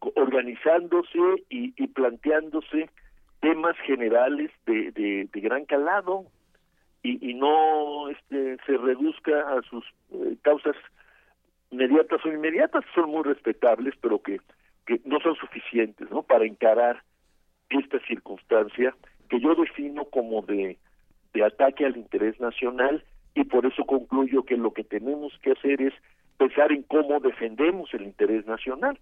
organizándose y, y planteándose temas generales de, de, de gran calado y, y, no este, se reduzca a sus eh, causas inmediatas o inmediatas, son muy respetables, pero que, no son suficientes ¿no? para encarar esta circunstancia que yo defino como de, de ataque al interés nacional y por eso concluyo que lo que tenemos que hacer es pensar en cómo defendemos el interés nacional.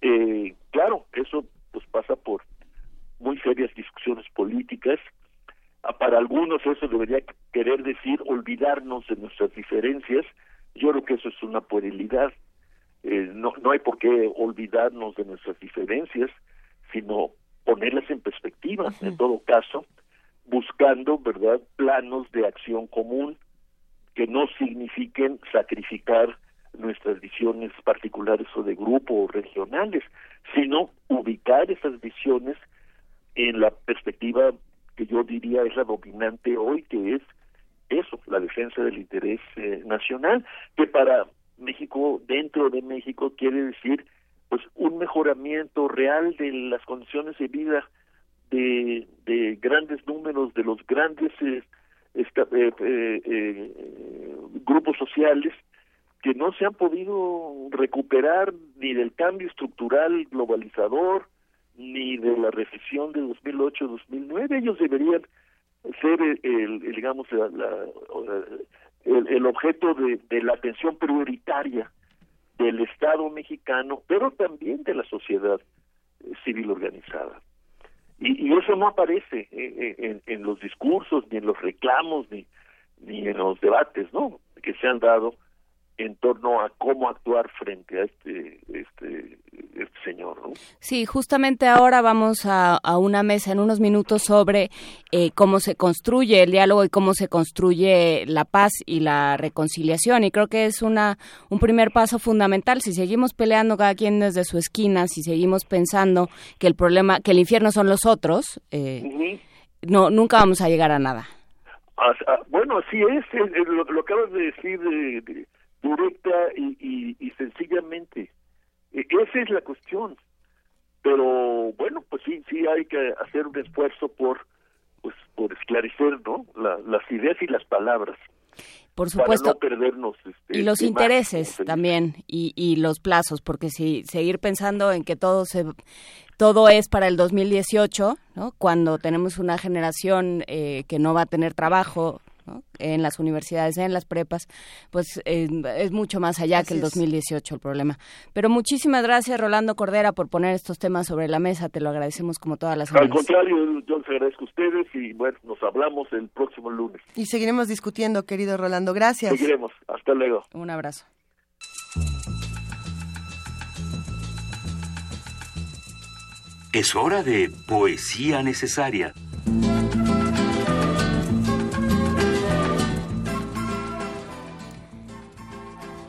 Eh, claro, eso pues pasa por muy serias discusiones políticas. Para algunos eso debería querer decir olvidarnos de nuestras diferencias. Yo creo que eso es una puerilidad. eh, no, no hay por qué olvidarnos de nuestras diferencias, sino ponerlas en perspectiva, en todo caso, buscando, ¿verdad?, planos de acción común que no signifiquen sacrificar nuestras visiones particulares o de grupo o regionales, sino ubicar esas visiones en la perspectiva que yo diría es la dominante hoy, que es eso, la defensa del interés eh, nacional, que para México, dentro de México, quiere decir pues un mejoramiento real de las condiciones de vida de, de grandes números, de los grandes eh, eh, grupos sociales que no se han podido recuperar ni del cambio estructural globalizador, ni de la recesión de 2008-2009. Ellos deberían ser, el, digamos, la, el, objeto de, la atención prioritaria del Estado mexicano, pero también de la sociedad eh, civil organizada. Y, y, eso no aparece eh, eh, en, los discursos, ni en los reclamos, ni, ni en los debates, ¿no? Que se han dado en torno a cómo actuar frente a este, este, este señor. ¿no? Sí, justamente ahora vamos a, a, una mesa en unos minutos sobre eh, cómo se construye el diálogo y cómo se construye la paz y la reconciliación. Y creo que es una, un primer paso fundamental. Si seguimos peleando cada quien desde su esquina, si seguimos pensando que el problema, que el infierno son los otros, eh, no, nunca vamos a llegar a nada. Ah, ah, bueno, así es, lo, lo acabas de decir de directa y, y, sencillamente. E, esa es la cuestión. Pero bueno, pues sí, sí hay que hacer un esfuerzo por, pues, por esclarecer, ¿no? las ideas y las palabras. Por supuesto. Para no perdernos. Este, y los intereses también y, y los plazos, porque si seguir pensando en que todo se todo es para el 2018, ¿no? Cuando tenemos una generación eh, que no va a tener trabajo, en las universidades, en las prepas, pues eh, es mucho más allá que el 2018 el problema. Pero muchísimas gracias, Rolando Cordera, por poner estos temas sobre la mesa. Te lo agradecemos como todas las semanas. Al contrario, yo les agradezco a ustedes y bueno, nos hablamos el próximo lunes. Y seguiremos discutiendo, querido Rolando. Gracias. Seguiremos. Hasta luego. Un abrazo. Es hora de poesía necesaria.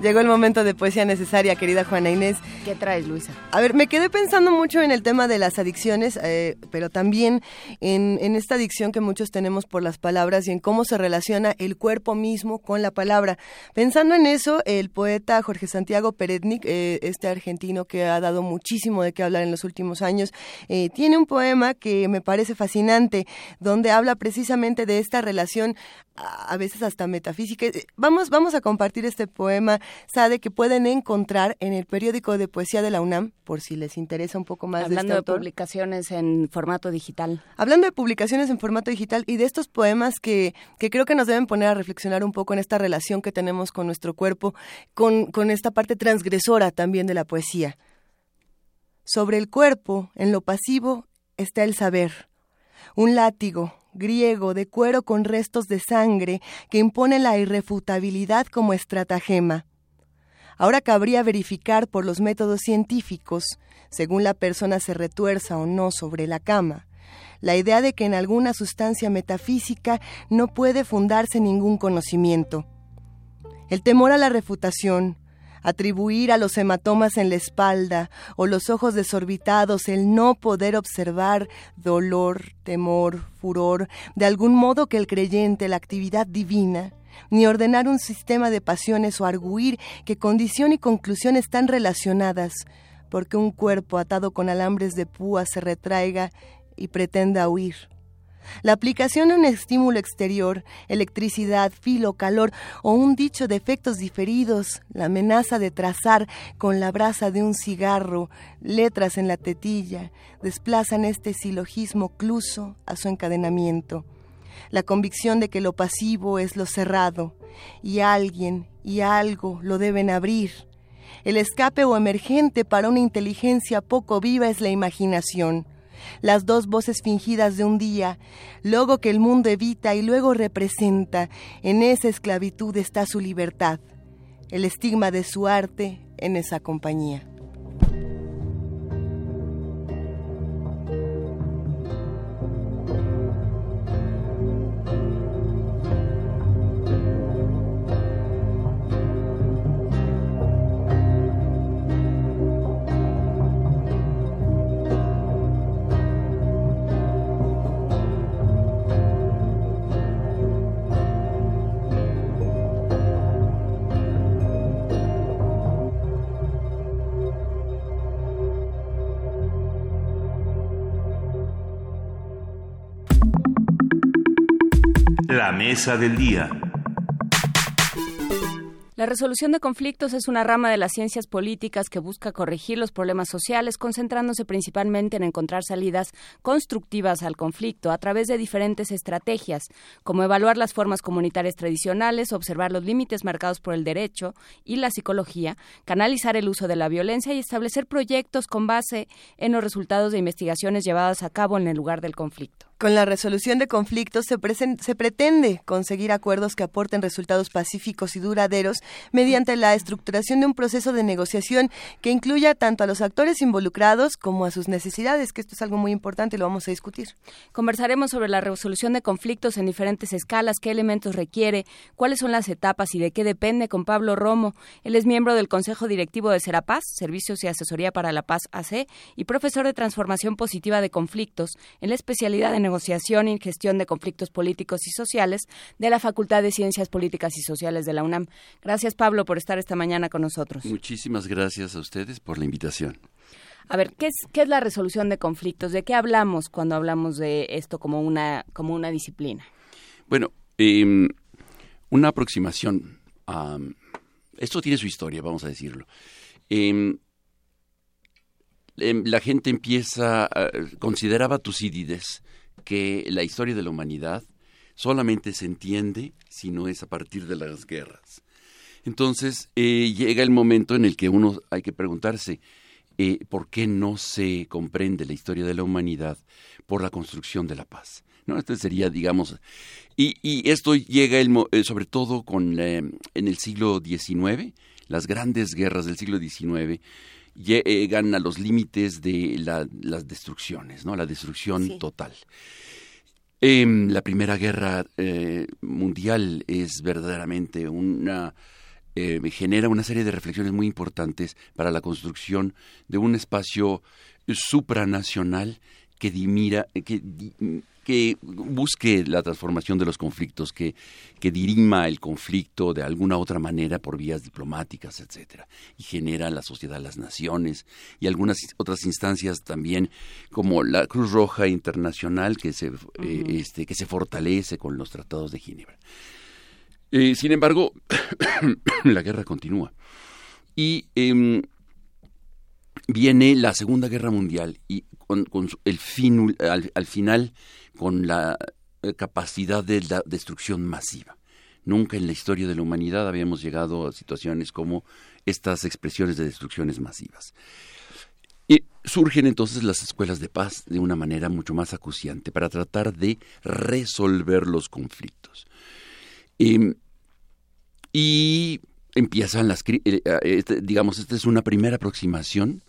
Llegó el momento de poesía necesaria, querida Juana Inés. ¿Qué traes, Luisa? A ver, me quedé pensando mucho en el tema de las adicciones, eh, pero también en, esta adicción que muchos tenemos por las palabras y en cómo se relaciona el cuerpo mismo con la palabra. Pensando en eso, el poeta Jorge Santiago Peretnik, eh, este argentino que ha dado muchísimo de qué hablar en los últimos años, eh, tiene un poema que me parece fascinante, donde habla precisamente de esta relación a veces hasta metafísica. Vamos, vamos a compartir este poema Sade, que pueden encontrar en el periódico de poesía de la UNAM, por si les interesa un poco más. Hablando de, este de publicaciones en formato digital. Hablando de publicaciones en formato digital y de estos poemas que, que creo que nos deben poner a reflexionar un poco en esta relación que tenemos con nuestro cuerpo, con, con esta parte transgresora también de la poesía. Sobre el cuerpo, en lo pasivo, está el saber. Un látigo, griego de cuero con restos de sangre que impone la irrefutabilidad como estratagema. Ahora cabría verificar por los métodos científicos, según la persona se retuerza o no sobre la cama, la idea de que en alguna sustancia metafísica no puede fundarse ningún conocimiento. El temor a la refutación, atribuir a los hematomas en la espalda o los ojos desorbitados el no poder observar dolor, temor, furor, de algún modo que el creyente, la actividad divina, ni ordenar un sistema de pasiones o arguir que condición y conclusión están relacionadas, porque un cuerpo atado con alambres de púa se retraiga y pretenda huir. La aplicación de un estímulo exterior, electricidad, filo, calor o un dicho de efectos diferidos, la amenaza de trazar con la brasa de un cigarro letras en la tetilla, desplazan este silogismo cluso a su encadenamiento la convicción de que lo pasivo es lo cerrado, y alguien y algo lo deben abrir. El escape o emergente para una inteligencia poco viva es la imaginación. Las dos voces fingidas de un día, luego que el mundo evita y luego representa, en esa esclavitud está su libertad. El estigma de su arte en esa compañía. La mesa del día. La resolución de conflictos es una rama de las ciencias políticas que busca corregir los problemas sociales, concentrándose principalmente en encontrar salidas constructivas al conflicto a través de diferentes estrategias, como evaluar las formas comunitarias tradicionales, observar los límites marcados por el derecho y la psicología, canalizar el uso de la violencia y establecer proyectos con base en los resultados de investigaciones llevadas a cabo en el lugar del conflicto. Con la resolución de conflictos se, se, pretende conseguir acuerdos que aporten resultados pacíficos y duraderos mediante la estructuración de un proceso de negociación que incluya tanto a los actores involucrados como a sus necesidades, que esto es algo muy importante y lo vamos a discutir. Conversaremos sobre la resolución de conflictos en diferentes escalas, qué elementos requiere, cuáles son las etapas y de qué depende con Pablo Romo. Él es miembro del Consejo Directivo de Serapaz, Servicios y Asesoría para la Paz AC, y profesor de Transformación Positiva de Conflictos en la especialidad de negociación y gestión de conflictos políticos y sociales de la Facultad de Ciencias Políticas y Sociales de la UNAM. Gracias, Pablo, por estar esta mañana con nosotros. Muchísimas gracias a ustedes por la invitación. A ver, ¿qué es, qué es la resolución de conflictos? ¿De qué hablamos cuando hablamos de esto como una, como una disciplina? Bueno, eh, una aproximación a... Esto tiene su historia, vamos a decirlo. Eh, la gente empieza, consideraba Tucídides que la historia de la humanidad solamente se entiende si no es a partir de las guerras. Entonces eh, llega el momento en el que uno hay que preguntarse eh, por qué no se comprende la historia de la humanidad por la construcción de la paz. ¿no? Este sería, digamos, y, esto llega el, eh, sobre todo con en el siglo XIX, las grandes guerras del siglo XIX llegan a los límites de la, las destrucciones, ¿no? La destrucción sí. total. Eh, la Primera Guerra eh, Mundial es verdaderamente una eh, genera una serie de reflexiones muy importantes para la construcción de un espacio supranacional que dimira, que que busque la transformación de los conflictos, que, que dirima el conflicto de alguna otra manera por vías diplomáticas, etcétera, y genera la sociedad las naciones y algunas otras instancias también como la Cruz Roja Internacional que se, uh -huh. eh, este, que se fortalece con los tratados de Ginebra. Eh, sin embargo, la guerra continúa y eh, viene la Segunda Guerra Mundial y con, con el fin, al, al final con la eh, capacidad de la destrucción masiva. Nunca en la historia de la humanidad habíamos llegado a situaciones como estas expresiones de destrucciones masivas. Y surgen entonces las escuelas de paz de una manera mucho más acuciante para tratar de resolver los conflictos. Eh, y empiezan las, eh, digamos, esta es una primera aproximación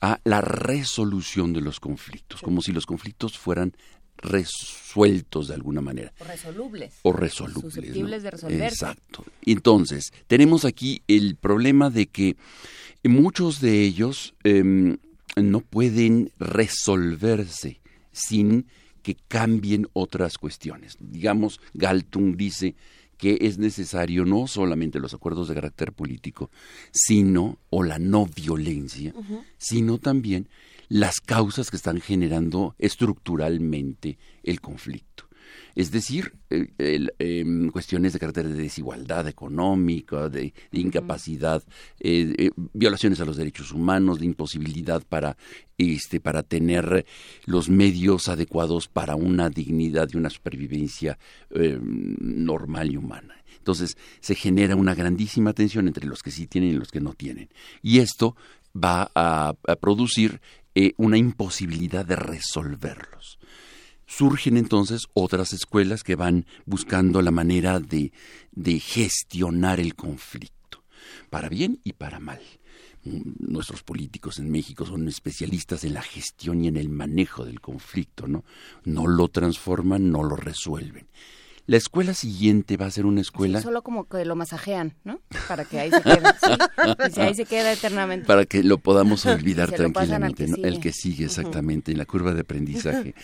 a la resolución de los conflictos, como si los conflictos fueran resueltos de alguna manera. O resolubles. O resolubles. Susceptibles ¿no? de resolverse. Exacto. Entonces, tenemos aquí el problema de que muchos de ellos eh, no pueden resolverse sin que cambien otras cuestiones. Digamos, Galtung dice que es necesario no solamente los acuerdos de carácter político, sino, o la no violencia, uh -huh. sino también las causas que están generando estructuralmente el conflicto. Es decir, eh, eh, cuestiones de carácter de desigualdad económica, de, de incapacidad, eh, violaciones a los derechos humanos, de imposibilidad para, este, para tener los medios adecuados para una dignidad y una supervivencia normal y humana. Entonces se genera una grandísima tensión entre los que sí tienen y los que no tienen. Y esto va a, a producir eh, una imposibilidad de resolverlos. Surgen entonces otras escuelas que van buscando la manera de, de gestionar el conflicto, para bien y para mal. mm, nuestros políticos en México son especialistas en la gestión y en el manejo del conflicto, ¿no? No lo transforman, no lo resuelven. La escuela siguiente va a ser una escuela... solo como que lo masajean, ¿no? Para que ahí se quede, ¿sí? Y si ahí se queda eternamente. Para que lo podamos olvidar tranquilamente, ¿no? El que sigue exactamente en la curva de aprendizaje.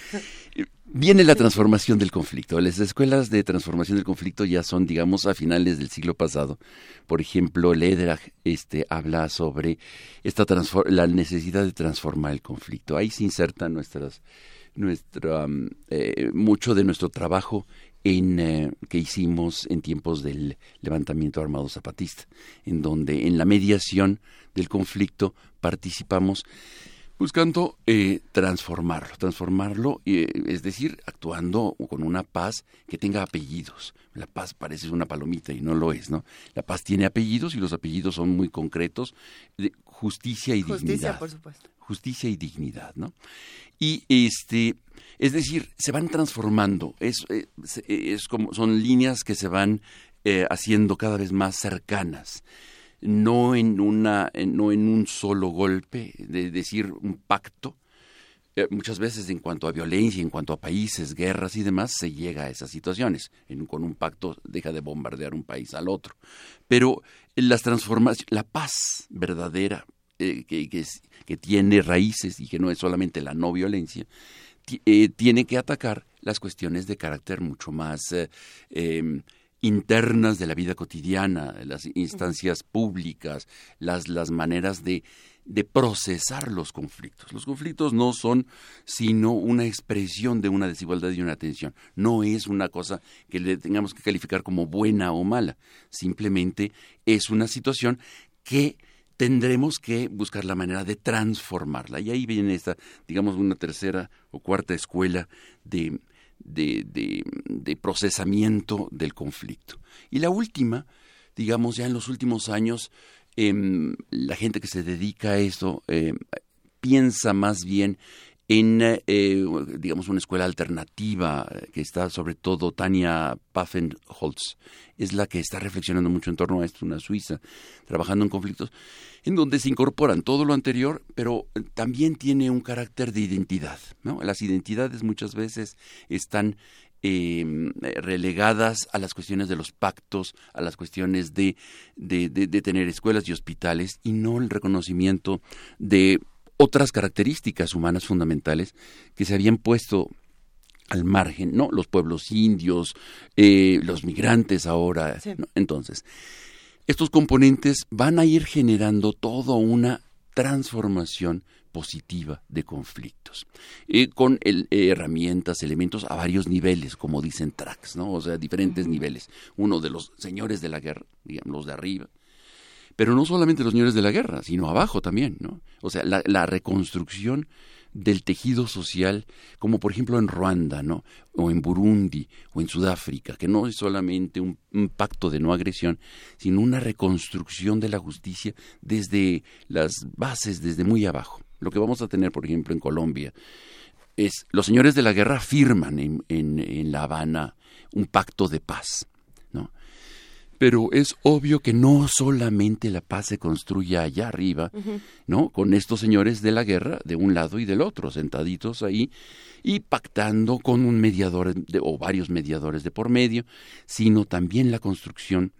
Viene la transformación del conflicto. Las escuelas de transformación del conflicto ya son, digamos, a finales del siglo pasado. Por ejemplo, Lederach este, habla sobre esta transfor- la necesidad de transformar el conflicto. Ahí se inserta nuestras, nuestra, mm, eh, mucho de nuestro trabajo en, eh, que hicimos en tiempos del levantamiento armado zapatista, en donde en la mediación del conflicto participamos buscando eh, transformarlo, transformarlo, eh, es decir, actuando con una paz que tenga apellidos. La paz parece una palomita y no lo es, ¿no? La paz tiene apellidos y los apellidos son muy concretos, de justicia y Justicia, dignidad. por supuesto. Justicia y dignidad, ¿no? Y este, es decir, se van transformando, es, eh, es como, son líneas que se van eh, haciendo cada vez más cercanas. No en una no en un solo golpe de decir un pacto Eh, muchas veces en cuanto a violencia en cuanto a países guerras y demás se llega a esas situaciones. En- con un pacto deja de bombardear un país al otro. Pero las transformaciones la paz verdadera eh, que, que es- que tiene raíces y que no es solamente la no violencia eh, tiene que atacar las cuestiones de carácter mucho más eh, em, internas de la vida cotidiana, las instancias públicas, las, las maneras de, de procesar los conflictos. Los conflictos no son sino una expresión de una desigualdad y una tensión. No es una cosa que le tengamos que calificar como buena o mala. Simplemente es una situación que tendremos que buscar la manera de transformarla. Y ahí viene esta, digamos, una tercera o cuarta escuela de, de, de- de procesamiento del conflicto. Y la última, digamos, ya en los últimos años, em, la gente que se dedica a esto em, piensa más bien en, eh, digamos, una escuela alternativa eh, que está sobre todo Tania Pfaffenholz, es la que está reflexionando mucho en torno a esto, una suiza, trabajando en conflictos, en donde se incorporan todo lo anterior, pero también tiene un carácter de identidad. ¿no? Las identidades muchas veces están eh, relegadas a las cuestiones de los pactos, a las cuestiones de, de- de tener escuelas y hospitales, y no el reconocimiento de otras características humanas fundamentales que se habían puesto al margen, ¿no? Los pueblos indios, eh, los migrantes ahora. ¿no? Entonces, estos componentes van a ir generando toda una transformación positiva de conflictos, eh, con el- eh, herramientas, elementos a varios niveles, como dicen tracks, ¿no? O sea, diferentes niveles. Uno de los señores de la guerra, digamos, los de arriba, pero no solamente los señores de la guerra, sino abajo también, ¿no? O sea, la, reconstrucción del tejido social, como por ejemplo en Ruanda, ¿no? O en Burundi, o en Sudáfrica, que no es solamente un, pacto de no agresión, sino una reconstrucción de la justicia desde las bases, desde muy abajo. Lo que vamos a tener, por ejemplo, en Colombia, es los señores de la guerra firman en, La Habana un pacto de paz. Pero es obvio que no solamente la paz se construye allá arriba, ¿no? Con estos señores de la guerra de un lado y del otro, sentaditos ahí y pactando con un mediador de- o varios mediadores de por medio, sino también la construcción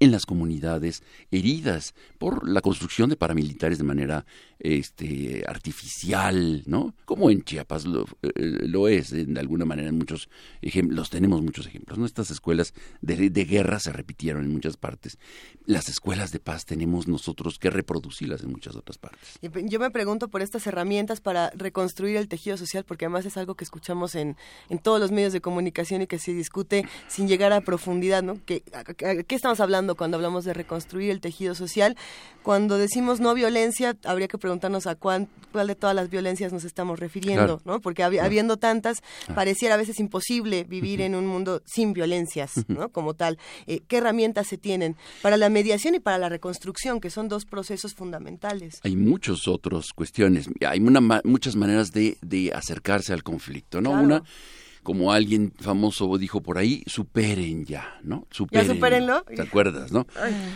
en las comunidades heridas por la construcción de paramilitares de manera este artificial, ¿no? Como en Chiapas lo, eh, es, de alguna manera en muchos ejemplos, tenemos muchos ejemplos, ¿no? Estas escuelas de, de guerra se repitieron en muchas partes. Las escuelas de paz tenemos nosotros que reproducirlas en muchas otras partes. Yo me pregunto por estas herramientas para reconstruir el tejido social, porque además es algo que escuchamos en, en todos los medios de comunicación y que se discute sin llegar a profundidad, ¿no? ¿Qué, ¿Qué estamos hablando cuando hablamos de reconstruir el tejido social? Cuando decimos no violencia, habría que preguntarnos a cuán, cuál de todas las violencias nos estamos refiriendo, Claro. ¿no? Porque habiendo tantas, pareciera a veces imposible vivir en un mundo sin violencias, ¿no? Como tal. Eh, ¿Qué herramientas se tienen para la mediación y para la reconstrucción, que son dos procesos fundamentales? Hay muchas otras cuestiones, hay una muchas maneras de, de acercarse al conflicto, ¿no? Claro. Una, como alguien famoso dijo por ahí, superen ya, ¿no? Superen, supérenlo. ¿Te acuerdas, no?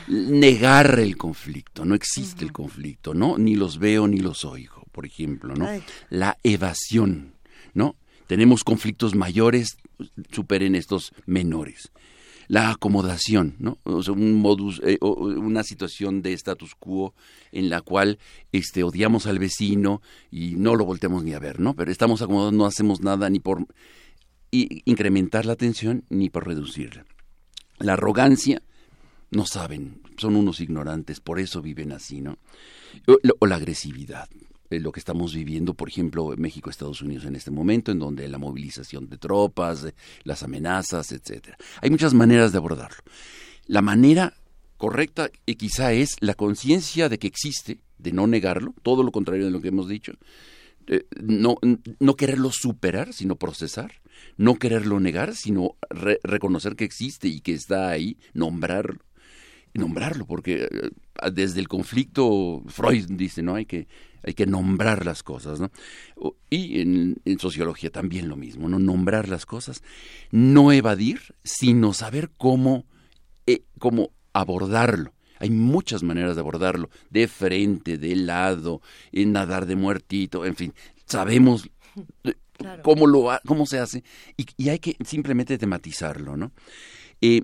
Negar el conflicto, no existe el conflicto, ¿no? Ni los veo ni los oigo, por ejemplo, ¿no? Ay. La evasión, ¿no? Tenemos conflictos mayores, superen estos menores. La acomodación, ¿no? O sea, un modus, eh, o una situación de status quo en la cual este, odiamos al vecino y no lo volteamos ni a ver, ¿no? Pero estamos acomodados, no hacemos nada ni por incrementar la tensión ni por reducirla. La arrogancia, no saben, son unos ignorantes, por eso viven así, ¿no? O, o la agresividad, eh, lo que estamos viviendo, por ejemplo, en México, Estados Unidos en este momento, en donde la movilización de tropas, eh, las amenazas, etcétera. Hay muchas maneras de abordarlo. La manera correcta y quizá es la conciencia de que existe, de no negarlo, todo lo contrario de lo que hemos dicho, eh, no, no quererlo superar, sino procesar, no quererlo negar, sino re- reconocer que existe y que está ahí, nombrarlo, nombrarlo, porque eh, desde el conflicto, Freud dice, ¿no? Hay que, hay que nombrar las cosas, ¿no? Y en, sociología también lo mismo, ¿no? Nombrar las cosas, no evadir, sino saber cómo, eh, cómo abordarlo. Hay muchas maneras de abordarlo, de frente, de lado, en nadar de muertito, en fin, sabemos cómo lo cómo se hace y, hay que simplemente tematizarlo, ¿no? Eh,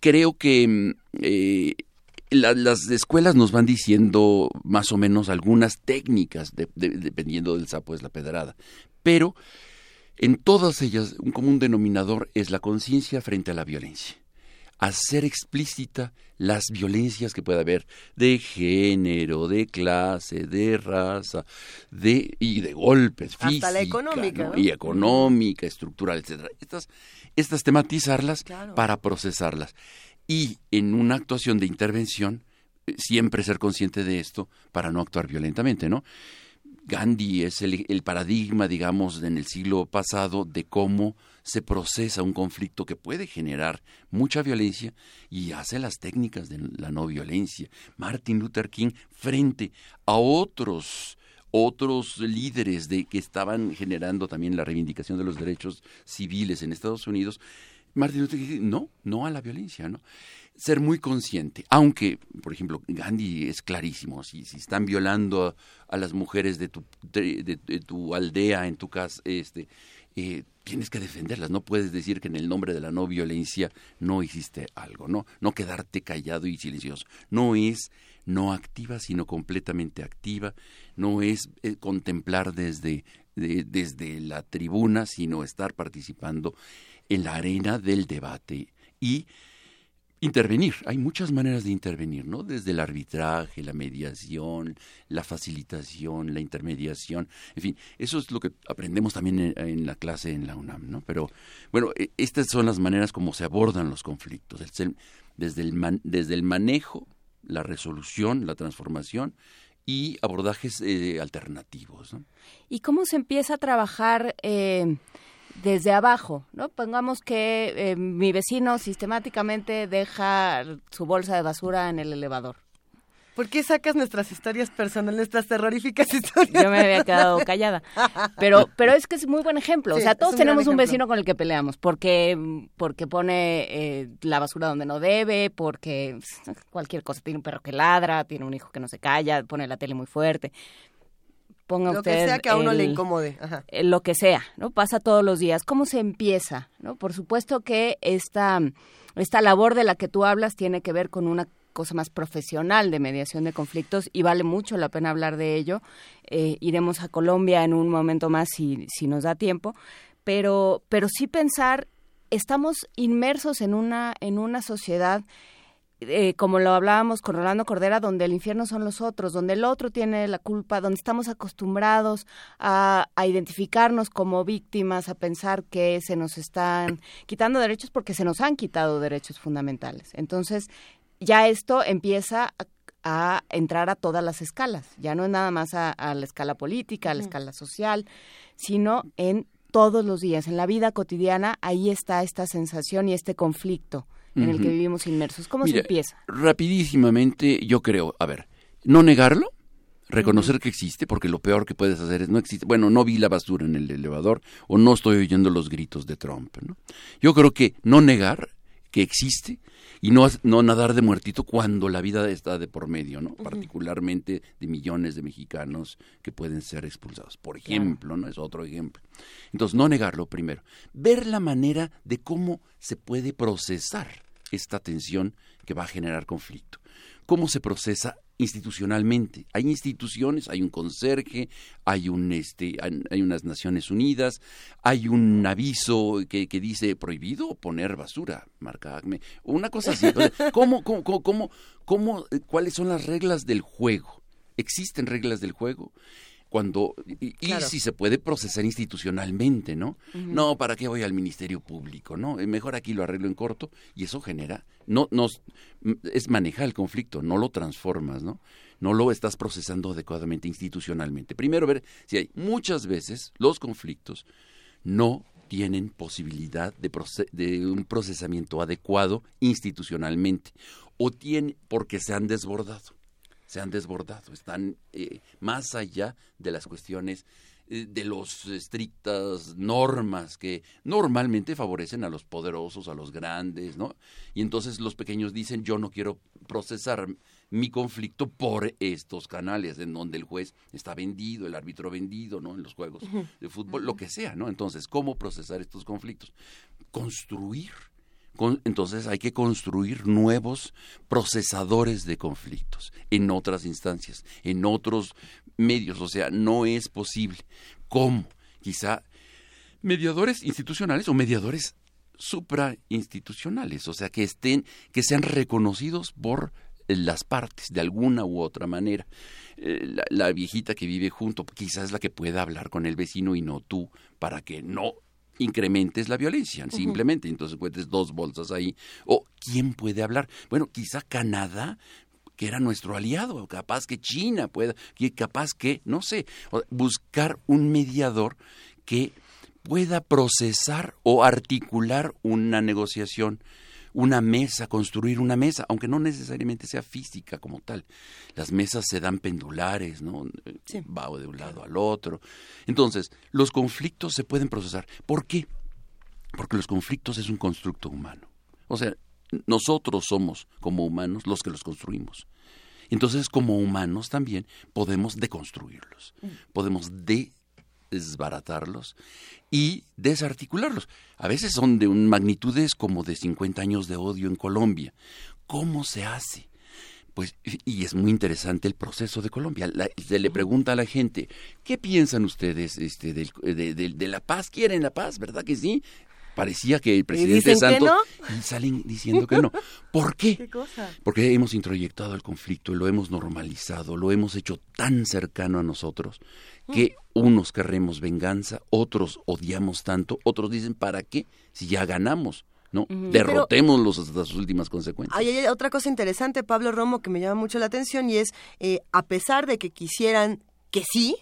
creo que mm, eh, la- las escuelas nos van diciendo más o menos algunas técnicas, de- de- dependiendo del sapo es la pedrada, pero en todas ellas un común denominador es la conciencia frente a la violencia hacer explícita las violencias que pueda haber de género, de clase, de raza, de y de golpes Hasta la económica, ¿no? y económica, estructural, etcétera. Estas estas tematizarlas Claro. para procesarlas y en una actuación de intervención eh, siempre ser consciente de esto para no actuar violentamente, ¿no? Gandhi es el, paradigma, digamos, en el siglo pasado de cómo se procesa un conflicto que puede generar mucha violencia y hace las técnicas de la no violencia. Martin Luther King frente a otros otros líderes de que estaban generando también la reivindicación de los derechos civiles en Estados Unidos, Martin Luther King no, no a la violencia, ¿no? Ser muy consciente, aunque, por ejemplo, Gandhi es clarísimo, si, si están violando a, las mujeres de tu, de, tu aldea, en tu casa, este, eh, tienes que defenderlas, no puedes decir que en el nombre de la no violencia no hiciste algo, no, no quedarte callado y silencioso, no es no activa, sino completamente activa, no es eh, contemplar desde, de- desde la tribuna, sino estar participando en la arena del debate y intervenir. Hay muchas maneras de intervenir, ¿no? Desde el arbitraje, la mediación, la facilitación, la intermediación, en fin, eso es lo que aprendemos también en, la clase en la UNAM, ¿no? Pero bueno, eh, estas son las maneras como se abordan los conflictos, desde el, desde el manejo, la resolución, la transformación y abordajes eh, alternativos. ¿Y cómo se empieza a trabajar eh, desde abajo? ¿no? Pongamos que eh, mi vecino sistemáticamente deja su bolsa de basura en el elevador. ¿Por qué sacas nuestras historias personales, nuestras terroríficas historias? Yo me había quedado callada. Pero, pero es que es muy buen ejemplo. Sí, o sea, todos un tenemos un vecino con el que peleamos porque, porque pone eh, la basura donde no debe, porque pues, cualquier cosa. Tiene un perro que ladra, tiene un hijo que no se calla, pone la tele muy fuerte. Ponga Lo que sea que a uno le incomode. Ajá. eh, lo que sea, ¿no? Pasa todos los días. ¿Cómo se empieza? ¿no? Por supuesto que esta, esta labor de la que tú hablas tiene que ver con una cosa más profesional de mediación de conflictos y vale mucho la pena hablar de ello. Eh, iremos a Colombia en un momento más si, si nos da tiempo, pero, pero sí pensar, estamos inmersos en una, en una sociedad eh, como lo hablábamos con Rolando Cordera, donde el infierno son los otros, donde el otro tiene la culpa, donde estamos acostumbrados a, a identificarnos como víctimas, a pensar que se nos están quitando derechos porque se nos han quitado derechos fundamentales. Entonces, ya esto empieza a, a entrar a todas las escalas, ya no es nada más a, a la escala política, a la escala social, sino en todos los días, en la vida cotidiana, ahí está esta sensación y este conflicto en el que vivimos inmersos. ¿Cómo Mira, se empieza? Rapidísimamente, yo creo, a ver, no negarlo, reconocer que existe, porque lo peor que puedes hacer es no existe. Bueno, no vi la basura en el elevador o no estoy oyendo los gritos de Trump. ¿no? Yo creo que no negar que existe y no, no nadar de muertito cuando la vida está de por medio, ¿no? Particularmente de millones de mexicanos que pueden ser expulsados. Por ejemplo, ¿no? Es otro ejemplo. Entonces, no negarlo primero. Ver la manera de cómo se puede procesar esta tensión que va a generar conflicto. ¿Cómo se procesa institucionalmente. Hay instituciones, hay un conserje, hay un este, hay unas Naciones Unidas, hay un aviso que, que dice prohibido poner basura, marca ACME, una cosa así. ¿Cómo, cómo, cómo, cómo, cuáles son las reglas del juego? ¿Existen reglas del juego? Cuando y, si se puede procesar institucionalmente, ¿no? No, ¿para qué voy al Ministerio Público? No, eh, mejor aquí lo arreglo en corto y eso genera no nos es manejar el conflicto, no lo transformas, ¿no? No lo estás procesando adecuadamente institucionalmente. Primero ver si hay muchas veces los conflictos no tienen posibilidad de, de un procesamiento adecuado institucionalmente o tienen porque se han desbordado se han desbordado, están eh, más allá de las cuestiones eh, de las estrictas normas que normalmente favorecen a los poderosos, a los grandes, ¿no? Y entonces los pequeños dicen, yo no quiero procesar mi conflicto por estos canales en donde el juez está vendido, el árbitro vendido, ¿no? En los juegos de fútbol, lo que sea, ¿no? Entonces, ¿cómo procesar estos conflictos? Construir entonces hay que construir nuevos procesadores de conflictos en otras instancias, en otros medios. O sea, no es posible. ¿Cómo? Quizá mediadores institucionales o mediadores suprainstitucionales, o sea, que estén, que sean reconocidos por las partes de alguna u otra manera. Eh, la, viejita que vive junto quizás la que pueda hablar con el vecino y no tú, para que no incrementes la violencia, simplemente. Entonces puedes dos bolsas ahí. O ¿quién puede hablar? Bueno, quizá Canadá que era nuestro aliado, capaz que China pueda, capaz que, no sé, buscar un mediador que pueda procesar o articular una negociación una mesa, construir una mesa, aunque no necesariamente sea física como tal. Las mesas se dan pendulares, ¿no? Va de un lado al otro. Entonces, los conflictos se pueden procesar. ¿Por qué? Porque los conflictos es un constructo humano. O sea, nosotros somos como humanos los que los construimos. Entonces, como humanos también podemos deconstruirlos, mm. podemos de desbaratarlos y desarticularlos. A veces son de un magnitudes como de 50 años de odio en Colombia. ¿Cómo se hace? Pues, y es muy interesante el proceso de Colombia. se le pregunta a la gente, ¿qué piensan ustedes este, de, de, la paz? ¿Quieren la paz? ¿Verdad que sí? parecía que el presidente Santos y salen diciendo que no. ¿Por qué? Porque hemos introyectado el conflicto, lo hemos normalizado, lo hemos hecho tan cercano a nosotros que unos querremos venganza, otros odiamos tanto, otros dicen ¿para qué? Si ya ganamos. ¿no? Derrotémoslos hasta sus últimas consecuencias. Hay, otra cosa interesante, Pablo Romo, que me llama mucho la atención y es, eh, a pesar de que quisieran que sí,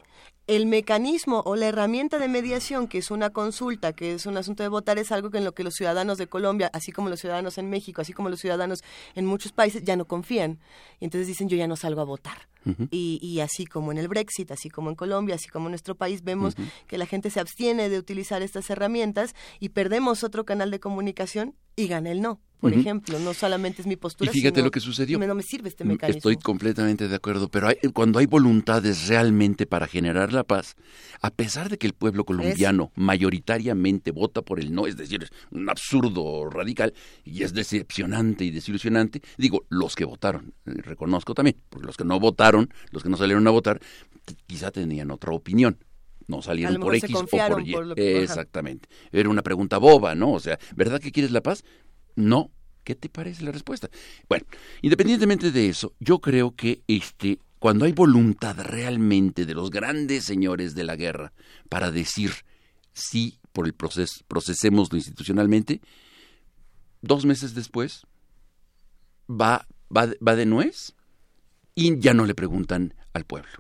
el mecanismo o la herramienta de mediación, que es una consulta, que es un asunto de votar, es algo en lo que los ciudadanos de Colombia, así como los ciudadanos en México, así como los ciudadanos en muchos países, ya no confían. Y entonces dicen, yo ya no salgo a votar. y, así como en el Brexit, así como en Colombia, así como en nuestro país, vemos que la gente se abstiene de utilizar estas herramientas y perdemos otro canal de comunicación y gana el no por ejemplo, no solamente es mi postura. Y fíjate lo que sucedió. No me sirve este mecanismo. Estoy completamente de acuerdo, pero cuando hay voluntades realmente para generar la paz, a pesar de que el pueblo colombiano mayoritariamente vota por el no, es decir, es un absurdo radical y es decepcionante y desilusionante, digo, los que votaron, eh, reconozco también, porque los que no votaron, los que no salieron a votar, quizá tenían otra opinión, no salieron por X o por Y. Exactamente. Era una pregunta boba, ¿no? O sea, ¿verdad que quieres la paz? No. ¿Qué te parece la respuesta? Bueno, independientemente de eso, yo creo que este, cuando hay voluntad realmente de los grandes señores de la guerra para decir sí por el proceso, procesémoslo institucionalmente, dos meses después va, va, va de nuez y ya no le preguntan al pueblo.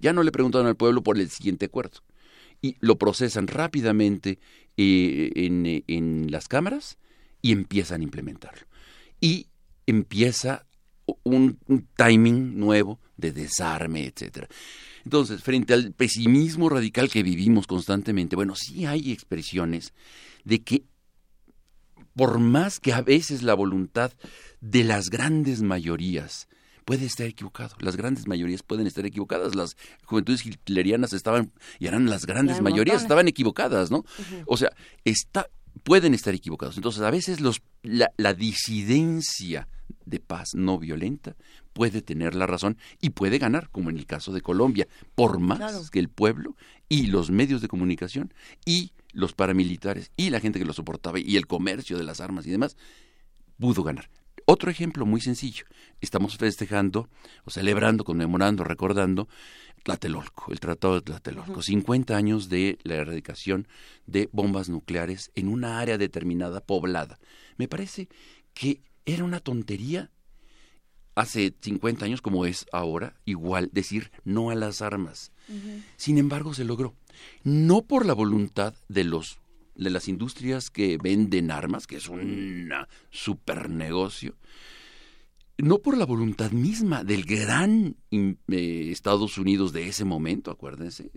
Ya no le preguntan al pueblo por el siguiente acuerdo. Y lo procesan rápidamente eh, en, en las cámaras y empiezan a implementarlo. Y empieza un, timing nuevo de desarme, etcétera. Entonces, frente al pesimismo radical que vivimos constantemente, bueno, sí hay expresiones de que por más que a veces la voluntad de las grandes mayorías puede estar equivocado. Las grandes mayorías pueden estar equivocadas. Las juventudes hitlerianas estaban, y eran las grandes mayorías, estaban equivocadas, ¿no? O sea, está, pueden estar equivocados. Entonces, a veces los, la, la disidencia de paz no violenta puede tener la razón y puede ganar, como en el caso de Colombia, por más que el pueblo y los medios de comunicación y los paramilitares y la gente que lo soportaba y el comercio de las armas y demás, pudo ganar. Otro ejemplo muy sencillo. Estamos festejando o celebrando, conmemorando, recordando Tlatelolco, el Tratado de Tlatelolco. 50 años de la erradicación de bombas nucleares en una área determinada poblada. Me parece que era una tontería hace 50 años como es ahora, igual decir no a las armas. Sin embargo, se logró. No por la voluntad de los de las industrias que venden armas, que es un super negocio, no por la voluntad misma del gran eh, Estados Unidos de ese momento, acuérdense,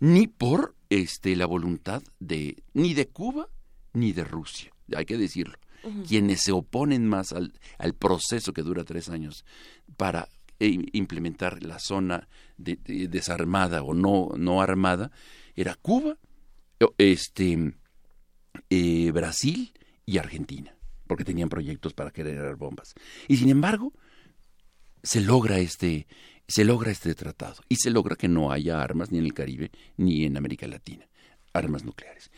ni por este la voluntad de ni de Cuba ni de Rusia, hay que decirlo. Quienes se oponen más al, al, proceso que dura tres años para eh, implementar la zona de, desarmada o no, no armada, era Cuba, este, eh, Brasil y Argentina, porque tenían proyectos para generar bombas. Y sin embargo, se logra este, se logra este tratado y se logra que no haya armas ni en el Caribe ni en América Latina, armas nucleares.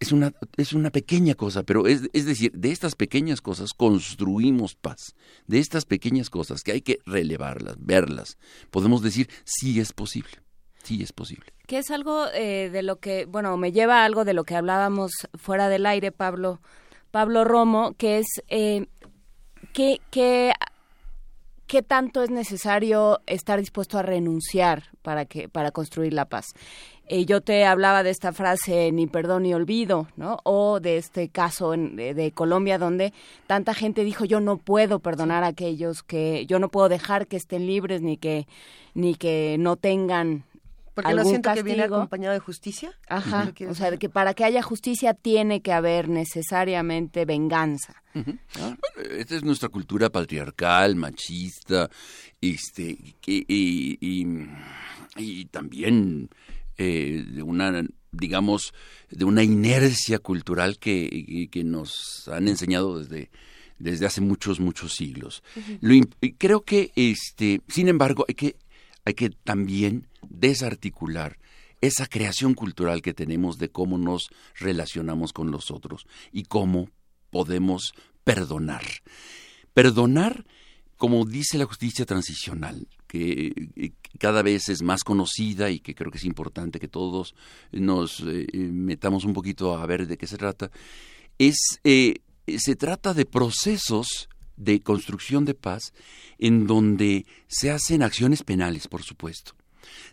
Es una, es una pequeña cosa, pero es, es decir, de estas pequeñas cosas construimos paz. De estas pequeñas cosas que hay que relevarlas, verlas, podemos decir, sí es posible. Sí, es posible. Que es algo eh, de lo que, bueno, me lleva a algo de lo que hablábamos fuera del aire, Pablo, Pablo Romo, que es eh, que, qué tanto es necesario estar dispuesto a renunciar para que para construir la paz. Eh, yo te hablaba de esta frase ni perdón ni olvido, ¿no? O de este caso de, de, Colombia donde tanta gente dijo yo no puedo perdonar a aquellos que yo no puedo dejar que estén libres ni que ni que no tengan porque no siento que viene acompañado de justicia. Ajá, o sea, que para que haya justicia tiene que haber necesariamente venganza. Bueno, esta es nuestra cultura patriarcal, machista, este, y, y, y, también eh, de una, digamos, de una inercia cultural que, que nos han enseñado desde desde hace muchos muchos siglos. Lo, creo que este, sin embargo, hay que hay que también desarticular esa creación cultural que tenemos de cómo nos relacionamos con los otros y cómo podemos perdonar. Perdonar, como dice la justicia transicional, que eh, cada vez es más conocida y que creo que es importante que todos nos eh, metamos un poquito a ver de qué se trata, es, eh, se trata de procesos de construcción de paz en donde se hacen acciones penales, por supuesto.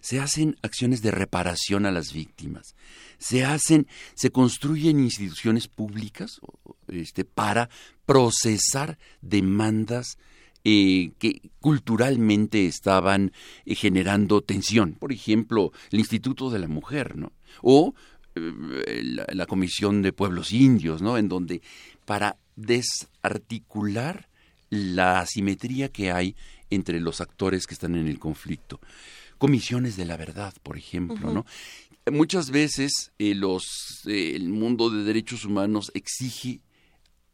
Se hacen acciones de reparación a las víctimas. Se hacen, se construyen instituciones públicas este, para procesar demandas eh, que culturalmente estaban eh, generando tensión. Por ejemplo, el Instituto de la Mujer, ¿no? O eh, la, la, Comisión de Pueblos Indios, ¿no? En donde para desarticular la asimetría que hay entre los actores que están en el conflicto. Comisiones de la verdad, por ejemplo, ¿no? Muchas veces eh, los, eh, el mundo de derechos humanos exige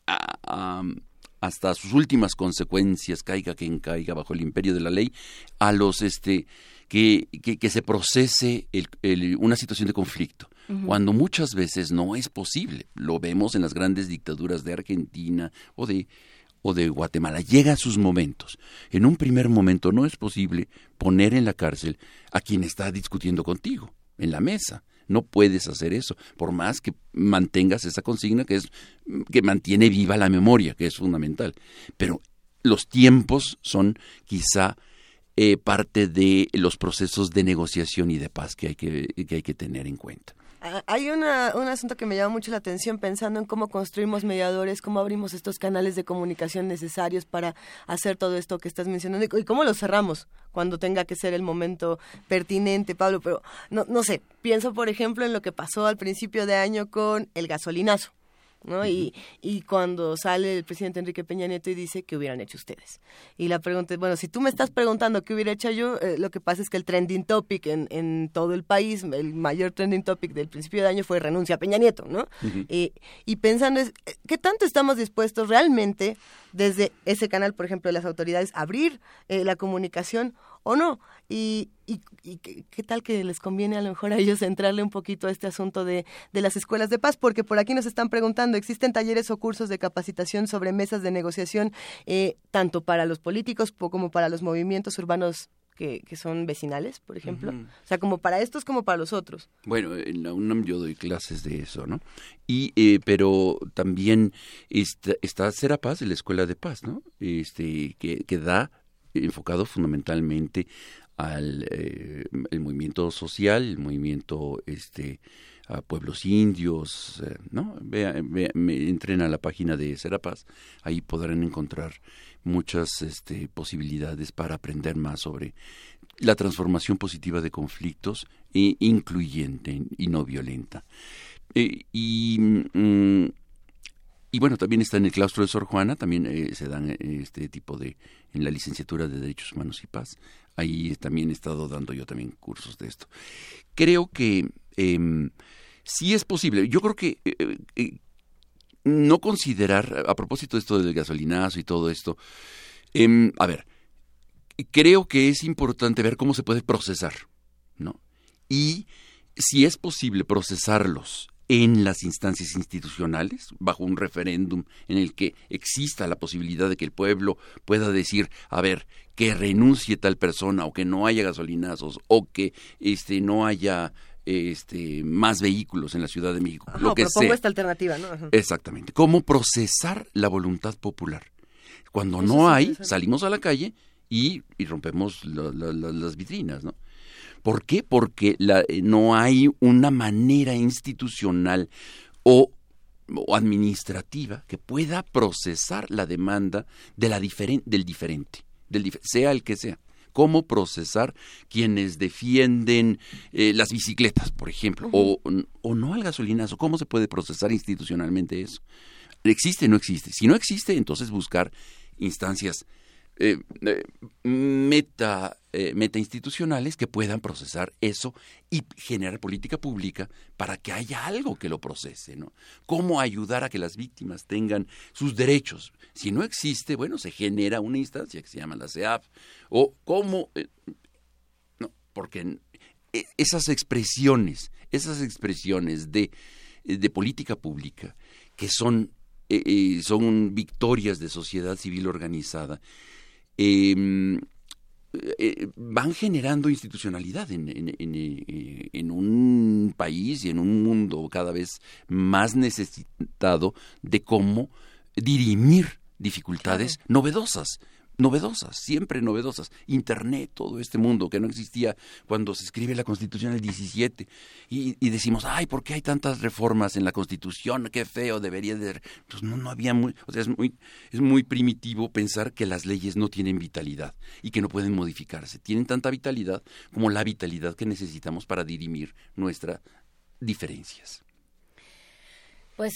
hasta sus últimas consecuencias, caiga quien caiga bajo el imperio de la ley, a los este que, que, se procese el, una situación de conflicto, cuando muchas veces no es posible. Lo vemos en las grandes dictaduras de Argentina o de o de Guatemala. Llega a sus momentos. En un primer momento no es posible poner en la cárcel a quien está discutiendo contigo, en la mesa. No puedes hacer eso, por más que mantengas esa consigna que es que mantiene viva la memoria, que es fundamental. Pero los tiempos son quizá eh, parte de los procesos de negociación y de paz que hay que, que hay que tener en cuenta. Ah, Hay una, un asunto que me llama mucho la atención pensando en cómo construimos mediadores, cómo abrimos estos canales de comunicación necesarios para hacer todo esto que estás mencionando y, cómo los cerramos cuando tenga que ser el momento pertinente, Pablo. Pero no, no sé, pienso por ejemplo en lo que pasó al principio de año con el gasolinazo. ¿No? y, y cuando sale el presidente Enrique Peña Nieto y dice qué hubieran hecho ustedes. Y la pregunta es, bueno, si tú me estás preguntando qué hubiera hecho yo, eh, lo que pasa es que el trending topic en, en todo el país, el mayor trending topic del principio de año fue renuncia a Peña Nieto, ¿no? Eh, y pensando es, eh, ¿qué tanto estamos dispuestos realmente desde ese canal, por ejemplo, de las autoridades, a abrir eh, la comunicación o no? Y, y, y qué, qué tal que les conviene a lo mejor a ellos entrarle un poquito a este asunto de, de las escuelas de paz, porque por aquí nos están preguntando, ¿existen talleres o cursos de capacitación sobre mesas de negociación eh, tanto para los políticos po- como para los movimientos urbanos que, que son vecinales, por ejemplo? O sea, como para estos como para los otros. Bueno, en la UNAM yo doy clases de eso, ¿no? Y, eh, pero también está, está Serapaz, la Escuela de Paz, ¿no? Este, que, que da enfocado fundamentalmente al eh, movimiento social, el movimiento este a pueblos indios, eh, ¿no? Vea, me- entren a la página de Serapaz, ahí podrán encontrar muchas este, posibilidades para aprender más sobre la transformación positiva de conflictos e incluyente y no violenta. Eh, y, mm, y bueno, también está en el claustro de Sor Juana, también se dan este tipo de, en la licenciatura de Derechos Humanos y Paz. Ahí también he estado dando yo también cursos de esto. Creo que eh, sí es posible. Yo creo que eh, eh, no considerar, a propósito de esto del gasolinazo y todo esto, em, a ver, creo que es importante ver cómo se puede procesar, ¿no? Y si es posible procesarlos en las instancias institucionales, bajo un referéndum en el que exista la posibilidad de que el pueblo pueda decir, a ver, que renuncie tal persona o que no haya gasolinazos o que este no haya este más vehículos en la Ciudad de México, Ajá, lo que propongo sea. esta alternativa, ¿no? Ajá. Exactamente. ¿Cómo procesar la voluntad popular? Cuando Eso no hay, salimos a la calle y, y rompemos la- la- la- las vitrinas, ¿no? ¿Por qué? Porque la- eh, no hay una manera institucional o, o administrativa que pueda procesar la demanda de la diferen- del diferente, del dif- sea el que sea. ¿Cómo procesar quienes defienden eh, las bicicletas, por ejemplo, o, o no al gasolinazo? ¿Cómo se puede procesar institucionalmente eso? ¿Existe o no existe? Si no existe, entonces buscar instancias eh, eh, meta, eh, meta institucionales que puedan procesar eso y generar política pública para que haya algo que lo procese, ¿no? ¿Cómo ayudar a que las víctimas tengan sus derechos? Si no existe, bueno, se genera una instancia que se llama la CEAP o cómo no, porque esas expresiones, esas expresiones de, de política pública que son son victorias de sociedad civil organizada, eh, eh, van generando institucionalidad en, en- en, eh, en un país y en un mundo cada vez más necesitado de cómo dirimir dificultades novedosas novedosas, siempre novedosas. Internet, todo este mundo que no existía cuando se escribe la Constitución del 17 y, y decimos, ay, ¿por qué hay tantas reformas en la Constitución? Qué feo, debería de... Pues no, no había muy... O sea, es muy, es muy primitivo pensar que las leyes no tienen vitalidad y que no pueden modificarse. Tienen tanta vitalidad como la vitalidad que necesitamos para dirimir nuestras diferencias. Pues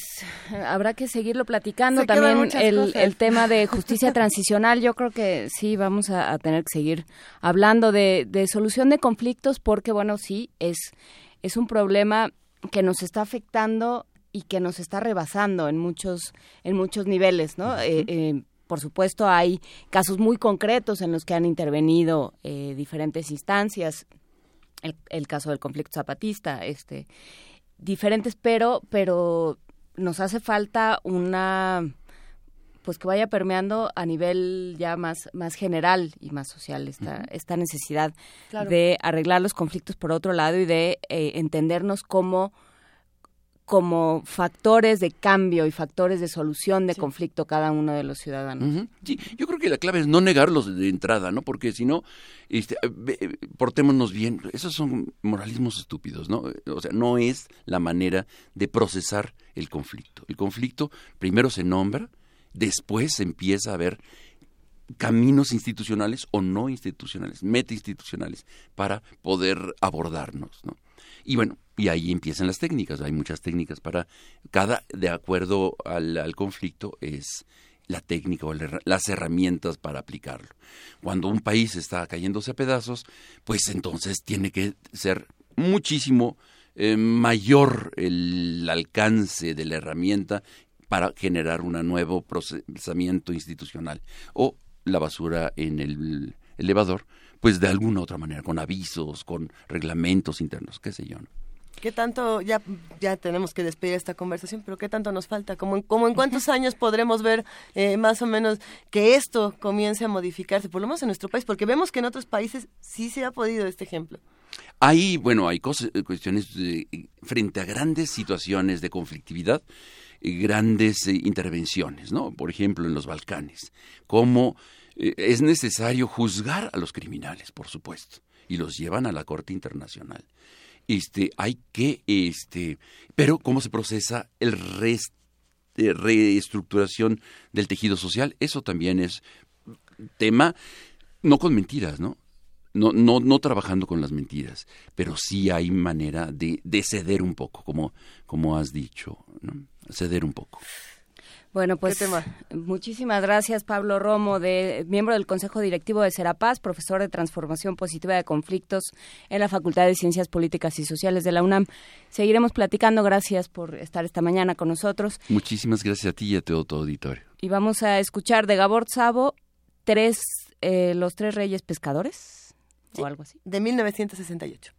habrá que seguirlo platicando Se también el, tema de justicia transicional. Yo creo que sí vamos a, a tener que seguir hablando de, de solución de conflictos porque bueno sí es es un problema que nos está afectando y que nos está rebasando en muchos en muchos niveles, ¿no? Eh, eh, por supuesto hay casos muy concretos en los que han intervenido eh, diferentes instancias. El, el caso del conflicto zapatista, este diferentes, pero, pero nos hace falta una pues que vaya permeando a nivel ya más, más general y más social esta, esta necesidad Claro. de arreglar los conflictos por otro lado y de eh, entendernos como como factores de cambio y factores de solución de conflicto cada uno de los ciudadanos. Sí, yo creo que la clave es no negarlos de entrada, ¿no? Porque si no, este, eh, portémonos bien. Esos son moralismos estúpidos, ¿no? O sea, no es la manera de procesar el conflicto. El conflicto primero se nombra, después se empieza a ver caminos institucionales o no institucionales, meta institucionales, para poder abordarnos, ¿no? Y bueno, y ahí empiezan las técnicas. Hay muchas técnicas para cada, de acuerdo al, conflicto, es la técnica o las herramientas para aplicarlo. Cuando un país está cayéndose a pedazos, pues entonces tiene que ser muchísimo eh, mayor el alcance de la herramienta para generar un nuevo procesamiento institucional. O la basura en el elevador, pues de alguna otra manera, con avisos, con reglamentos internos, qué sé yo. ¿Qué tanto, ya, ya tenemos que despedir esta conversación, pero qué tanto nos falta? ¿Cómo, en cuántos años podremos ver eh, más o menos que esto comience a modificarse, por lo menos en nuestro país? Porque vemos que en otros países sí se ha podido este ejemplo. Ahí, bueno, hay cuestiones frente a grandes situaciones de conflictividad, grandes eh, intervenciones, ¿no? Por ejemplo, en los Balcanes, cómo eh, es necesario juzgar a los criminales, por supuesto, y los llevan a la Corte Internacional. Este, hay que, este, pero cómo se procesa el eh, reestructuración del tejido social, eso también es tema, no con mentiras, ¿no? No, no, no trabajando con las mentiras, pero sí hay manera de, de ceder un poco, como, como has dicho, ¿no? ceder un poco. Bueno, pues muchísimas gracias Pablo Romo, de, miembro del Consejo Directivo de Serapaz, profesor de Transformación Positiva de Conflictos en la Facultad de Ciencias Políticas y Sociales de la UNAM. Seguiremos platicando, gracias por estar esta mañana con nosotros. Muchísimas gracias a ti y a todo tu auditorio. Y vamos a escuchar de Gabor Sabo tres, eh, Los Tres Reyes Pescadores, o algo así. De 1968.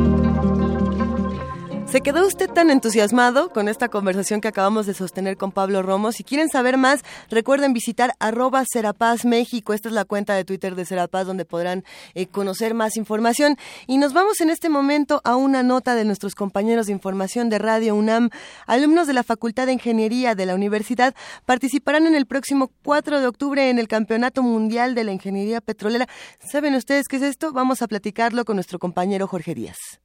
¿Se quedó usted tan entusiasmado con esta conversación que acabamos de sostener con Pablo Romo? Si quieren saber más, recuerden visitar arroba Serapaz México. Esta es la cuenta de Twitter de Serapaz donde podrán eh, conocer más información. Y nos vamos en este momento a una nota de nuestros compañeros de información de Radio UNAM. Alumnos de la Facultad de Ingeniería de la universidad participarán en el próximo 4 de octubre en el Campeonato Mundial de la Ingeniería Petrolera. ¿Saben ustedes qué es esto? Vamos a platicarlo con nuestro compañero Jorge Díaz.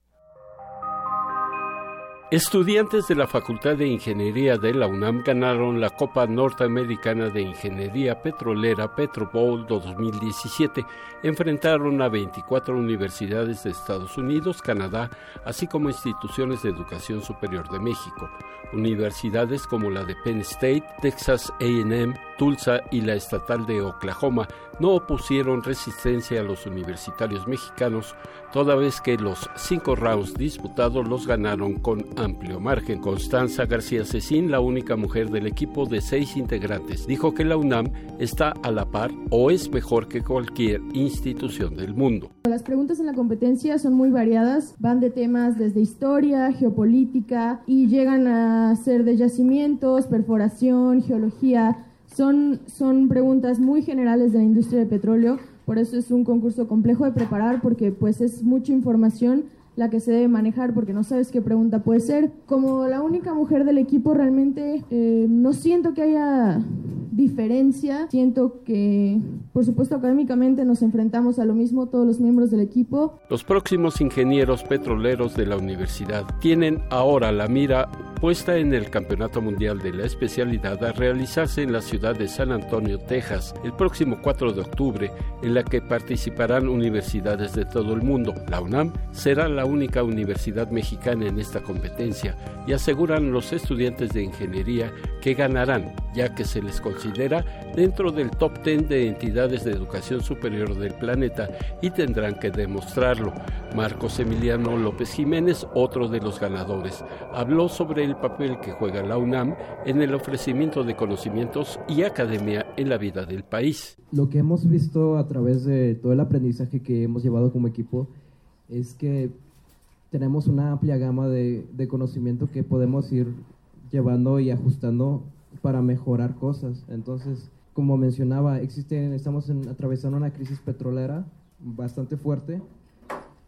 Estudiantes de la Facultad de Ingeniería de la UNAM ganaron la Copa Norteamericana de Ingeniería Petrolera Petro Bowl 2017. Enfrentaron a 24 universidades de Estados Unidos, Canadá, así como instituciones de educación superior de México. Universidades como la de Penn State, Texas AM, Tulsa y la estatal de Oklahoma no opusieron resistencia a los universitarios mexicanos, toda vez que los cinco rounds disputados los ganaron con amplio margen. Constanza García Cecín, la única mujer del equipo de seis integrantes, dijo que la UNAM está a la par o es mejor que cualquier institución del mundo. Las preguntas en la competencia son muy variadas, van de temas desde historia, geopolítica y llegan a ser de yacimientos, perforación, geología, son, son preguntas muy generales de la industria del petróleo, por eso es un concurso complejo de preparar porque pues es mucha información la que se debe manejar porque no sabes qué pregunta puede ser. Como la única mujer del equipo realmente eh, no siento que haya diferencia, siento que por supuesto académicamente nos enfrentamos a lo mismo todos los miembros del equipo. Los próximos ingenieros petroleros de la universidad tienen ahora la mira puesta en el Campeonato Mundial de la especialidad a realizarse en la ciudad de San Antonio, Texas, el próximo 4 de octubre, en la que participarán universidades de todo el mundo. La UNAM será la única universidad mexicana en esta competencia y aseguran los estudiantes de ingeniería que ganarán, ya que se les considera dentro del top 10 de entidades de educación superior del planeta y tendrán que demostrarlo. Marcos Emiliano López Jiménez, otro de los ganadores, habló sobre el papel que juega la UNAM en el ofrecimiento de conocimientos y academia en la vida del país. Lo que hemos visto a través de todo el aprendizaje que hemos llevado como equipo es que tenemos una amplia gama de, de conocimiento que podemos ir llevando y ajustando para mejorar cosas. Entonces, como mencionaba, existe, estamos atravesando una crisis petrolera bastante fuerte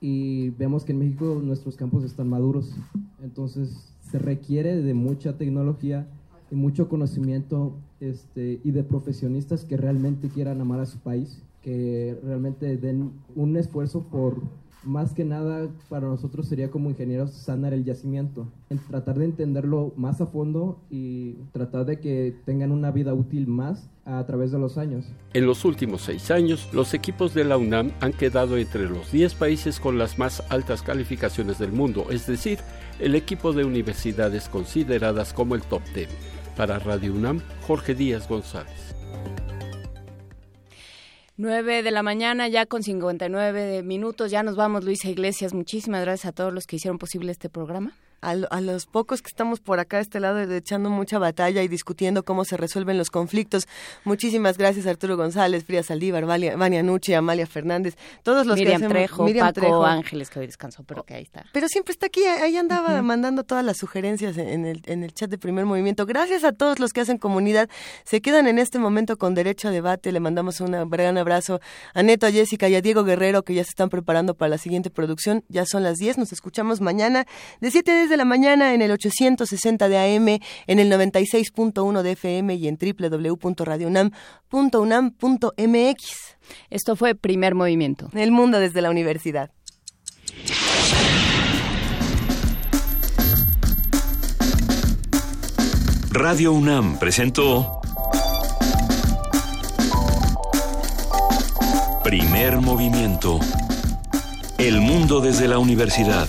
y vemos que en México nuestros campos están maduros. Entonces, se requiere de mucha tecnología y mucho conocimiento este, y de profesionistas que realmente quieran amar a su país, que realmente den un esfuerzo por más que nada para nosotros sería como ingenieros sanar el yacimiento, en tratar de entenderlo más a fondo y tratar de que tengan una vida útil más a través de los años. En los últimos seis años, los equipos de la UNAM han quedado entre los 10 países con las más altas calificaciones del mundo, es decir, el equipo de universidades consideradas como el top 10. Para Radio UNAM, Jorge Díaz González. 9 de la mañana, ya con 59 minutos. Ya nos vamos, Luisa Iglesias. Muchísimas gracias a todos los que hicieron posible este programa a, los pocos que estamos por acá, este lado, echando mucha batalla y discutiendo cómo se resuelven los conflictos. Muchísimas gracias Arturo González, Frida Saldívar, Vania Nucci, Amalia Fernández, todos los Miriam que hacemos, Trejo, Miriam Paco Ángeles, que hoy descansó, pero que ahí está. Pero siempre está aquí, ahí andaba mandando todas las sugerencias en el, en el chat de Primer Movimiento. Gracias a todos los que hacen comunidad, se quedan en este momento con derecho a debate. Le mandamos un gran abrazo a Neto, a Jessica y a Diego Guerrero, que ya se están preparando para la siguiente producción. Ya son las 10, nos escuchamos mañana de 7 de la mañana en el 860 de AM, en el 96.1 de FM y en www.radiounam.unam.mx. Esto fue Primer Movimiento. El mundo desde la universidad. Radio UNAM presentó Primer Movimiento. El mundo desde la universidad.